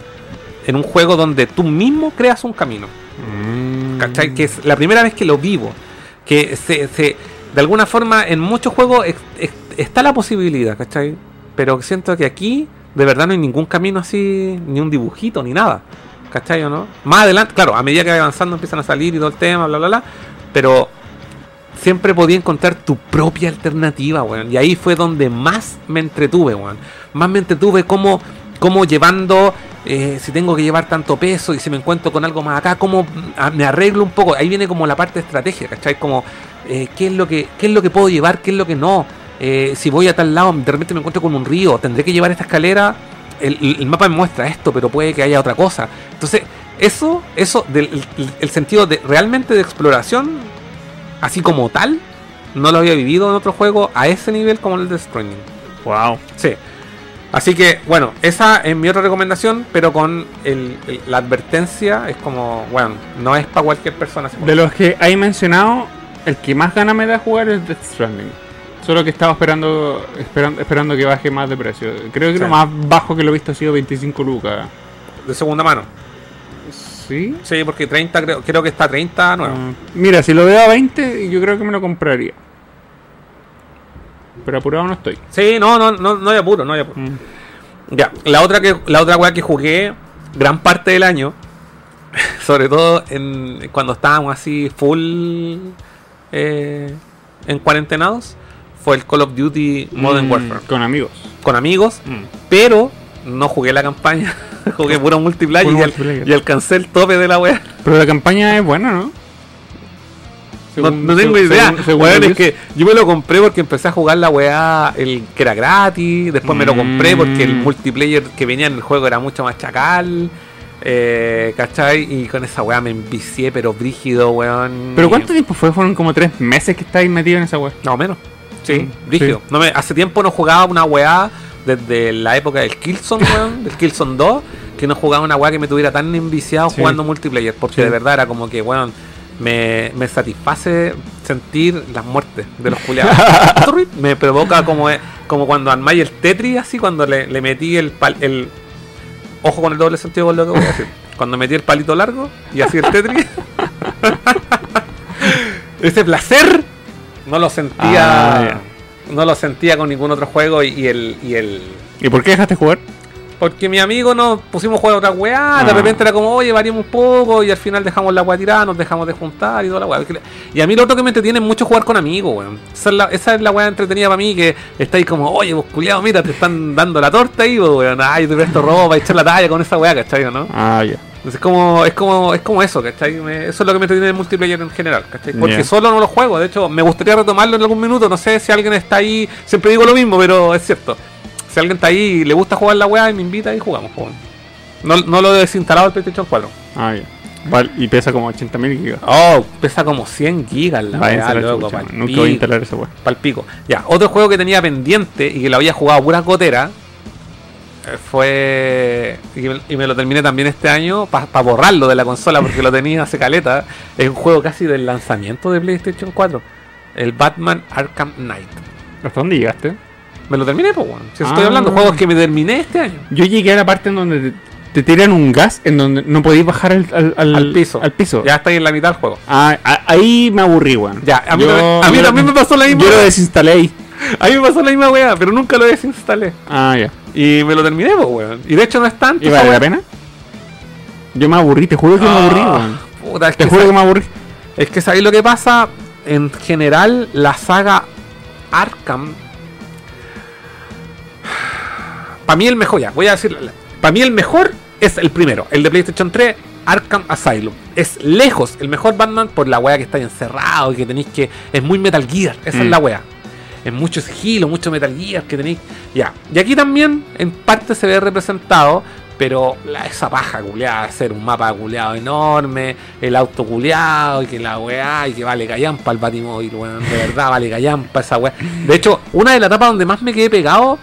en un juego donde tú mismo creas un camino. Mm. ¿Cachai? Que es la primera vez que lo vivo. Que se, se- de alguna forma en muchos juegos ex- ex- está la posibilidad, ¿cachai? Pero siento que aquí de verdad no hay ningún camino así, ni un dibujito, ni nada. ¿Cachai o no? Más adelante, claro, a medida que va avanzando empiezan a salir y todo el tema, bla, bla, bla. Pero siempre podía encontrar tu propia alternativa, weón. Y ahí fue donde más me entretuve, weón. Más me entretuve como, como llevando, eh, si tengo que llevar tanto peso y si me encuentro con algo más acá, como me arreglo un poco. Ahí viene como la parte de estrategia, ¿cachai? Como, eh, ¿qué, es lo que, ¿qué es lo que puedo llevar? ¿Qué es lo que no? Eh, si voy a tal lado, de repente me encuentro con un río, tendré que llevar esta escalera. El, el- el mapa me muestra esto, pero puede que haya otra cosa. Entonces, eso, eso, del el, el sentido de realmente de exploración, así como tal, no lo había vivido en otro juego a ese nivel como el de Stranding. Wow. Sí. Así que, bueno, esa es mi otra recomendación, pero con el- el- la advertencia es como, bueno, no es para cualquier persona. De los que hay mencionado, el que más gana me da jugar es Death Stranding. Solo que estaba esperando, esperando esperando que baje más de precio. Creo que Sí. lo más bajo que lo he visto ha sido 25 lucas. De segunda mano. ¿Sí? Sí, porque 30, creo, creo que está 30 nuevo. Ah, mira, si lo veo a 20, yo creo que me lo compraría. Pero apurado no estoy. Sí, no, no, no, no hay apuro, no hay apuro. Mm. Ya, la otra que la otra weá que jugué gran parte del año, sobre todo en cuando estábamos así full eh, en cuarentenados, fue el Call of Duty Modern Mm, Warfare. Con amigos. Con amigos, Mm. pero no jugué la campaña, jugué puro multiplayer, y, al- y alcancé el tope de la weá. Pero la campaña es buena, ¿no? No, Según- no tengo según- idea. según- según Weón, es que yo me lo compré porque empecé a jugar la weá el que era gratis. Después me lo compré porque el Mm. multiplayer que venía en el juego era mucho más chacal. Eh, ¿Cachai? Y con esa weá me envicié, pero brígido, weón. ¿Pero cuánto tiempo fue? Fueron como tres meses que estáis metido en esa web. No, menos. Sí, Mm, brígido. sí. No me, hace tiempo no jugaba una weá desde la época del Killzone, weón, del Killzone 2, que no jugaba una weá que me tuviera tan enviciado Sí. jugando multiplayer. Porque Sí. de verdad era como que, weón, me, me satisface sentir las muertes de los culiados. Me provoca como, como cuando armáis el Tetris, así, cuando le, le metí el, pal- el. Ojo con el doble sentido con lo que voy a decir. Cuando metí el palito largo y así el Tetris. Ese placer no lo sentía. Ah, no lo sentía con ningún otro juego y, y el. Y el ¿Y por qué dejaste jugar? Porque mi amigo nos pusimos a jugar otra weá, de Ah. repente era como, oye, variamos un poco, y al final dejamos la weá tirada, nos dejamos de juntar y toda la weá. Y a mí lo otro que me entretiene es mucho jugar con amigos, weón. Esa es la, esa es la weá entretenida para mí, que estáis como, oye, vos culiado, mira, te están dando la torta ahí, weón. Ay, te presto ropa, y echar la talla con esa weá, ¿cachai? ¿no? Ah, ya. Entonces es como, es como, es como eso, ¿cachai? Me- eso es lo que me entretiene el multiplayer en general, ¿cachai? Porque solo no lo juego, de hecho, me gustaría retomarlo en algún minuto, no sé si alguien está ahí, siempre digo lo mismo, pero es cierto. Si alguien está ahí y le gusta jugar la weá y me invita y jugamos, jugamos. No, no lo he desinstalado el PlayStation 4. Ah, ya. Vale, y pesa como 80.000 gigas. Oh, pesa como 100 gigas la weá, la loco, chucha, pa'l man. Nunca pico, voy a instalar esa web. pa'l pico. Ya, otro juego que tenía pendiente y que lo había jugado pura gotera eh, fue. Y me, y me lo terminé también este año para borrarlo de la consola porque lo tenía hace caleta. Es un juego casi del lanzamiento de PlayStation 4. El Batman Arkham Knight. ¿Hasta dónde llegaste? Me lo terminé, pues, bueno. Si estoy Ah. hablando juegos que me terminé este año. Yo llegué a la parte en donde te, te tiran un gas en donde no podéis bajar al, al, al- Al piso. Al piso. Ya está ahí en la mitad del juego. Ah, ahí me aburrí, weón. Ya, a mí, Yo- a mí también me pasó la misma Yo lo desinstalé ahí. A mí me pasó la misma weá, pero nunca lo desinstalé. Ah, ya. Y me lo terminé, pues, weón. Y de hecho no es tanto. ¿Y vale la pena? Yo me aburrí, te juro que me aburrí, Ah, weón. puta, es Te que juro que me aburrí. Es que sabéis lo que pasa. En general, la saga Arkham. Para mí el mejor, ya, voy a decir. Para mí el mejor es el primero, el de PlayStation 3, Arkham Asylum. Es lejos el mejor Batman por la wea que está encerrado y que tenéis que. Es muy Metal Gear, esa es Mm. la wea. Es mucho sigilo, mucho Metal Gear que tenéis. Ya. Y aquí también, en parte, se ve representado. Pero la, esa paja culeada, hacer un mapa culeado enorme, el auto culeado, y que la weá, y que vale callampa el batimóvil, weón. De verdad, vale callampa esa weá. De hecho, una de las etapas donde más me quedé pegado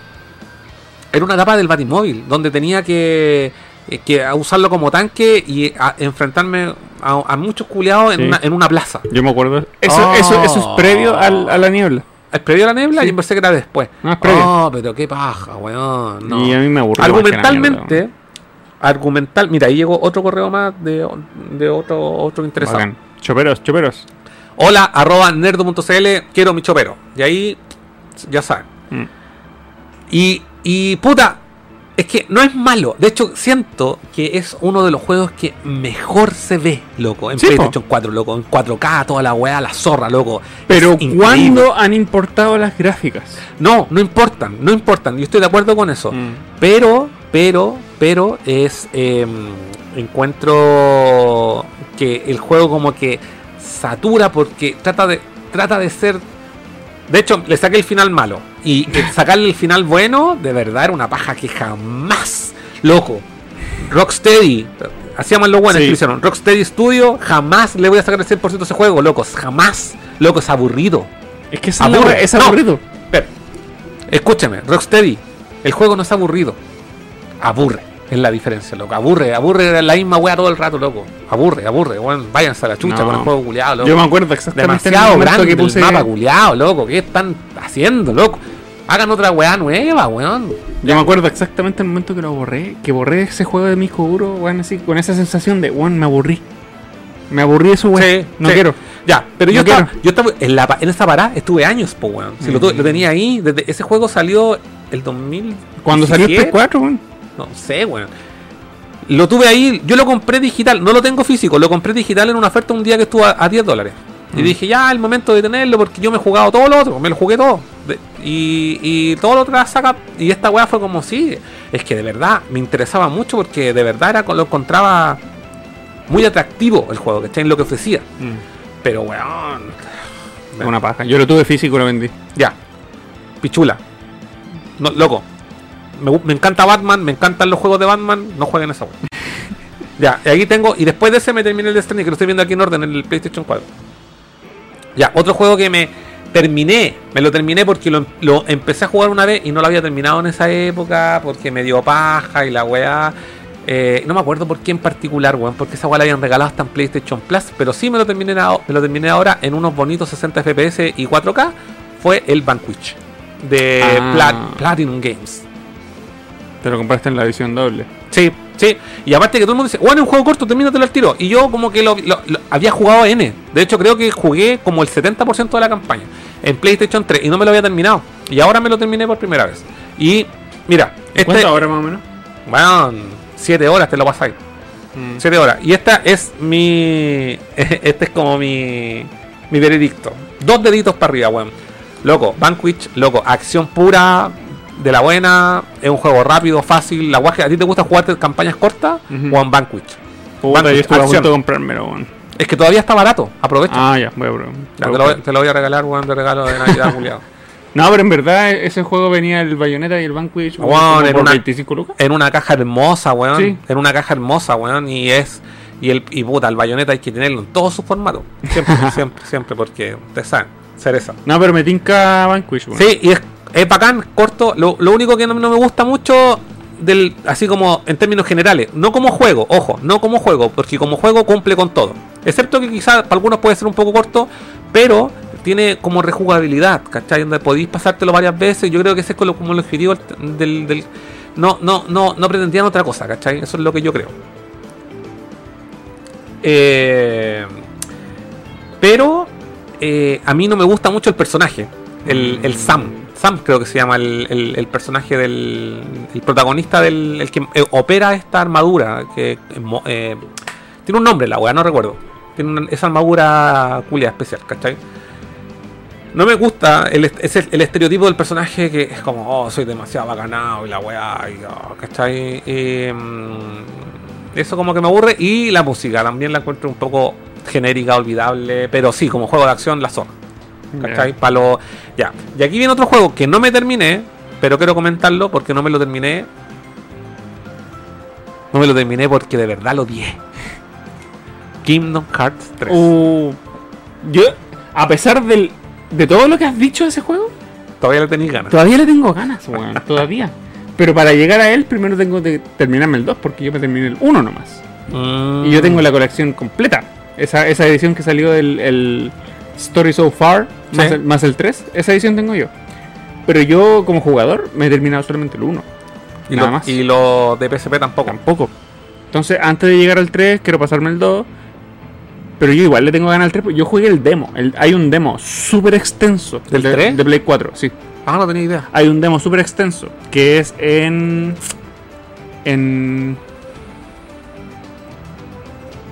era una etapa del batimóvil, donde tenía que, eh, que usarlo como tanque y a- enfrentarme a, a muchos culeados en, una, en una plaza. Yo me acuerdo. Eso, Oh. eso, eso es previo al- a la niebla. ¿Es previo a la niebla? Sí. Yo pensé que era después. No, es previo. No, pero qué paja, weón. No. Y a mí me aburrió. Argumentalmente, mierda, argumental, mira, ahí llegó otro correo más de, de otro, otro interesado. Bacán. Choperos, choperos. Hola, arroba nerdo.cl, quiero mi chopero. Y ahí, ya saben. Mm. Y, y puta, es que no es malo. De hecho, siento que es uno de los juegos que mejor se ve, loco. En Sí, po. PlayStation 4, loco. En 4K, toda la weá, la zorra, loco. Pero Es increíble. ¿cuándo han importado las gráficas? No, no importan, no importan. Yo estoy de acuerdo con eso. Mm. Pero, pero, pero es. eh, encuentro que el juego como que satura porque trata de. Trata de ser. De hecho, le saqué el final malo. Y eh, sacarle el final bueno, de verdad, era una paja que jamás. Loco. Rocksteady. Hacíamos lo bueno Sí. hicieron. Rocksteady Studio, jamás le voy a sacar el 100% a ese juego, locos. Jamás. Loco, es aburrido. Es que es, Aburre. la- es No. aburrido. Espera. Escúchame, Rocksteady. El juego no es aburrido. Aburre. Es la diferencia, loco. Aburre, aburre la misma weá todo el rato, loco. Aburre, aburre, weón. Váyanse a la chucha No. con el juego culiado, loco. Yo me acuerdo exactamente en el Demasiado momento grande que puse. el mapa culiado, loco. ¿Qué están haciendo, loco? Hagan otra weá nueva, weón. Yo me acuerdo exactamente el momento que lo borré, que borré ese juego de mi duro, weón, así, con esa sensación de, weón, me aburrí. Me aburrí de eso, weón. Sí, no sí. quiero. Ya, pero No yo, estaba, quiero. yo estaba en, la, en esa parada estuve años, po, weón. Si lo, tuve- Mm. lo tenía ahí, desde ese juego salió el 2000. Cuando salió el Play 4, weón. No sé, weón. Lo tuve ahí, yo lo compré digital, no lo tengo físico, lo compré digital en una oferta un día que estuvo a, a 10 dólares. Y Mm. dije, ya, el momento de tenerlo, porque yo me he jugado todo lo otro, me lo jugué todo. De- y, y todo lo otro la saca. Y esta weá fue como, sí, es que de verdad me interesaba mucho porque de verdad era, lo encontraba muy atractivo el juego, que en lo que ofrecía. Pero weón, Una paja. Yo lo tuve físico y lo vendí. ya, pichula. No, loco. Me, encanta Batman, me encantan los juegos de Batman, no jueguen esa weá. Ya, y aquí tengo, y después de ese me terminé el Stranding, que lo estoy viendo aquí en orden en el PlayStation 4. Ya, otro juego que me terminé, me lo terminé porque lo, lo empecé a jugar una vez y no lo había terminado en esa época, porque me dio paja y la weá. eh, no me acuerdo por qué en particular, weón, porque esa weá la habían regalado hasta en PlayStation Plus, pero sí me lo terminé, me lo terminé ahora en unos bonitos 60 FPS y 4K. Fue el Vanquish de Ah. Plat- Platinum Games. Te lo compraste en la edición doble. Sí, sí. Y aparte que todo el mundo dice, bueno, es un juego corto, termínatelo al tiro. Y yo como que lo, lo- lo- había jugado N. De hecho, creo que jugué como el 70% de la campaña en PlayStation 3 y no me lo había terminado. Y ahora me lo terminé por primera vez. Y mira, este, ¿Cuántas horas más o menos? bueno, 7 horas te lo pasáis. 7 horas. Y esta es mi. Este es como mi. Mi veredicto. Dos deditos para arriba, weón. Loco, Vanquish, loco, acción pura, de la buena, es un juego rápido, fácil. La guaje, ¿a ti te gusta jugarte campañas cortas Ujú. o en Vanquish? Puta, yo estuve a punto de comprármelo, weón. Es que todavía está barato, aprovecha. Ah, ya, voy a probar. Ya, te, lo, voy- buscar. te lo voy a regalar, weón, de regalo de Navidad. No, pero en verdad ese juego venía el Bayonetta y el Vanquish era por una- 25 lucas. en una caja hermosa, weón. Sí. En una caja hermosa, weón. Y es. Y el y puta, el bayoneta hay que tenerlo en todos sus formatos. Siempre, siempre, siempre, porque ustedes saben, cereza. No, pero me tinca Vanquish, weón. Sí, y es, es bacán, corto. Lo, único que no, me gusta mucho, del así como en términos generales, no como juego, ojo, no como juego, porque como juego cumple con todo. Excepto que quizás para algunos puede ser un poco corto, pero tiene como rejugabilidad, ¿cachai? Donde podéis pasártelo varias veces. Yo creo que ese es como, el objetivo del. no, no, no, no pretendían otra cosa, ¿cachai? Eso es lo que yo creo. Eh, pero eh, a mí no me gusta mucho el personaje, el Sam. Sam creo que se llama el, personaje del el protagonista del el que eh, opera esta armadura que eh, eh, tiene un nombre la weá, no recuerdo. Tiene una- esa armadura culia especial, ¿cachai? No me gusta el, es el, estereotipo del personaje que es como, oh, soy demasiado bacanado y la weá, y, oh, ¿cachai? Eso como que me aburre. Y la música también la encuentro un poco genérica, olvidable, pero sí, como juego de acción, la zorra. ¿Cachai? Pa' lo- Ya. Y aquí viene otro juego que no me terminé, pero quiero comentarlo porque no me lo terminé. No me lo terminé porque de verdad lo odié. Kingdom Hearts 3. Uh, yo, a pesar del, de todo lo que has dicho de ese juego, Todavía le tenéis ganas. todavía le tengo ganas, weón. todavía. Pero para llegar a él, primero tengo que terminarme el 2, porque yo me terminé el 1 nomás. Mm. Y yo tengo la colección completa. Esa, esa edición que salió del el Story So Far, más, Sí. el, más el 3, esa edición tengo yo. Pero yo, como jugador, me he terminado solamente el 1. Y nada lo, más. y lo de PSP tampoco. Tampoco. Entonces, antes de llegar al 3, quiero pasarme el 2. Pero yo igual le tengo ganas al 3. porque Yo jugué el demo. el- hay un demo súper extenso. ¿Del de, 3? De Play 4, sí. Ah, no tenía idea. Hay un demo súper extenso. Que es en. En.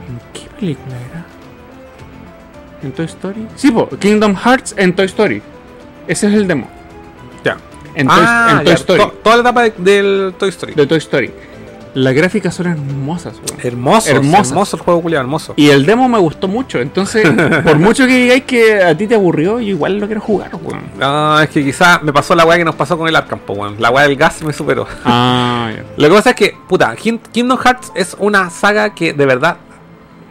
¿En qué película era? ¿En Toy Story? Sí, po, Kingdom Hearts en Toy Story. Ese es el demo. Ya. En, Toy, ah, en Toy ya, Story. to- toda la etapa de- del Toy Story. De Toy Story. Las gráficas son hermosas. Hermoso, hermoso el juego culiado, hermoso. Y el demo me gustó mucho. Entonces, por mucho que digáis que a ti te aburrió, yo igual lo quiero jugar, weón. No, es que quizá me pasó la weá que nos pasó con el Arkham, weón. La weá del gas me superó. Ah, ya. Lo que pasa es que, puta, Kin- Kingdom Hearts es una saga que de verdad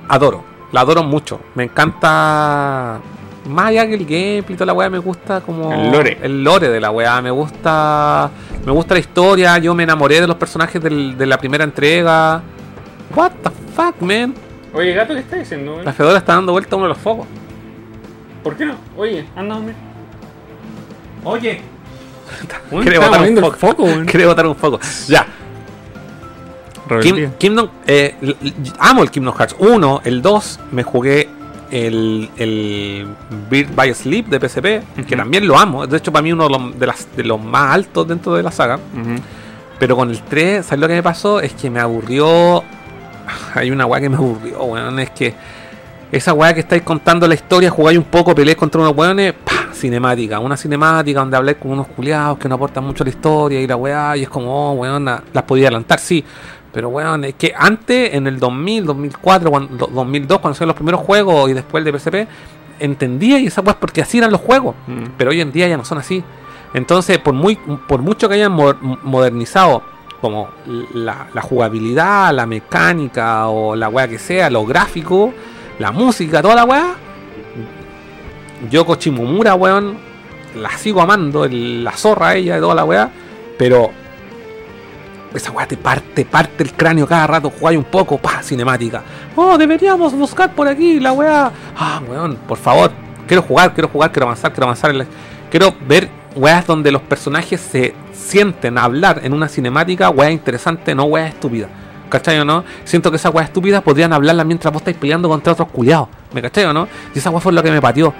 adoro. La adoro mucho. Me encanta. Más allá que el gameplay y toda la weá, me gusta como. El lore. El lore de la weá. Me gusta Me gusta la historia, yo me enamoré de los personajes del- de la primera entrega. What the fuck, man? Oye, gato, ¿qué está diciendo, La Fedora está dando vuelta a uno de los focos. ¿Por qué no? Oye, anda dormir. Oye. Quiere está botar un foco. Quiere botar un foco. Ya. Rebeldía. Kim, Kingdom, eh, amo el Kingdom Hearts 1, el 2, me jugué el, el Bird by Sleep de PSP, que Ujú. también lo amo. De hecho, para mí uno de los, de las- de los más altos dentro de la saga. Pero con el 3, ¿sabes lo que me pasó? Es que me aburrió. Hay una weá que me aburrió, weón. Es que esa weá que estáis contando la historia, jugáis un poco, peleáis contra unos weones, ¡pah! cinemática. Una cinemática donde habláis con unos culiados que no aportan mucho a la historia y la weá, y es como, oh, weón, la- las podía adelantar, sí. Pero weón, es que antes, en el 2000, 2004, cuando, 2002, cuando salieron los primeros juegos y después el de PSP, entendía y esa weá es porque así eran los juegos. Mm. Pero hoy en día ya no son así. Entonces, por muy por mucho que hayan mo- modernizado como la, la jugabilidad, la mecánica o la weá que sea, lo gráfico, la música, toda la weá, Yoko Shimomura, weón, la sigo amando, el- la zorra ella de toda la weá, pero esa weá te parte, parte el cráneo cada rato, jugáis un poco, pa, cinemática. Oh, deberíamos buscar por aquí la weá. Ah, weón, por favor, quiero jugar, quiero jugar, quiero avanzar, quiero avanzar. en la- Quiero ver weas donde los personajes se sienten a hablar en una cinemática, weá interesante, no weá estúpida. ¿Cachai o no? Siento que esas weas estúpidas podrían hablarla mientras vos estáis peleando contra otros culiados. ¿Me cachai o no? Y esa weá fue lo que me pateó.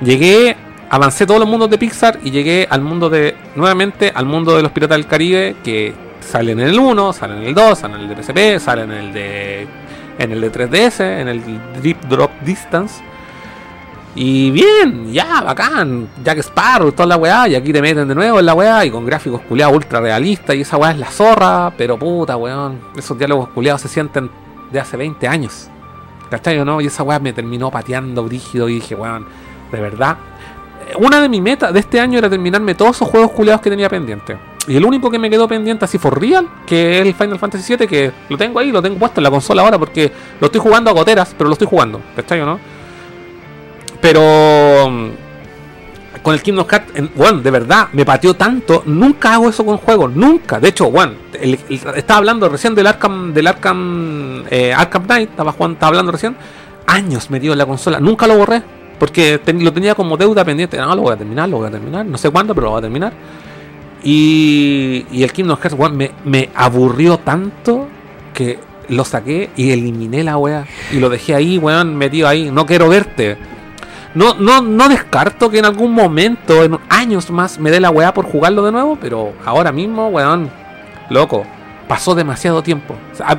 Llegué, avancé todos los mundos de Pixar y llegué al mundo de, nuevamente, al mundo de los Piratas del Caribe, que salen en el 1, salen en el 2, salen en el de PSP, salen en el de, en el de 3DS, en el Deep Drop Distance. Y bien, ya, bacán, Jack Sparrow, toda la weá, y aquí te meten de nuevo en la weá, y con gráficos culiados ultra realistas, y esa weá es la zorra, pero puta, weón, esos diálogos culiados se sienten de hace 20 años. ¿Cachai no? Y esa weá me terminó pateando brígido y dije, weón, de verdad. eh, Una de mis metas de este año era terminarme todos esos juegos culiados que tenía pendiente. Y el único que me quedó pendiente así for real, que es el Final Fantasy VII, que lo tengo ahí, lo tengo puesto en la consola ahora porque lo estoy jugando a goteras, pero lo estoy jugando, ¿cachai o no? Pero mm, con el Kingdom Hearts, en- bueno, de verdad, me pateó tanto. Nunca hago eso con juegos, nunca. De hecho, bueno, estaba hablando recién del Arkham, del Arkham, eh, Arkham Knight, estaba, jugando, estaba hablando recién. Años metido en la consola, nunca lo borré. Porque lo tenía como deuda pendiente. No, lo voy a terminar, lo voy a terminar. No sé cuándo, pero lo voy a terminar. Y, y el Kingdom Hearts, weón, me, me aburrió tanto que lo saqué y eliminé la weá. Y lo dejé ahí, weón, metido ahí. No quiero verte. No, no, no descarto que en algún momento, en años más, me dé la weá por jugarlo de nuevo, pero ahora mismo, weón, loco, pasó demasiado tiempo.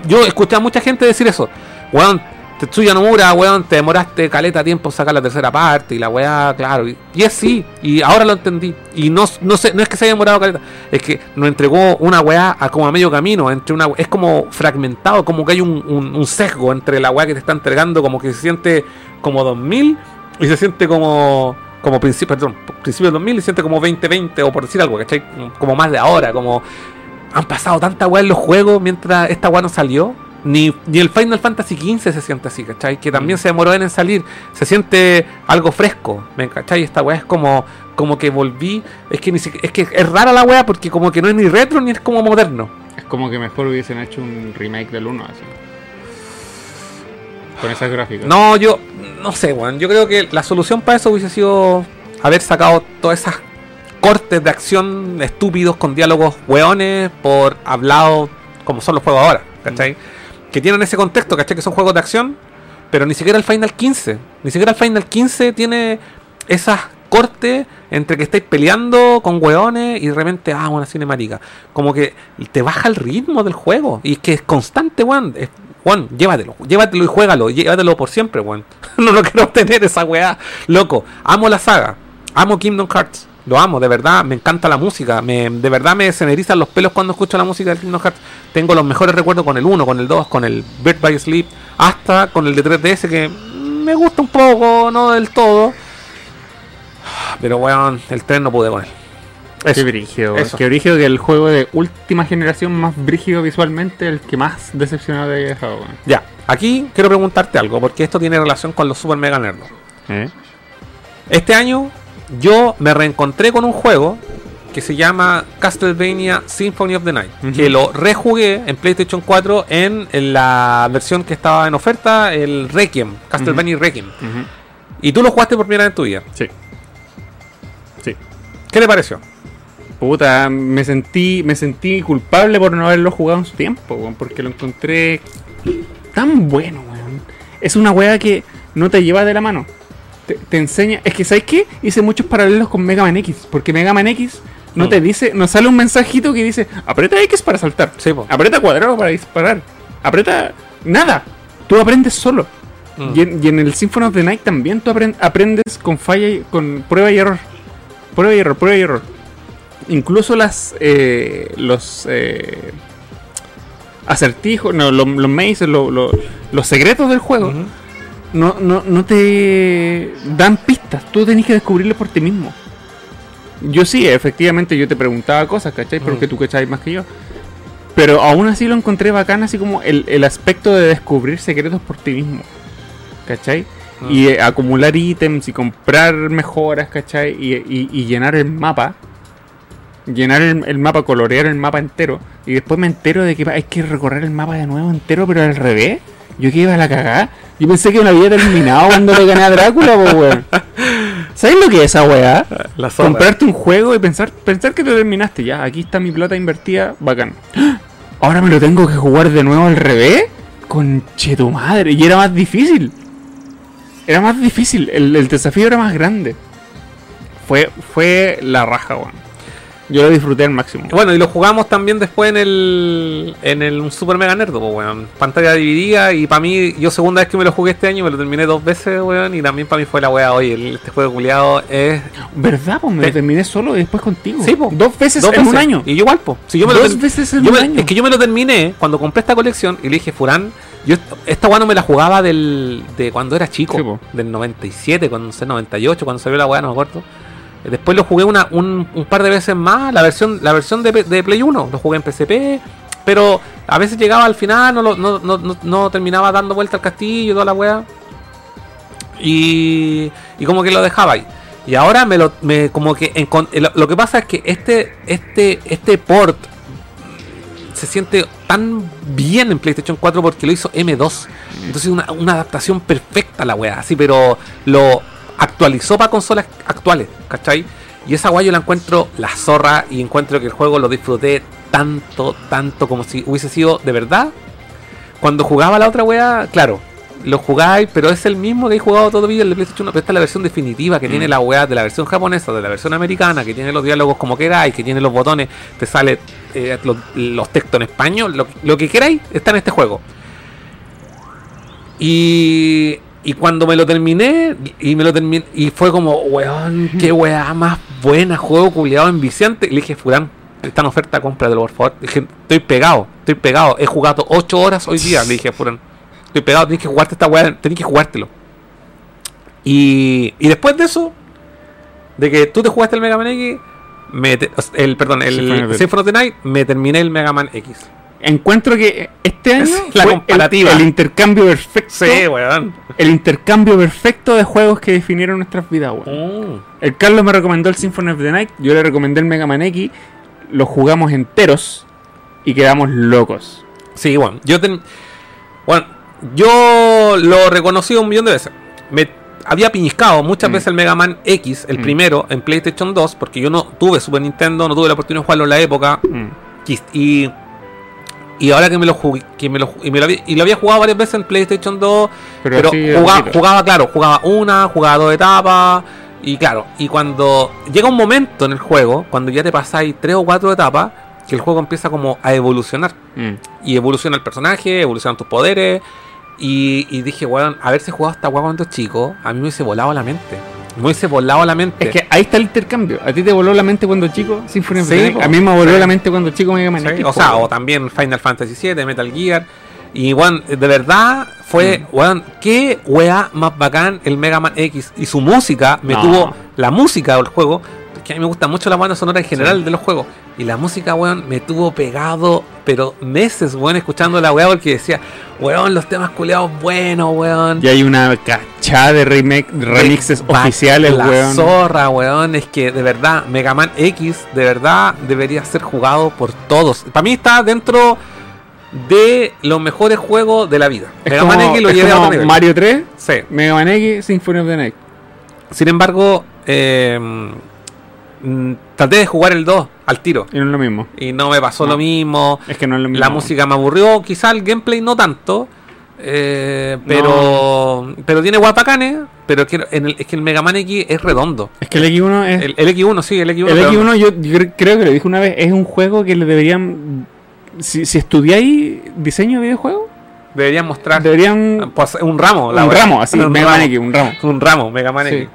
Yo escuché a mucha gente decir eso, weón, Tetsuya Nomura, weón, te demoraste caleta tiempo sacar la tercera parte y la weá, claro, y, es sí, y ahora lo entendí. Y no, no sé, no es que se haya demorado caleta, es que nos entregó una weá como a medio camino, entre una es como fragmentado, como que hay un, un- sesgo entre la weá que te está entregando, como que se siente como 2000 y se siente como como principio, perdón, principio del 2000 y siente como 2020 o por decir algo, ¿cachai? Como más de ahora, como han pasado tanta weá en los juegos mientras esta weá no salió. Ni, ni el Final Fantasy XV se siente así, ¿cachai? Que también se demoró en salir. Se siente algo fresco, ¿me cachai? Esta weá es como, como que volví. Es que, ni siquiera- es que es rara la weá porque como que no es ni retro ni es como moderno. Es como que mejor hubiesen hecho un remake del 1 así. Con esas gráficas. No, yo no sé, weón. Yo creo que la solución para eso hubiese sido haber sacado todas esas cortes de acción estúpidos con diálogos weones por hablado como son los juegos ahora, ¿cachai? Que tienen ese contexto, ¿cachai? Que son juegos de acción, pero ni siquiera el Final 15, ni siquiera el Final 15 tiene esas cortes entre que estáis peleando con weones y de repente, ah, una cinemática. Como que te baja el ritmo del juego y es que es constante, weón. Juan, llévatelo, llévatelo y juégalo, llévatelo por siempre, weón. no lo quiero tener esa weá. Loco, amo la saga, amo Kingdom Hearts, lo amo, de verdad, me encanta la música, me, de verdad me se me erizan los pelos cuando escucho la música de Kingdom Hearts. Tengo los mejores recuerdos con el 1, con el 2, con el Bird by Sleep, hasta con el de 3DS que me gusta un poco, no del todo. Pero weón, el 3 no pude con él. Qué Eso. brígido. eso. Qué brígido que el juego de última generación más brígido visualmente, el que más decepcionado te dejado. weón. Ya, aquí quiero preguntarte algo, porque esto tiene relación con los Super Mega Nerdos. ¿Eh? Este año yo me reencontré con un juego que se llama Castlevania Symphony of the Night, Ujú. que lo rejugué en PlayStation 4 en, en la versión que estaba en oferta, el Requiem, Castlevania Requiem. Y tú lo jugaste por primera vez en tu vida. Sí. Sí. ¿Qué te pareció? Puta, me sentí, me sentí culpable por no haberlo jugado en su tiempo, weón, porque lo encontré tan bueno, weón. Es una weá que no te lleva de la mano. Te, te enseña. Es que, ¿sabes qué? Hice muchos paralelos con Mega Man X. Porque Mega Man X no Mm. te dice, nos sale un mensajito que dice, aprieta X para saltar. Sí. Aprieta cuadrado para disparar. Aprieta. Nada. Tú aprendes solo. Mm. Y, en, y en el Symphony of the Night también tú apren- aprendes con falla y con prueba y error. Prueba y error, prueba y error. Incluso las eh, los eh, acertijos, no, los, los mazes, lo- lo- los secretos del juego. No, no, no te dan pistas. Tú tenés que descubrirlo por ti mismo. Yo sí, efectivamente, yo te preguntaba cosas, ¿cachai? Porque Mm. tú cacháis más que yo. Pero aún así lo encontré bacán, así como el, el aspecto de descubrir secretos por ti mismo. ¿Cachai? Mm. Y eh, acumular ítems y comprar mejoras, ¿cachai? Y, y- y llenar el mapa. Llenar el, el mapa, colorear el mapa entero. Y después me entero de que hay que recorrer el mapa de nuevo entero, pero al revés. Yo que iba a la cagada. Yo pensé que me había terminado cuando le gané a Drácula, po, weón. ¿Sabes lo que es esa weá? La. Comprarte un juego y pensar, pensar que te terminaste ya. Aquí está mi plata invertida, bacán. Ahora me lo tengo que jugar de nuevo al revés. Conche tu madre. Y era más difícil. Era más difícil. El, el desafío era más grande. Fue, fue la raja, weón. Yo lo disfruté al máximo. Bueno, y lo jugamos también después en el en el Super Mega Nerd, pues, weón. Pantalla dividida y para mí, yo segunda vez que me lo jugué este año, me lo terminé dos veces, weón, y también para mí fue la weá, oye, este juego culiado es... ¿Verdad? Pues me lo terminé solo y después contigo. Sí, po. Dos veces dos en un año. Y yo igual, pues. Si yo me lo Dos ter- veces en yo un me- año. Es que yo me lo terminé cuando compré esta colección y le dije, Furán, yo est- esta weá no me la jugaba del, de cuando era chico, Sí, del 97, cuando no sé, 98, cuando salió la weá, no me acuerdo. Después lo jugué una, un, par de veces más, la versión, la versión de, Play 1, lo jugué en PSP, pero a veces llegaba al final, no, no, no, no, terminaba dando vuelta al castillo y toda la weá. Y, y como que lo dejaba ahí. Y ahora me lo me como que lo, lo que pasa es que este este este port se siente tan bien en PlayStation 4 porque lo hizo M2. Entonces una, una adaptación perfecta a la weá, así, pero lo actualizó para consolas actuales, ¿cachai? Y esa weá yo la encuentro la zorra y encuentro que el juego lo disfruté tanto, tanto como si hubiese sido de verdad. Cuando jugaba la otra weá, claro, lo jugáis, pero es el mismo que he jugado todavía el de PlayStation 1, pero esta es la versión definitiva que tiene la weá de la versión japonesa, de la versión americana, que tiene los diálogos como queráis, que tiene los botones, te sale eh, los, los textos en español, lo, lo que queráis está en este juego. Y, y cuando me lo terminé, y me lo terminé, y fue como, weón, qué weá más buena, juego culiado enviciante. Y le dije, Furán, está en oferta, cómpratelo, por favor. Dije, estoy pegado, estoy pegado. He jugado 8 horas hoy día. Le dije, Furán, estoy pegado, tenés que jugarte esta weá, tenés que jugártelo. Y, y después de eso, de que tú te jugaste el Mega Man X, me te- el, perdón, el Symphony of the Night, me terminé el Mega Man X. Encuentro que este año Es la fue el- comparativa. El, intercambio perfecto. weón. El intercambio perfecto de juegos que definieron nuestras vidas, weón. Mm. El Carlos me recomendó el Symphony of the Night, yo le recomendé el Mega Man X, lo jugamos enteros y quedamos locos. Sí, bueno, yo ten- bueno, yo lo reconocí un millón de veces. Me había piñiscado muchas Mm. veces el Mega Man X, el Mm. primero, en PlayStation 2, porque yo no tuve Super Nintendo, no tuve la oportunidad de jugarlo en la época. Mm. Y, y ahora que me lo jugué, que me lo, y, me lo había, y lo había jugado varias veces en PlayStation 2, Pero, jugaba, jugaba, claro, jugaba una, jugaba dos etapas. Y claro, y cuando llega un momento en el juego, cuando ya te pasáis tres o cuatro etapas, que el juego empieza como a evolucionar. Mm. Y evoluciona el personaje, evolucionan tus poderes. Y, y dije, weón, haberse jugado esta weá cuando chico, a mí me hubiese volado la mente. Me hubiese volado la mente. Es que ahí está el intercambio. ¿A ti te voló la mente cuando chico Symphony of the Sí, Night? A mí me voló la mente cuando chico Mega Man X, o sea, o también Final Fantasy VII, Metal Gear. Y weón, de verdad fue, Mm. weón, qué weá más bacán el Mega Man X. Y su música, me No. tuvo la música del juego, que a mí me gusta mucho la banda sonora en general de los juegos. Y la música, weón, me tuvo pegado, pero meses, weón, escuchando la weá porque decía, weón, los temas culeados buenos, weón. Y hay una cachada de remake, remixes oficiales, la weón. zorra, weón. Es que de verdad, Mega Man X, de verdad, debería ser jugado por todos. Para mí está dentro de los mejores juegos de la vida. Es Mega como, Man X lo llevé a otro. Mario 3, Sí. Mega Man X, Symphony of the Night. Sin embargo, eh, mm, traté de jugar el 2 al tiro. Y no es lo mismo. Y no me pasó No. lo mismo. Es que no es lo mismo. La música me aburrió. Quizá el gameplay no tanto. eh, pero pero tiene guapacanes. Pero quiero- en el- es que el Mega Man X es redondo. Es que el X1 es. El, el X1, sí, el X1. El redondo. X1, yo, yo cre- creo que lo dije una vez, es un juego que le deberían. Si, si estudiáis diseño de videojuegos, Deberían mostrar deberían. pues, un ramo. la un ramo, así, un Mega. Man X, un ramo. Un ramo, Mega Man Sí. X.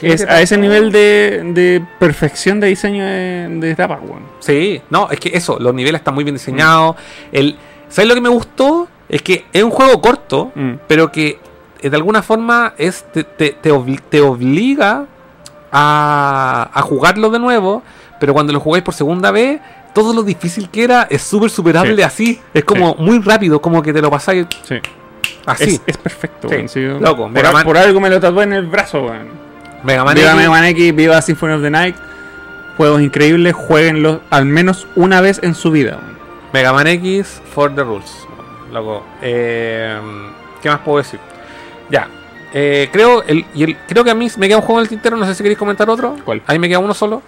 Es a ese nivel de, de perfección de diseño de, de etapas, weón. Sí, no, es que eso, los niveles están muy bien diseñados. El, ¿Sabes lo que me gustó? Es que es un juego corto, Mm. pero que eh, de alguna forma es te, te, te obli- te obliga a, a jugarlo de nuevo, pero cuando lo jugáis por segunda vez, todo lo difícil que era es súper superable Sí. así. Es como muy rápido, como que te lo pasáis Sí. así. Es, es perfecto, Sí. Loco, por, por algo me lo tatué en el brazo, weón. Mega Man viva X, Mega Man X, viva Symphony of the Night. Juegos increíbles, jueguenlos al menos una vez en su vida. Mega Man X for the rules. Loco. Eh, ¿Qué más puedo decir? Ya. Eh, creo, el, y el- creo que a mí me queda un juego en el tintero. No sé si queréis comentar otro. ¿Cuál? Ahí me queda uno solo.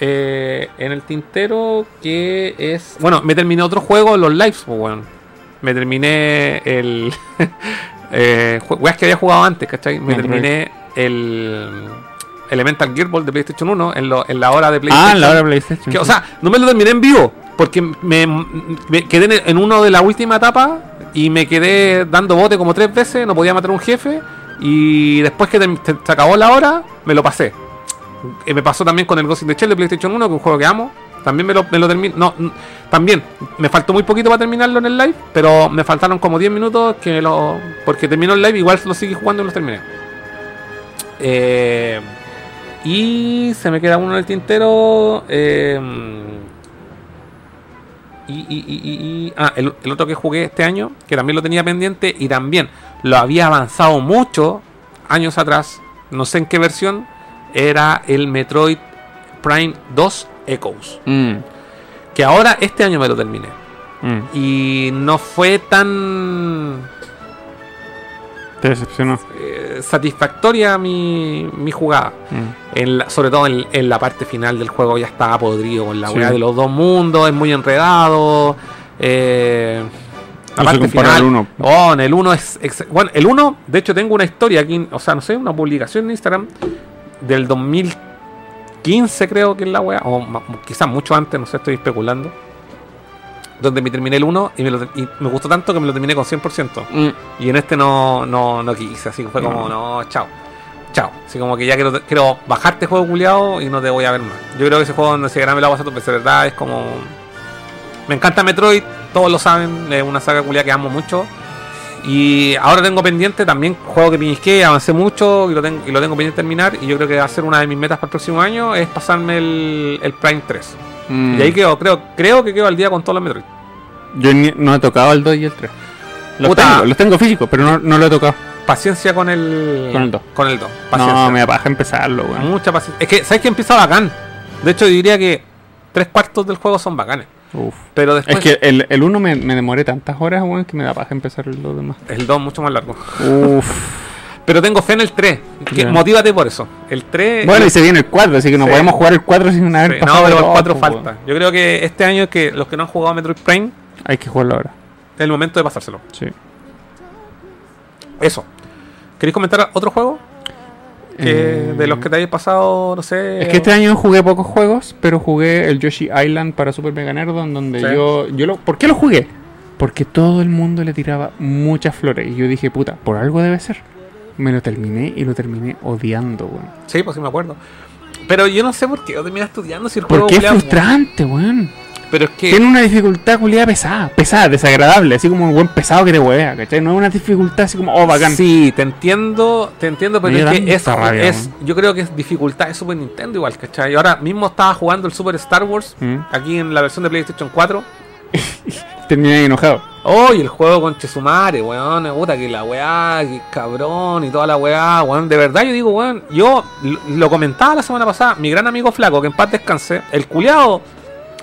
Eh, en el tintero que es... Bueno, me terminé otro juego, los lives, pues, weón. Me terminé el... eh, que había jugado antes, ¿cachai? Me terminé el... Elemental Gearbox de PlayStation 1 en, lo- en la hora de PlayStation. Ah, en la hora de PlayStation. Que, o sea, no me lo terminé en vivo. Porque me, me quedé en, uno de la última etapa. Y me quedé dando bote como tres veces. No podía matar a un jefe. Y después que se acabó la hora, me lo pasé. Eh, me pasó también con el Ghost in the Shell de PlayStation 1, que es un juego que amo. También me lo, me lo terminé. No, también me faltó muy poquito para terminarlo en el live. Pero me faltaron como 10 minutos que lo. Porque terminó el live, igual lo seguí jugando y lo terminé. Eh, y se me queda uno en el tintero. eh, y, y- y- y- y- ah, el, el otro que jugué este año, que también lo tenía pendiente y también lo había avanzado mucho años atrás, no sé en qué versión, era el Metroid Prime 2 Echoes. Mm, Que ahora este año me lo terminé. mm. Y no fue tan Te decepcionó. eh, satisfactoria mi, mi jugada. Mm. En la- sobre todo en, en la parte final del juego ya estaba podrido con la Sí. de los dos mundos, es muy enredado. eh, No parte final. al uno. Oh, en el 1 es. bueno, el 1, de hecho, tengo una historia aquí, o sea, no sé, una publicación en Instagram del 2015, creo que es la weá, o quizás mucho antes, no sé, estoy especulando. Donde me terminé el 1 y me, lo- y me gustó tanto que me lo terminé con 100%. Mm. Y en este no, no, no quise, así que fue como, no, chao. Chao. Así como que ya quiero, quiero bajarte juego culiado y no te voy a ver más. Yo creo que ese juego donde se me lo va a dos veces, ¿verdad? Es como. Me encanta Metroid, todos lo saben, es una saga culiada que amo mucho. Y ahora tengo pendiente también juego que pinisqué, avancé mucho y lo, tengo, y lo tengo pendiente de terminar. Y yo creo que va a ser una de mis metas para el próximo año es pasarme el, el Prime 3. Mm. Y ahí quedo, creo, creo que quedo al día con todos los Metroid. Yo ni- no he tocado el 2 y el 3. Los Puta. tengo, los tengo físicos, pero no, no lo he tocado. Paciencia con el. Con el dos. Con el 2. Paciencia. No, me da paja empezarlo, weón. Mucha paciencia. Es que, ¿sabes que empieza bacán? De hecho, diría que tres cuartos del juego son bacanes. Uf. Pero después Es que el, el 1 me, me demoré tantas horas, weón, que me da paja empezar los demás. el 2 es mucho más largo. Uf. Pero tengo fe en el 3. Que, Ya. Motívate por eso. El 3. Bueno, y se viene el 4, así que no Sí. podemos jugar el 4 sin haber Sí, pasado no, pero el todo, 4 po, falta. Yo creo que este año es que los que no han jugado a Metroid Prime Hay que jugarlo ahora. es el momento de pasárselo. Sí. Eso. ¿Queréis comentar otro juego? Que Eh, de los que te hayas pasado, no sé. Es que este año jugué pocos juegos, pero jugué el Yoshi Island para Super Mega Nerd, donde Sí. yo, yo lo, ¿Por qué lo jugué? Porque todo el mundo le tiraba muchas flores. Y yo dije, puta, por algo debe ser. Me lo terminé y lo terminé odiando, weón. Sí, pues sí me acuerdo. Pero yo no sé por qué lo terminé estudiando si el juego Porque es culiao- frustrante, weón. Pero es que. Tiene una dificultad culiada pesada, pesada, desagradable, así como un buen pesado que te huevea, ¿cachai? No es una dificultad así como, oh, bacán. Sí, te entiendo, te entiendo, pero es que es, rabia, es- yo creo que es dificultad de Super Nintendo igual, ¿cachai? Ahora mismo estaba jugando el Super Star Wars Mm. aquí en la versión de PlayStation 4. Terminé enojado. Oh, el juego con Chesumare, weón, gusta que la weá, que cabrón y toda la weá, weón. De verdad yo digo, weón, yo lo, comentaba la semana pasada, mi gran amigo Flaco, que en paz descanse, el culiado,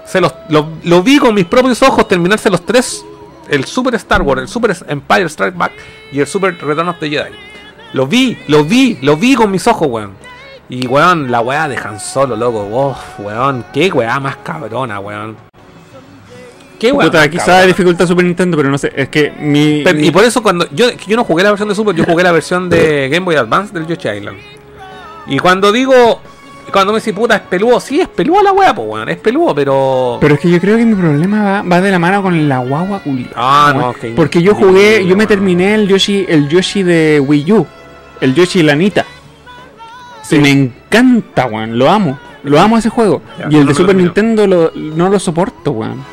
se los, lo, vi con mis propios ojos terminarse los tres, el Super Star Wars, el Super Empire Strike Back y el Super Return of the Jedi. Lo vi, lo vi, lo vi con mis ojos, weón. Y weón, la weá de Han Solo, loco, Uf, weón, qué weá más cabrona, weón. Qué weá Puta, más quizá de dificultad Super Nintendo, pero no sé, es que mi... Pero- mi- y por eso cuando yo, yo no jugué la versión de Super, yo jugué la versión de Game Boy Advance del Yoshi Island. Y cuando digo, cuando me dice puta es peludo, sí es peludo la wea, pues weón, es peludo, pero. Pero es que yo creo que mi problema va, va de la mano con la guagua culia. Ah, no, ok. Porque yo jugué, yo me terminé el Yoshi, el Yoshi de Wii U, el Yoshi Lanita. Sí. Me encanta, weón, lo amo. Lo amo ese juego. Ya, y el no de lo Super. Nintendo lo- no lo soporto, weón.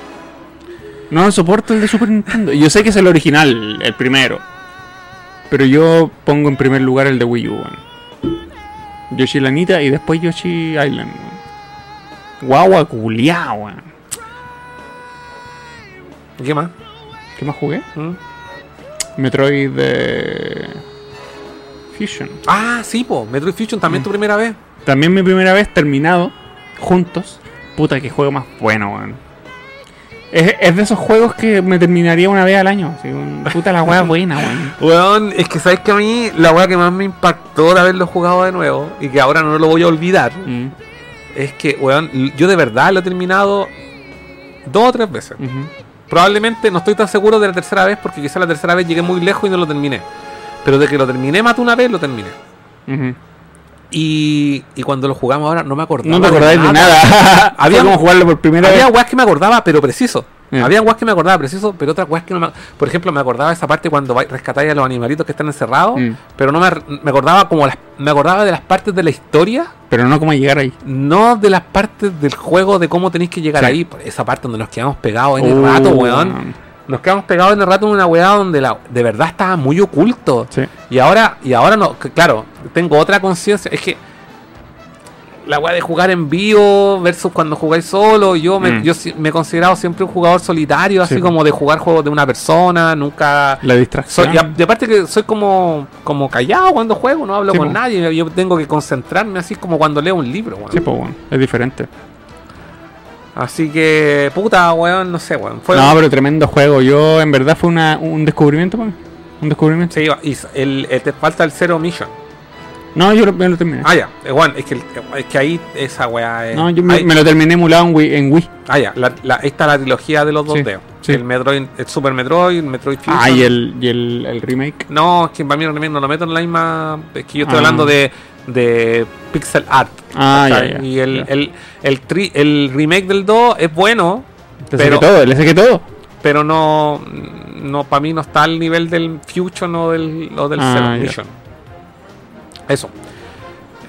No soporto el de Super Nintendo. Yo sé que es el original, el primero. Pero yo pongo en primer lugar el de Wii U, weón. Yoshi Lanita y después Yoshi Island, weón. Guagua culiao, weón. ¿Y ¿Qué más? ¿Qué más jugué? ¿Mm? Metroid de Fusion. Ah, sí, po, Metroid Fusion también Mm. tu primera vez. También mi primera vez terminado juntos. Puta, qué juego más bueno, weón. Es, es de esos juegos que me terminaría una vez al año. así, un- puta la weá buena, weón. Weón, es que sabes que a mí la wea que más me impactó de haberlo jugado de nuevo y que ahora no lo voy a olvidar Mm, es que, weón, yo de verdad lo he terminado dos o tres veces. Probablemente no estoy tan seguro de la tercera vez porque quizá la tercera vez llegué muy lejos y no lo terminé. Pero de que lo terminé más de una vez, lo terminé. Y, y cuando lo jugamos ahora no me acordaba. No te acordáis de nada. Había Había- como jugarlo por primera Había vez. weas que me acordaba, pero preciso. Había weas que me acordaba preciso, pero otras weas que no me. Por ejemplo, me acordaba esa parte cuando rescatáis a los animalitos que están encerrados, Mm. pero no me, me acordaba como las, me acordaba de las partes de la historia, Pero no como llegar ahí. no de las partes del juego de cómo tenéis que llegar Sí. ahí. Esa parte donde nos quedamos pegados en el Oh, rato, weón. Nos quedamos pegados en el rato en una weá donde la, de verdad estaba muy oculto. Sí. Y ahora, y ahora no, claro, tengo otra conciencia. Es que la weá de jugar en vivo versus cuando jugáis solo, yo me, Mm. yo me he considerado siempre un jugador solitario, así Sí. como de jugar juegos de una persona, nunca. La distracción. Soy, y, aparte que soy como, como callado cuando juego, no hablo Sí, con po. nadie, yo tengo que concentrarme así como cuando leo un libro, weón. Sí, pues, weón. Es diferente. Así que, puta, weón, no sé, weón. Fue no, pero tremendo juego. Yo, en verdad, fue una, un descubrimiento, weón. Un descubrimiento. Sí, y el, el- te falta el Zero Mission. No, yo lo, me lo terminé. Ah, ya, eh, bueno, es que, es que ahí esa weá es. no, yo me, lo terminé emulado en Wii. En Wii. Ah, ya, la, la- ahí está la trilogía de los Sí, 2D. sí. El Metroid, el Super Metroid, el Metroid Fusion. Ah, y el, y el, el remake. No, es que para mí el remake no lo meto en la misma. Es que yo estoy Ah. hablando de, de pixel art. Ah, ya, Y el, ya. el, el, tri- el remake del 2 es bueno, Le Pero- todo, le saqué todo. pero no. no para mí no está al nivel del Fusion o del, o del Ah. Mission. Eso.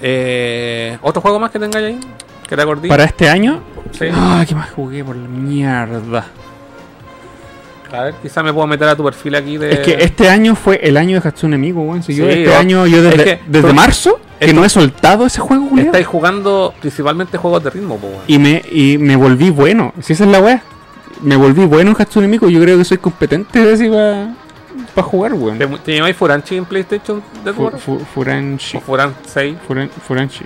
Eh, ¿Otro juego más que tengáis ahí? ¿Que te acordé? Para este año. Sí. Ah, ¿qué más jugué por la mierda? A ver, quizá me puedo meter a tu perfil aquí de. Es que este año fue el año de Hatsune Miku, weón. Si yo este año, yo es desde, que desde tú- marzo, que esto- no he soltado ese juego, culiao. Estáis jugando principalmente juegos de ritmo, weón. Y me, y me volví bueno. Si esa es la weá. Me volví bueno en Hatsune Miku. Yo creo que soy competente así para jugar, weón. ¿Te, te llamáis Furanchi en PlayStation de Fu- tu fu- Furanshi. ¿O Furan 6? Furan- Furanshi.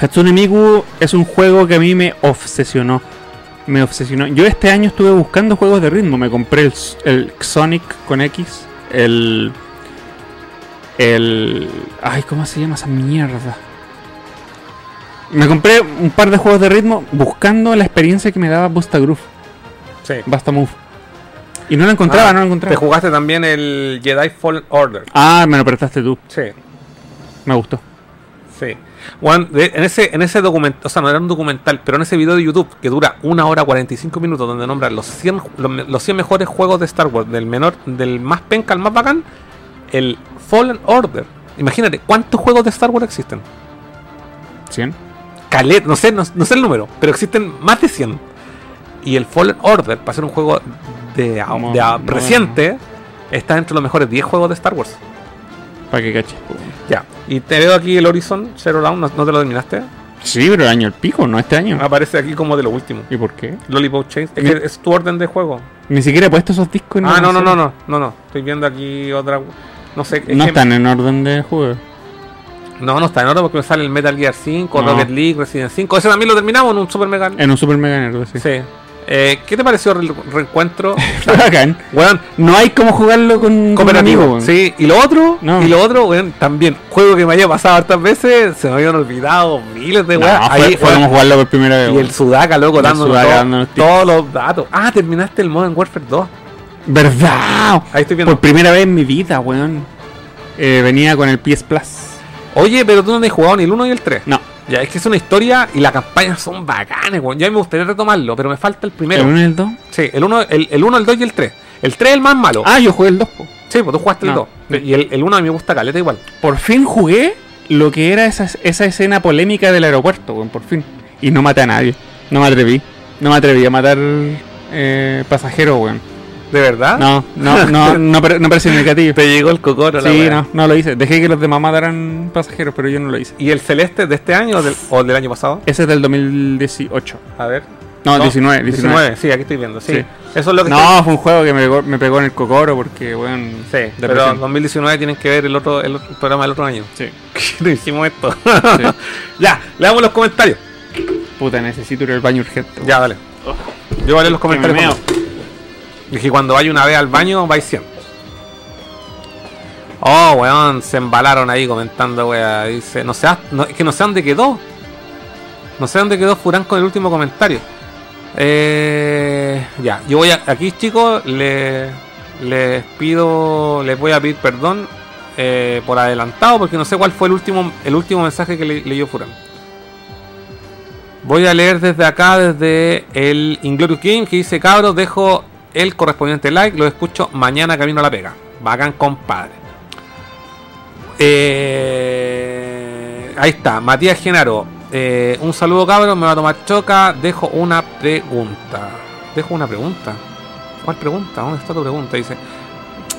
Hatsune Miku es un juego que a mí me obsesionó. Me obsesionó. Yo este año estuve buscando juegos de ritmo. Me compré el, el Sonic con X. El. El. Ay, ¿cómo se llama esa mierda? Me compré un par de juegos de ritmo buscando la experiencia que me daba Busta Groove. Sí. Basta Move. Y no la encontraba, Ah, no la Te encontraba. jugaste también el Jedi Fallen Order. Ah, me lo prestaste tú. Sí, Me gustó. sí. Juan, de- en ese, en ese documental, o sea, no era un documental, pero en ese video de YouTube que dura una hora 45 minutos, donde nombran los 100, los, los 100 mejores juegos de Star Wars, del menor, del más penca al más bacán, el Fallen Order. Imagínate, ¿cuántos juegos de Star Wars existen? ¿100? calet, no sé, no, no sé el número, pero existen más de 100. Y el Fallen Order, para ser un juego de, Como- de a- no. reciente, está entre los mejores 10 juegos de Star Wars. Para que caches. Ya. Y te veo aquí el Horizon Zero Dawn, ¿no, no te lo terminaste? Sí, pero el año el pico, no este año. Aparece aquí como de lo último. ¿Y por qué? Lollipop Chains. Es, que es tu orden de juego. Ni siquiera he puesto esos discos. en Ah, no, no, no, no, no, no. Estoy viendo aquí otra. No sé. es No que- están en orden de juego. No, no está en orden porque me sale el Metal Gear 5, No. Rocket League, Resident 5. Ese también lo terminamos en un Super Mega. En un Super Mega Nerd, sí. Sí. Eh, ¿Qué te pareció el reencuentro? Bacán. Weón, No hay como jugarlo con, con cooperativo. amigo, weón. sí, y lo otro, No. y lo otro, weón, también. Juego que me haya pasado hartas veces, se me habían olvidado miles de No, weón. fue, Ahí, como jugarlo por primera vez. y el Sudaka, loco, dándonos Sudaka todo- dándonos tips. todos los datos. Ah, terminaste el Modern Warfare 2. ¿Verdad? Ahí estoy viendo. Por primera vez en mi vida, weón. Eh, venía con el PS Plus. Oye, pero tú no has jugado ni el 1 ni el 3. No, Ya, es que es una historia y las campañas son bacanes, weón. Ya me gustaría retomarlo, pero me falta el primero. ¿el 1 y el 2? Sí, el 1, el, el, uno, el 2 y el 3. El 3 es el más malo. Ah, yo jugué el 2, po. Sí, pues tú jugaste el No. 2. Y el, el 1 a mí me gusta caleta igual. Por fin jugué lo que era esa, esa escena polémica del aeropuerto, weón, por fin. Y no maté a nadie. No me atreví. No me atreví a matar eh, pasajeros, weón. ¿De verdad? No, no, no, no, no el gatillo. Te llegó el cocoro, la Sí, wea. no, no lo hice. Dejé que los demás mataran pasajeros, pero yo no lo hice. ¿Y el celeste de este año o del, o del año pasado? Ese es del 2018. A ver. No, 19, 19. sí, aquí estoy viendo, sí. Sí. Eso es lo que No, fue un juego que me pegó, me pegó en el cocoro porque, estoy- Sí, pero depresión. 2019 tienen que ver el otro, el otro programa del otro año. Sí. no hicimos esto. Sí. ya, leamos los comentarios. Puta, necesito ir al baño urgente. Ya, dale. Yo voy a leer los comentarios. Dije, cuando vaya una vez al baño, vais 100. Oh, weón, se embalaron ahí comentando, weón. Dice, no sé, es que no sé dónde quedó. No sé dónde quedó Furán con el último comentario. Eh, ya, yo voy a, aquí chicos, le- les pido, les voy a pedir perdón eh, por adelantado porque no sé cuál fue el último, el último mensaje que le, leyó Furán. Voy a leer desde acá, desde el Inglorious Game, que dice, cabros, dejo el correspondiente like, lo escucho mañana camino a la pega. Bacán, compadre. Eh, ahí está, Matías Genaro. Eh, un saludo, cabros, me va a tomar choca. Dejo una pregunta. Dejo una pregunta. ¿Cuál pregunta? ¿Dónde está tu pregunta? Dice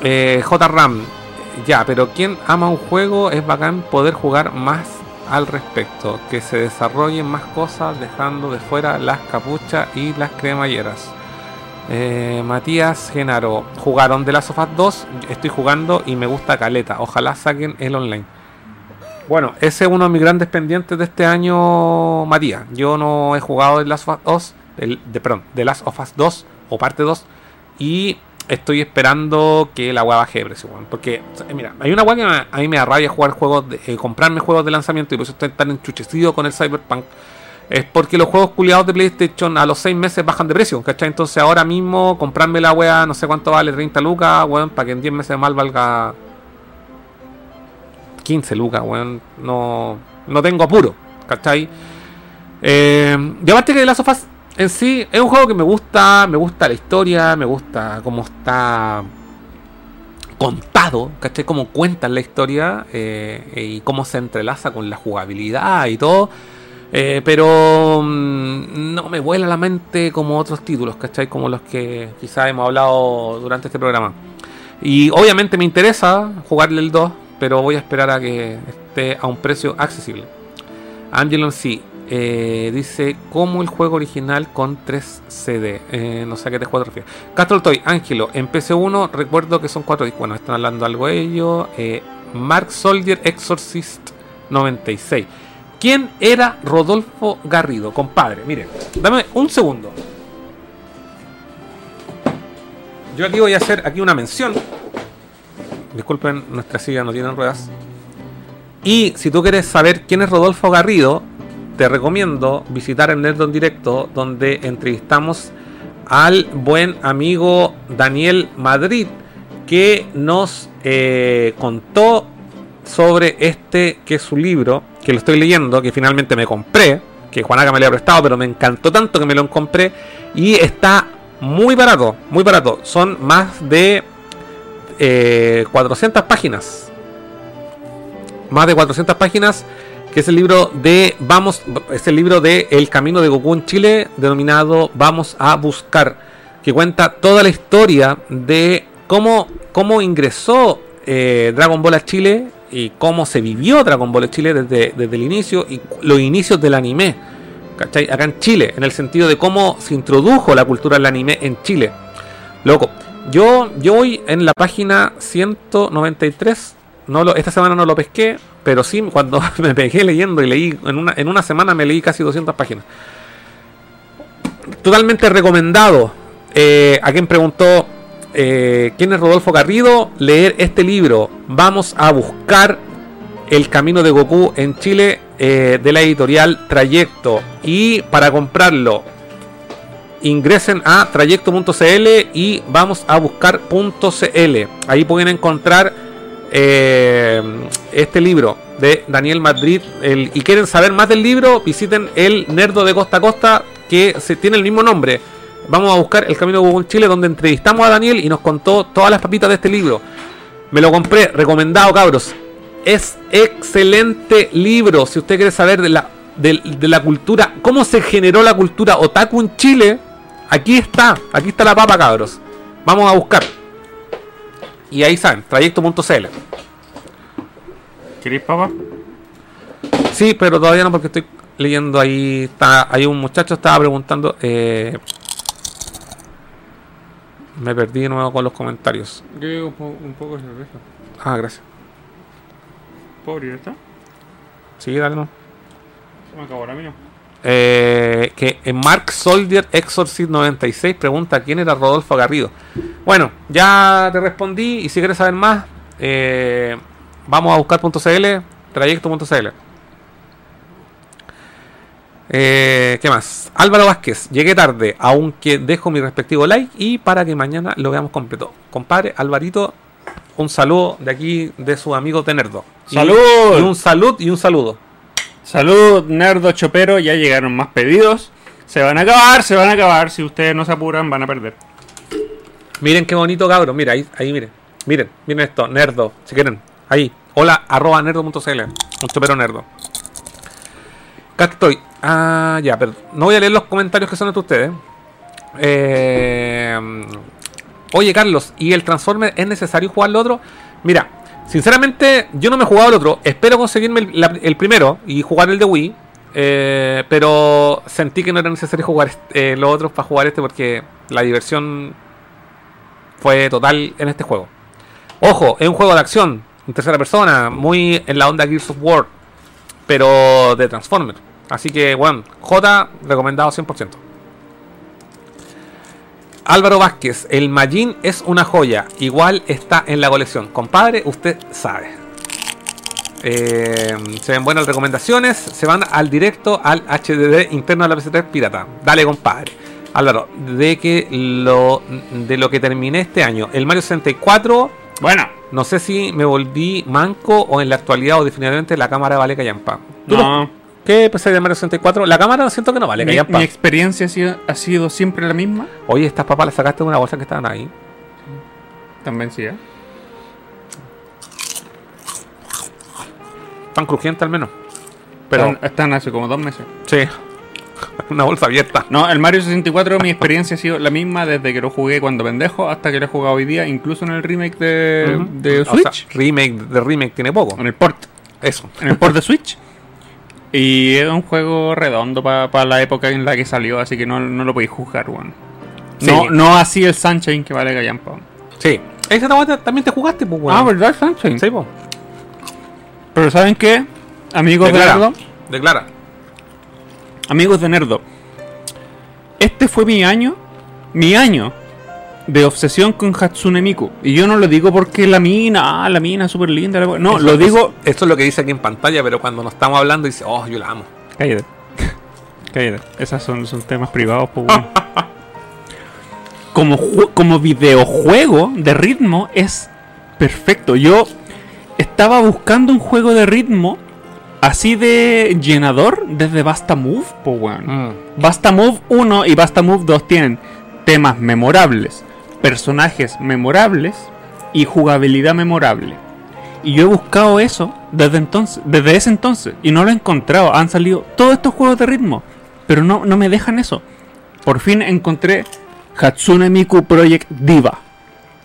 eh, J. Ram. Ya, pero quien ama un juego es bacán poder jugar más al respecto. Que se desarrollen más cosas dejando de fuera las capuchas y las cremalleras. Eh, Matías Genaro, jugaron de Last of Us 2, estoy jugando y me gusta Caleta, ojalá saquen el online. Bueno, ese es uno de mis grandes pendientes de este año, Matías. Yo no he jugado de Last of Us 2, el- de, perdón, de Last of Us 2 o parte 2 y estoy esperando que la weá baje de precio. Porque, mira, hay una weá que a mí me da jugar juegos, de, eh, comprarme juegos de lanzamiento y por eso estoy tan enchuchecido con el Cyberpunk. Es porque los juegos culiados de PlayStation a los 6 meses bajan de precio, ¿cachai? Entonces ahora mismo comprarme la weá, no sé cuánto vale, 30 lucas, weón, para que en 10 meses más valga 15 lucas, weón. No, no tengo apuro, ¿cachai? Eh, y aparte que The Last of Us en sí es un juego que me gusta, me gusta la historia, me gusta cómo está contado, ¿cachai? Cómo cuentan la historia eh, y cómo se entrelaza con la jugabilidad y todo. Eh, pero mm, no me vuela la mente como otros títulos, ¿cachai? Como los que quizás hemos hablado durante este programa. Y obviamente me interesa jugarle el 2, pero voy a esperar a que esté a un precio accesible. Angelon sí, eh, dice como el juego original con 3 CD. Eh, no sé a qué te juego te refieres. Castrol Toy, Ángelo, en PC1 recuerdo que son 4 discos. Bueno, están hablando algo de ello. Eh, Mark Soldier Exorcist 96. ¿Quién era Rodolfo Garrido? Compadre, miren, dame un segundo. Yo aquí voy a hacer aquí una mención. Disculpen, nuestra silla no tiene ruedas. Y si tú quieres saber quién es Rodolfo Garrido, te recomiendo visitar el Nerdon Directo, donde entrevistamos al buen amigo Daniel Madrid, que nos eh, contó sobre este, que es su libro, que lo estoy leyendo, que finalmente me compré, que Juanaca me lo había prestado, pero me encantó tanto que me lo compré, y está muy barato, muy barato. Son más de eh, 400 páginas. Más de 400 páginas que es el libro de Vamos, es el libro de El Camino de Goku en Chile, denominado Vamos a Buscar, que cuenta toda la historia de cómo, cómo ingresó eh, Dragon Ball a Chile y cómo se vivió Dragon Ball en Chile desde, desde el inicio y los inicios del anime. ¿Cachai? Acá en Chile, en el sentido de cómo se introdujo la cultura del anime en Chile. Loco, yo, yo voy en la página 193. No esta semana no lo pesqué, pero sí, cuando me pegué leyendo y leí, en una, en una semana me leí casi 200 páginas. Totalmente recomendado. Eh, a quien preguntó eh, quién es Rodolfo Garrido, leer este libro. Vamos a buscar el camino de Goku en Chile eh, de la editorial Trayecto. Y para comprarlo, ingresen a trayecto.cl y vamos a buscar.cl. Ahí pueden encontrar eh, este libro de Daniel Madrid. Y quieren saber más del libro, visiten el Nerdo de Costa Costa, que se, tiene el mismo nombre. Vamos a buscar el camino de en Chile, donde entrevistamos a Daniel y nos contó todas las papitas de este libro. Me lo compré, recomendado, cabros. Es excelente libro. Si usted quiere saber de la, de, de la cultura, cómo se generó la cultura otaku en Chile, aquí está. Aquí está la papa, cabros. Vamos a buscar. Y ahí saben, trayecto.cl. ¿Queréis, papá? Sí, pero todavía no porque estoy leyendo ahí. Está, hay un muchacho estaba preguntando. eh, me perdí de nuevo con los comentarios. Yo digo un, po- un poco de cerveza. Ah, gracias. Pobre, ¿está? Sí, dale no. Se me acabó la mía. Eh, que en Mark Soldier Exorcist 96 pregunta quién era Rodolfo Garrido. Bueno, ya te respondí y si quieres saber más, eh, vamos a buscar.cl, trayecto.cl. Eh, ¿Qué más? Álvaro Vázquez, llegué tarde, aunque dejo mi respectivo like y para que mañana lo veamos completo. Compadre Alvarito, un saludo de aquí de sus amigos de Nerdo. Y- ¡Salud! Y un salud y un saludo. Salud, nerdo chopero. Ya llegaron más pedidos. Se van a acabar, se van a acabar. Si ustedes no se apuran, van a perder. Miren qué bonito, cabros. Mira, ahí, ahí miren. Miren, miren esto, nerdo, si quieren. Ahí. Hola, arroba nerdo.cl. Un chopero nerdo. Acá estoy. Ah, ya, pero no voy a leer los comentarios que son de ustedes. Eh, oye, Carlos, ¿y el Transformer es necesario jugar el otro? Mira, sinceramente, yo no me he jugado el otro. Espero conseguirme el, primero y jugar el de Wii. eh, pero sentí que no era necesario jugar este- eh, los otros para jugar este porque la diversión fue total en este juego. Ojo, es un juego de acción, en tercera persona, muy en la onda Gears of War, pero de Transformers. Así que, bueno, J recomendado 100%. Álvaro Vázquez, el Majin es una joya, igual está en la colección. Compadre, usted sabe. Eh, se ven buenas recomendaciones, se van al directo al HDD interno de la PS3 pirata. Dale, compadre. Álvaro, de que lo de lo que terminé este año, el Mario 64, Bueno, no sé si me volví manco o en la actualidad o definitivamente la cámara vale callampa. ¿Tú no. ¿Qué pensáis del Mario 64? La cámara siento que no vale Mi, callampa. mi experiencia ha sido, ha sido siempre la misma. Oye, estas papas las sacaste de una bolsa que estaban ahí. También sí, ¿eh? Tan crujientes al menos. Pero, Están, están hace como dos meses. sí. una bolsa abierta. No, el Mario 64 mi experiencia ha sido la misma desde que lo jugué cuando pendejo hasta que lo he jugado hoy día, incluso en el remake de, de O sea, Switch. remake de remake tiene poco. en el port. Eso. En el port de Switch. Y es un juego redondo para la época en la que salió, así que no, no lo podéis juzgar, weón. No, Sí. no así el Sunshine que vale gallampa. Sí. Esa también- también te jugaste, pues, weón. Ah, ¿verdad? Sunshine. Sí, pues. Pero ¿saben qué? Amigos de Declara. Nerdo. Declara. Amigos de Nerdo. Este fue mi año. Mi año. De obsesión con Hatsune Miku. Y yo no lo digo porque la mina, ah, la mina es súper linda. la- No, Eso- lo digo. Esto es lo que dice aquí en pantalla, pero cuando nos estamos hablando dice, oh, yo la amo. Cállate. Cállate. Esos son, son temas privados, pues, como, como videojuego de ritmo es perfecto. Yo estaba buscando un juego de ritmo así de llenador desde Basta Move, pues, weón. Mm. Basta Move 1 y Basta Move 2 tienen temas memorables, personajes memorables y jugabilidad memorable. Y yo he buscado eso desde entonces, desde ese entonces, y no lo he encontrado. Han salido todos estos juegos de ritmo, pero no, no me dejan eso. Por fin encontré Hatsune Miku Project Diva.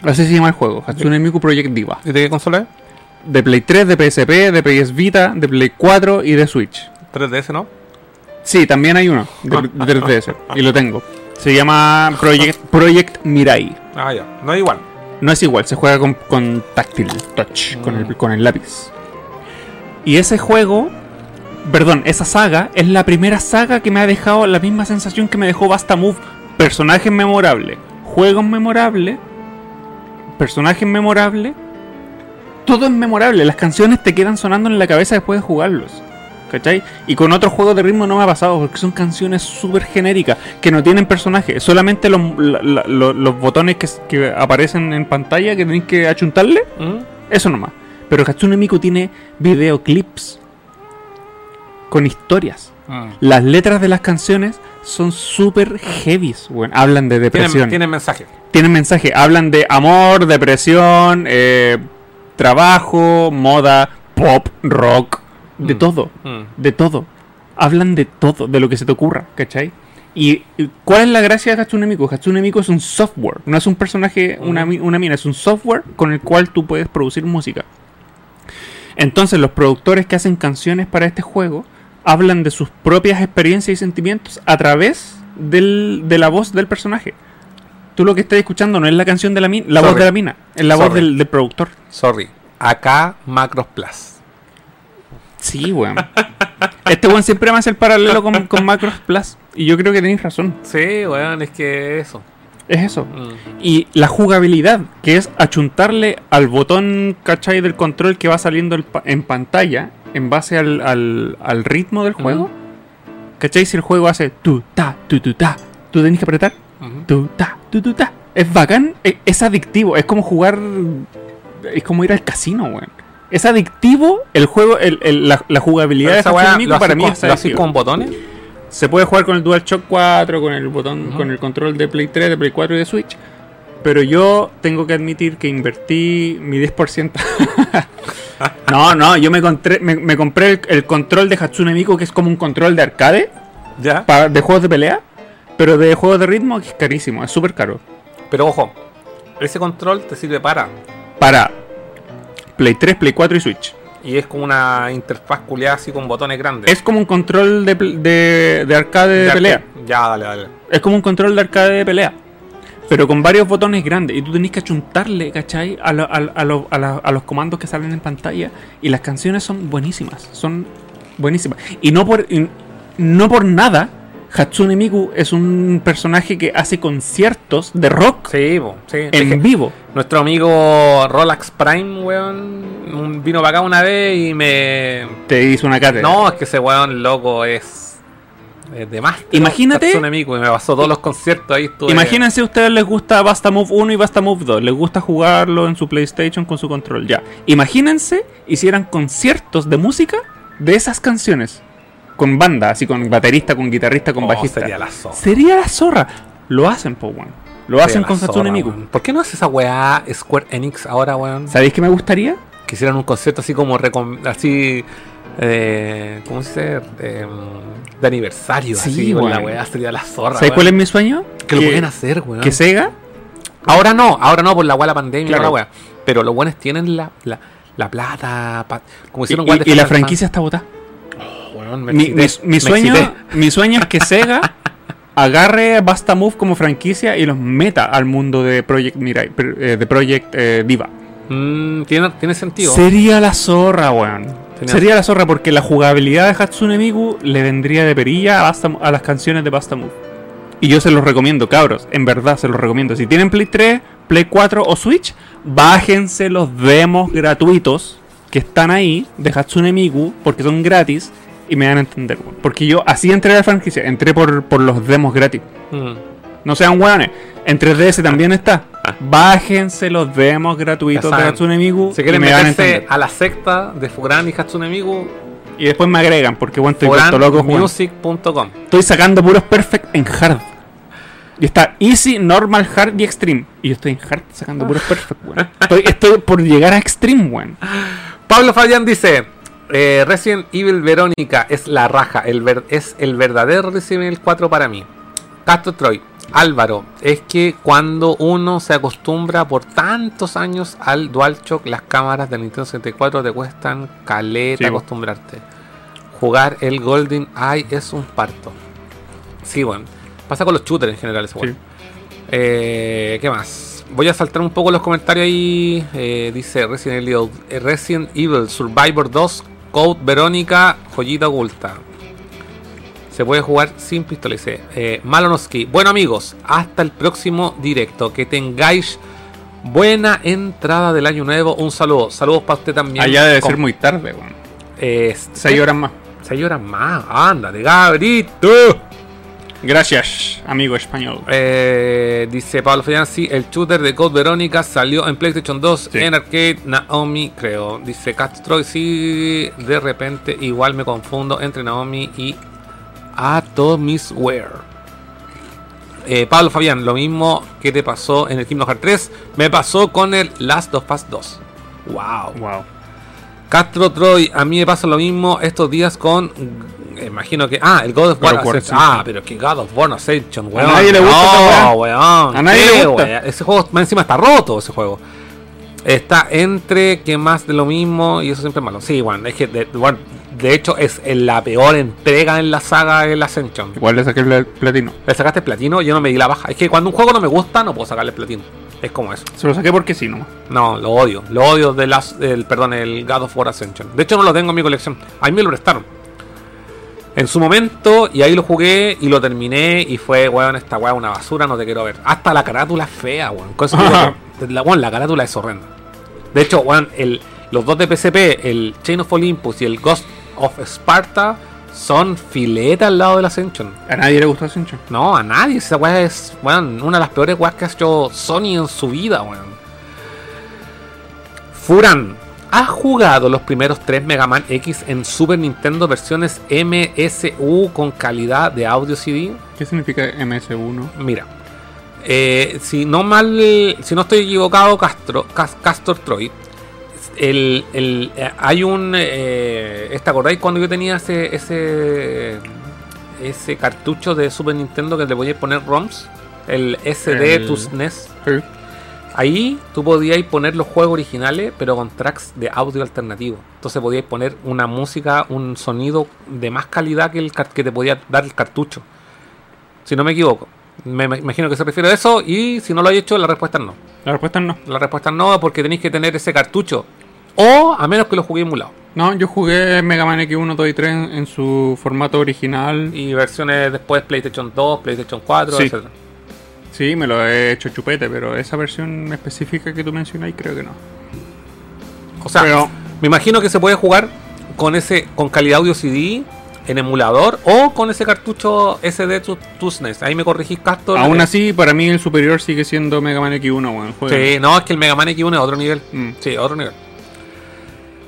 Así se llama el juego, Hatsune Miku Project Diva. ¿Y de qué consola es? De Play 3, de PSP, de PS Vita, de Play 4 y de Switch. 3DS, ¿no? Sí, también hay uno de, de 3DS y lo tengo. Se llama Project, Project Mirai. Ah, ya. No es igual. No es igual, se juega con, con táctil, touch, con, el, con el lápiz. Y ese juego, perdón, esa saga es la primera saga que me ha dejado la misma sensación que me dejó Basta Move. Personajes memorables, juegos memorables, personajes memorables. Todo es memorable, las canciones te quedan sonando en la cabeza después de jugarlos. ¿Cachai? Y con otros juegos de ritmo no me ha pasado porque son canciones súper genéricas que no tienen personajes, solamente los, la- la- lo- los botones que, aparecen en pantalla que tenéis que achuntarle, ¿Mm? eso nomás. Pero Hatsune Miku tiene videoclips con historias. Mm. Las letras de las canciones son súper heavies, weón. Hablan de depresión. Tienen, tienen mensaje. Tienen mensaje, hablan de amor, depresión, eh, trabajo, moda, pop, rock, de Mm. todo, Mm. de todo. Hablan de todo, de lo que se te ocurra, ¿cachai? ¿Y cuál es la gracia de Hatsune Miku? Hatsune Miku es un software, no es un personaje, una, mi- una mina, es un software con el cual tú puedes producir música. Entonces los productores que hacen canciones para este juego hablan de sus propias experiencias y sentimientos a través del- de la voz del personaje. Tú lo que estás escuchando no es la canción de la mina, la voz de la mina, es la voz del, del productor. Sorry. Acá Macros Plus. Sí, weón. Este weón siempre me hace el paralelo con, con Macros Plus. Y yo creo que tenéis razón. Sí, weón, es que eso. Es eso. Mm. Y la jugabilidad, que es achuntarle al botón, ¿cachai? Del control que va saliendo en pantalla en base al, al- al ritmo del juego. ¿Cachai? Si el juego hace tu, ta, tu, tu, ta, tú tenés que apretar Ujú. tu, ta, tu, tu, ta. Es bacán, es, es adictivo, es como jugar. Es como ir al casino, weón. Es adictivo el juego, el- el- la, la jugabilidad de Esa Miku lo para mí con, es lo con botones. Se puede jugar con el DualShock 4, con el botón, con el control de Play 3, de Play 4 y de Switch. Pero yo tengo que admitir que invertí mi 10%. no, no, yo me, compré- me, me compré el, el control de Hatsune Miku, que es como un control de arcade Ya. pa- de juegos de pelea, pero de juegos de ritmo es carísimo, es súper caro. Pero ojo, ese control te sirve para. Para Play 3, Play 4 y Switch. Y es como una interfaz culiada así con botones grandes. Es como un control de, de, de arcade de, pelea. Ya, dale, dale. Es como un control de arcade de pelea. Pero con varios botones grandes. Y tú tenés que achuntarle, ¿cachai? A, lo- a- a lo- a la- a los comandos que salen en pantalla. Y las canciones son buenísimas. Son buenísimas. Y no por, y no por nada, Hatsune Miku es un personaje que hace conciertos de rock Sí, sí. En vivo. Nuestro amigo Rolax Prime, weón, vino para acá una vez y me. Te hizo una cátedra. No, es que ese weón loco es. es de más. Imagínate- Hatsune Miku, y me pasó todos los conciertos ahí. Estuve, Imagínense a ustedes les gusta Basta Move 1 y Basta Move 2, les gusta jugarlo en su PlayStation con su control, ya. Imagínense hicieran conciertos de música de esas canciones con banda, así con baterista, con guitarrista, con Oh, bajista. Sería la zorra. Sería la zorra. Lo hacen, po, weón. Lo Sería hacen con zorra, Hatsune Miku. ¿Por qué no hace esa weá Square Enix ahora, weón? ¿Sabéis qué me gustaría? Que hicieran un concierto así como. así. Eh, ¿Cómo se dice? Eh, de aniversario, Sí, así, con la weá. Sería la zorra. ¿Sabéis cuál es mi sueño? Que lo pueden hacer, weón. Que Sega Ahora no, ahora no por la weá de la pandemia, Claro. la weá. Pero los buenos tienen la, la, la plata, pa- como y, hicieron y- de y la franquicia está botada. Me Mi, me sueño, mi sueño es que Sega agarre Basta Move como franquicia y los meta al mundo de Project Mirai, eh, de Project eh, Diva. Mm, tiene, tiene sentido. Sería la zorra, weón. Tenía- Sería la zorra porque la jugabilidad de Hatsune Miku le vendría de perilla a, Basta- a las canciones de Basta Move. Y yo se los recomiendo, cabros. En verdad se los recomiendo. Si tienen Play 3, Play 4 o Switch, bájense los demos gratuitos que están ahí de Hatsune Miku porque son gratis y me van a entender. weón. Porque yo así entré a la franquicia. Entré por, por los demos gratis. Mm. No sean weones. En 3DS también está. Bájense los demos gratuitos de. Hatsune Miku Si y quieren me a meterse a la secta de Furan y Hatsune Miku, Y después me agregan, porque bueno, estoy vuelto loco furanmusic.com. Estoy sacando puros perfect en hard. Y está easy, normal, hard y extreme. Y yo estoy en hard sacando puros perfect, weón. Estoy, estoy por llegar a extreme, weón. Pablo Fabián dice: eh, Resident Evil Verónica es la raja, el ver- es el verdadero Resident Evil 4 para mí. Castro Troy, Álvaro, es que cuando uno se acostumbra por tantos años al DualShock, las cámaras del Nintendo 64 te cuestan caleta Sí, acostumbrarte. Jugar el Golden Eye es un parto. Sí, bueno. Pasa con los shooters en general ese Sí. Eh, ¿Qué más? Voy a saltar un poco los comentarios ahí. Eh, dice Resident Evil, eh, Resident Evil Survivor 2, Code Verónica, joyita oculta. Se puede jugar sin pistola. Dice eh, Malonoski. Bueno, amigos, hasta el próximo directo. Que tengáis buena entrada del año nuevo. Un saludo. Saludos para usted también. Allá debe Com- ser muy tarde, weón. eh, Seis horas más. Seis horas más. Ándale, Gabrito. Gracias, amigo español. Eh, dice Pablo Fianzi, el shooter de Code Verónica salió en PlayStation 2, Sí. en Arcade, Naomi, creo. Dice Castro, sí, de repente igual me confundo entre Naomi y Atomisware. Eh, Pablo Fabián, lo mismo que te pasó en el Kingdom Hearts 3, me pasó con el Last of Us 2. Wow. Wow. Castro Troy, a mí me pasa lo mismo estos días con. Imagino que. Ah, el God of War. Of War, Ascension. sí. Ah, pero que God of War Ascension, weón. nadie le gusta no, weón. A nadie ¿Qué, le gusta. weón? Ese juego más encima está roto, ese juego. Está entre que más de lo mismo y eso siempre es malo. Sí, weón. Es que, de, bueno, de hecho, es la peor entrega en la saga del Ascension. Igual le saqué el platino. Le sacaste platino, yo no me di la baja. Es que cuando un juego no me gusta, no puedo sacarle platino. Es como eso. Se lo saqué porque sí, nomás. No, lo odio. Lo odio de las, el, perdón, el God of War Ascension. De hecho, no lo tengo en mi colección. A mí me lo prestaron. En su momento, y ahí lo jugué y lo terminé. Y fue, weón, esta weá una basura, no te quiero ver. Hasta la carátula es fea, weón. La, weón, la carátula es horrenda. De hecho, weón, el, los dos de PSP, el Chain of Olympus y el Ghost of Sparta, son fileta al lado del Ascension. A nadie le gustó Ascension. No, a nadie. Esa weá es, weón, una de las peores weas que ha hecho Sony en su vida, weón. Furan, ¿has jugado los primeros tres Mega Man X en Super Nintendo versiones MSU con calidad de audio CD? ¿Qué significa MS1? Mira, eh, si no mal, si no estoy equivocado, Castro, Cas- Castor Troy, el, el, eh, hay un, eh, ¿te acordáis cuando yo tenía ese, ese, ese cartucho de Super Nintendo que le podías poner ROMs? El SD El- to SNES. Sí. Ahí tú podías poner los juegos originales, pero con tracks de audio alternativo. Entonces podías poner una música, un sonido de más calidad que el que te podía dar el cartucho. Si no me equivoco. Me, me imagino que se refiere a eso. Y si no lo hay hecho, la respuesta es no. La respuesta es no. La respuesta es no, porque tenéis que tener ese cartucho. O a menos que lo jugué emulado. No, yo jugué Mega Man X1, 2 y 3 en, en su formato original. Y versiones después PlayStation 2, PlayStation 4, Sí. etc. Sí, me lo he hecho chupete, pero esa versión específica que tú mencionas, creo que no. O sea, Pero- me imagino que se puede jugar con ese con calidad audio CD en emulador o con ese cartucho SD tu, tu SNES. Ahí me corregís, Castor. Aún así, para mí el superior sigue siendo Mega Man X1, weón. juega. Sí, no, es que el Mega Man X1 es otro nivel. Mm. Sí, otro nivel.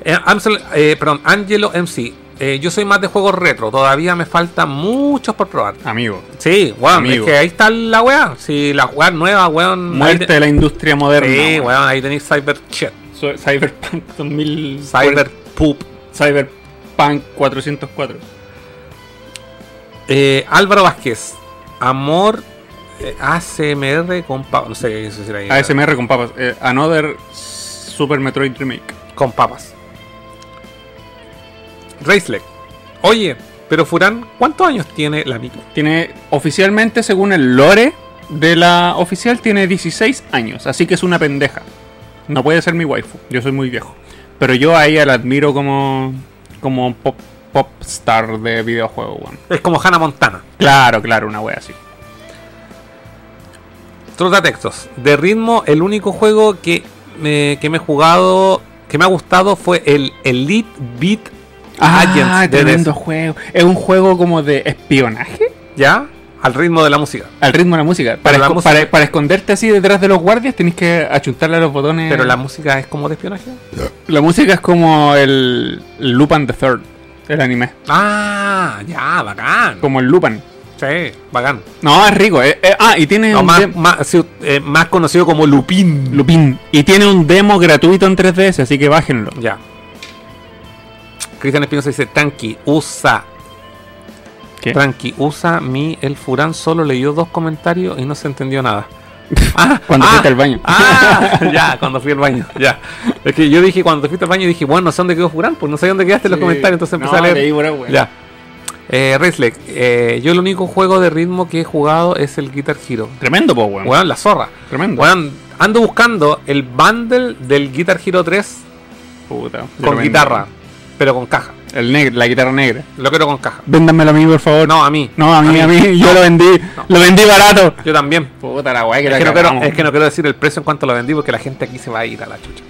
Eh, Amsel- eh, perdón, Angelo MC. Eh, yo soy más de juegos retro. Todavía me faltan muchos por probar. Amigo. Sí, weón. Amigo. Es que ahí está la weá. Si la weá nueva, weón. Muerte de la industria moderna. Sí, weón. weón, ahí tenéis Cyber Shit. So- Cyberpunk 2000. Cyber Poop. Cyberpunk 404. Eh, Álvaro Vázquez. Amor eh, ASMR con papas. No sé qué decir ahí. ASMR con papas. Another Super Metroid Remake. Con papas. Raceleg. Oye, pero Furán, ¿cuántos años tiene la micro? Tiene, oficialmente, según el lore de la oficial, tiene 16 años. Así que es una pendeja. No puede ser mi waifu. Yo soy muy viejo. Pero yo a ella la admiro como, como pop, pop star de videojuego, weón. Es como Hannah Montana. Claro, claro, una wea así. Trota textos. De ritmo, el único juego que, me- que me he jugado, que me ha gustado fue el Elite Beat De tremendo juego. Es un juego como de espionaje. ¿Ya? Al ritmo de la música. Al ritmo de la música. Para, la esco- música- para- para esconderte así detrás de los guardias tenés que achuntarle a los botones. Pero la música es como de espionaje. La música es como el Lupin the Third, el anime. Ah, ya, bacán. Como el Lupin. Sí, bacán. No, es rico. eh, eh, ah, y tiene No, un más, dem- más, sí, eh, más conocido como Lupin. Lupin. Y tiene un demo gratuito en 3DS, así que bájenlo. Ya. Cristian Espinosa dice, tranqui, usa, ¿Qué? tranqui, usa mi, el Furán solo leyó dos comentarios y no se entendió nada. Ah, Cuando ah, fuiste al baño. Ah, ya, cuando fui al baño, ya. Es que yo dije, cuando te fuiste al baño, dije, bueno, no sé dónde quedó Furán, pues no sé dónde quedaste en los comentarios, entonces empecé No, a leer. leí pura wea. Ya. Eh, eh, yo el único juego de ritmo que he jugado es el Guitar Hero. Tremendo, po, weón. Weón, la zorra. Tremendo. Weón, ando buscando el bundle del Guitar Hero 3 Puta. con tremendo. guitarra, pero con caja. El negro, la guitarra negra. Lo quiero con caja. Véndamelo a mí, por favor. No, a mí. No, a mí, a mí, yo lo vendí. Lo vendí barato. Yo también. Puta la weá que Es la que, no quiero, es que no quiero decir el precio en cuanto lo vendí porque la gente aquí se va a ir a la chucha.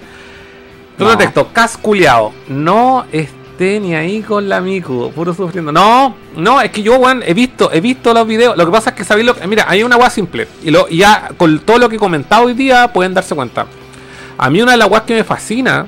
No. Otro texto, casculeado. No esté ni ahí con la Miku, puro sufriendo. No, no, es que yo, weón, he visto, he visto los videos. Lo que pasa es que sabéis lo que. Mira, hay una weá simple. Y, lo, ya con todo lo que he comentado hoy día pueden darse cuenta. A mí una de las weas que me fascina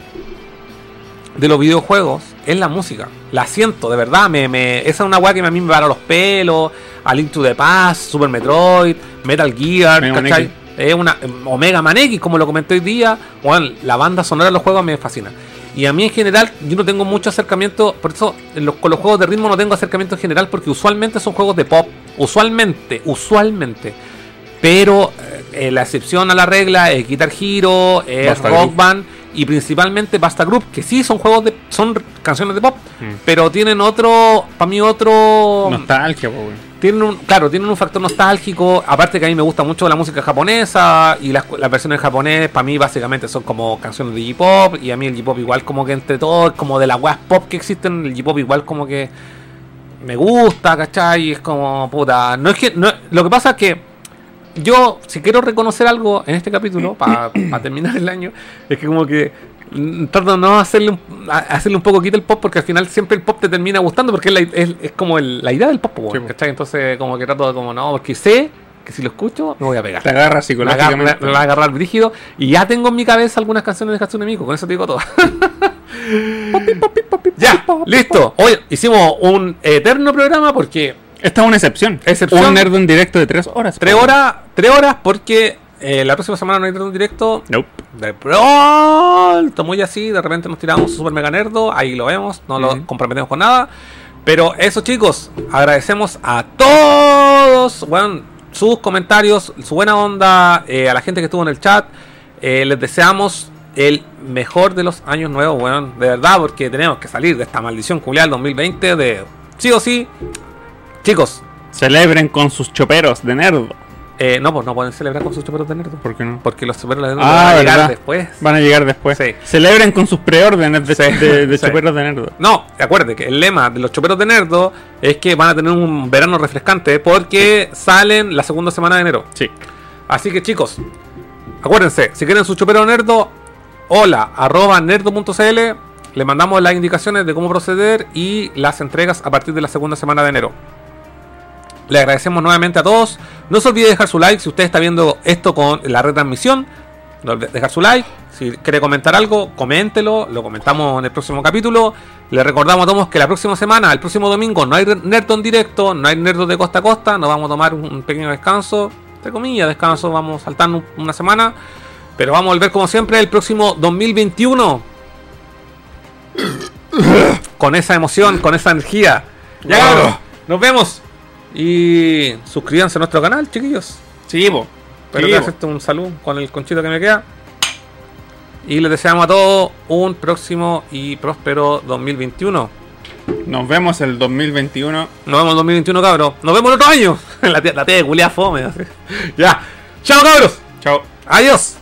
de los videojuegos es la música. La siento, de verdad. Me, me- esa es una weá que a mí me para los pelos. A Link to the Past, Super Metroid, Metal Gear, Mega ¿cachai? Es una Omega Man X, como lo comenté hoy día. Bueno, la banda sonora de los juegos me fascina. Y a mí en general, yo no tengo mucho acercamiento. Por eso, los- con los juegos de ritmo no tengo acercamiento en general, porque usualmente son juegos de pop. Usualmente, usualmente. Pero eh, la excepción a la regla es Guitar Hero, es Rock. Band y principalmente Basta Group, que sí son juegos de. son canciones de pop, Mm. pero tienen otro. para mí otro. Nostalgia, po. Tienen un, claro, tienen un factor nostálgico. Aparte que a mí me gusta mucho la música japonesa y las, las versiones japonesas para mí básicamente son como canciones de J-pop y a mí el J-pop igual como que entre todo, como de las weas pop que existen, el J-pop igual como que me gusta, ¿cachai? Es como puta. No es que no, lo que pasa es que yo si quiero reconocer algo en este capítulo para terminar el año es que como que mm, trato de no hacerle un, hacerle un poco quita el pop porque al final siempre el pop te termina gustando porque es, la- es- es como el- la idea del pop, po, Sí. ¿cachai? Entonces como que trato de como no, porque sé que si lo escucho me voy a pegar. Te agarra Me agarra- psicológicamente. me va a agarrar brígido y ya tengo en mi cabeza algunas canciones de Hatsune Miku, con eso te digo todo. ya, listo. Hoy hicimos un eterno programa porque Esta es una excepción. Excepción. Un nerd en directo de tres horas. tres horas, tres horas porque eh, la próxima semana no hay en directo. Nope. De pronto, muy así, de repente nos tiramos un super mega nerdo, ahí lo vemos, no lo comprometemos con nada. Pero eso chicos, agradecemos a todos, bueno, sus comentarios, su buena onda, eh, a la gente que estuvo en el chat. Eh, les deseamos el mejor de los años nuevos, bueno, de verdad, porque tenemos que salir de esta maldición culial 2020 de sí o sí. Chicos, Celebren con sus choperos de nerdo. eh, no, pues no pueden celebrar con sus chuperos de nerdo. ¿Por qué no? Porque los chuperos de nerdo Ah, van a llegar ¿verdad? después. Van a llegar después. Sí. Celebren con sus preórdenes de, Sí, de, de sí. choperos de nerdo. No, acuérdate que el lema de los choperos de Nerdo es que van a tener un verano refrescante porque salen la segunda semana de enero. Sí. Así que chicos, acuérdense, si quieren su chopero nerdo, hola, arroba nerdo.cl, le mandamos las indicaciones de cómo proceder y las entregas a partir de la segunda semana de enero. Le agradecemos nuevamente a todos. No se olvide dejar su like si usted está viendo esto con la retransmisión. Dejar su like. Si quiere comentar algo, coméntelo. Lo comentamos en el próximo capítulo. Le recordamos a todos que la próxima semana, el próximo domingo, no hay Nerdo en directo, no hay Nerdo de costa a costa. Nos vamos a tomar un pequeño descanso. Entre comillas, descanso. Vamos saltando un- una semana. Pero vamos a volver como siempre el próximo 2021. con esa emoción, con esa energía. Ya, Wow. cabros, nos vemos. Y suscríbanse a nuestro canal, chiquillos. Sí, po. Espero Sí, que po. un saludo con el conchito que me queda. Y les deseamos a todos un próximo y próspero 2021. Nos vemos el 2021. Nos vemos en 2021, cabros. Nos vemos el otro año. la tía, la tía de culiá fome. Ya. Chao, cabros. Chao. Adiós.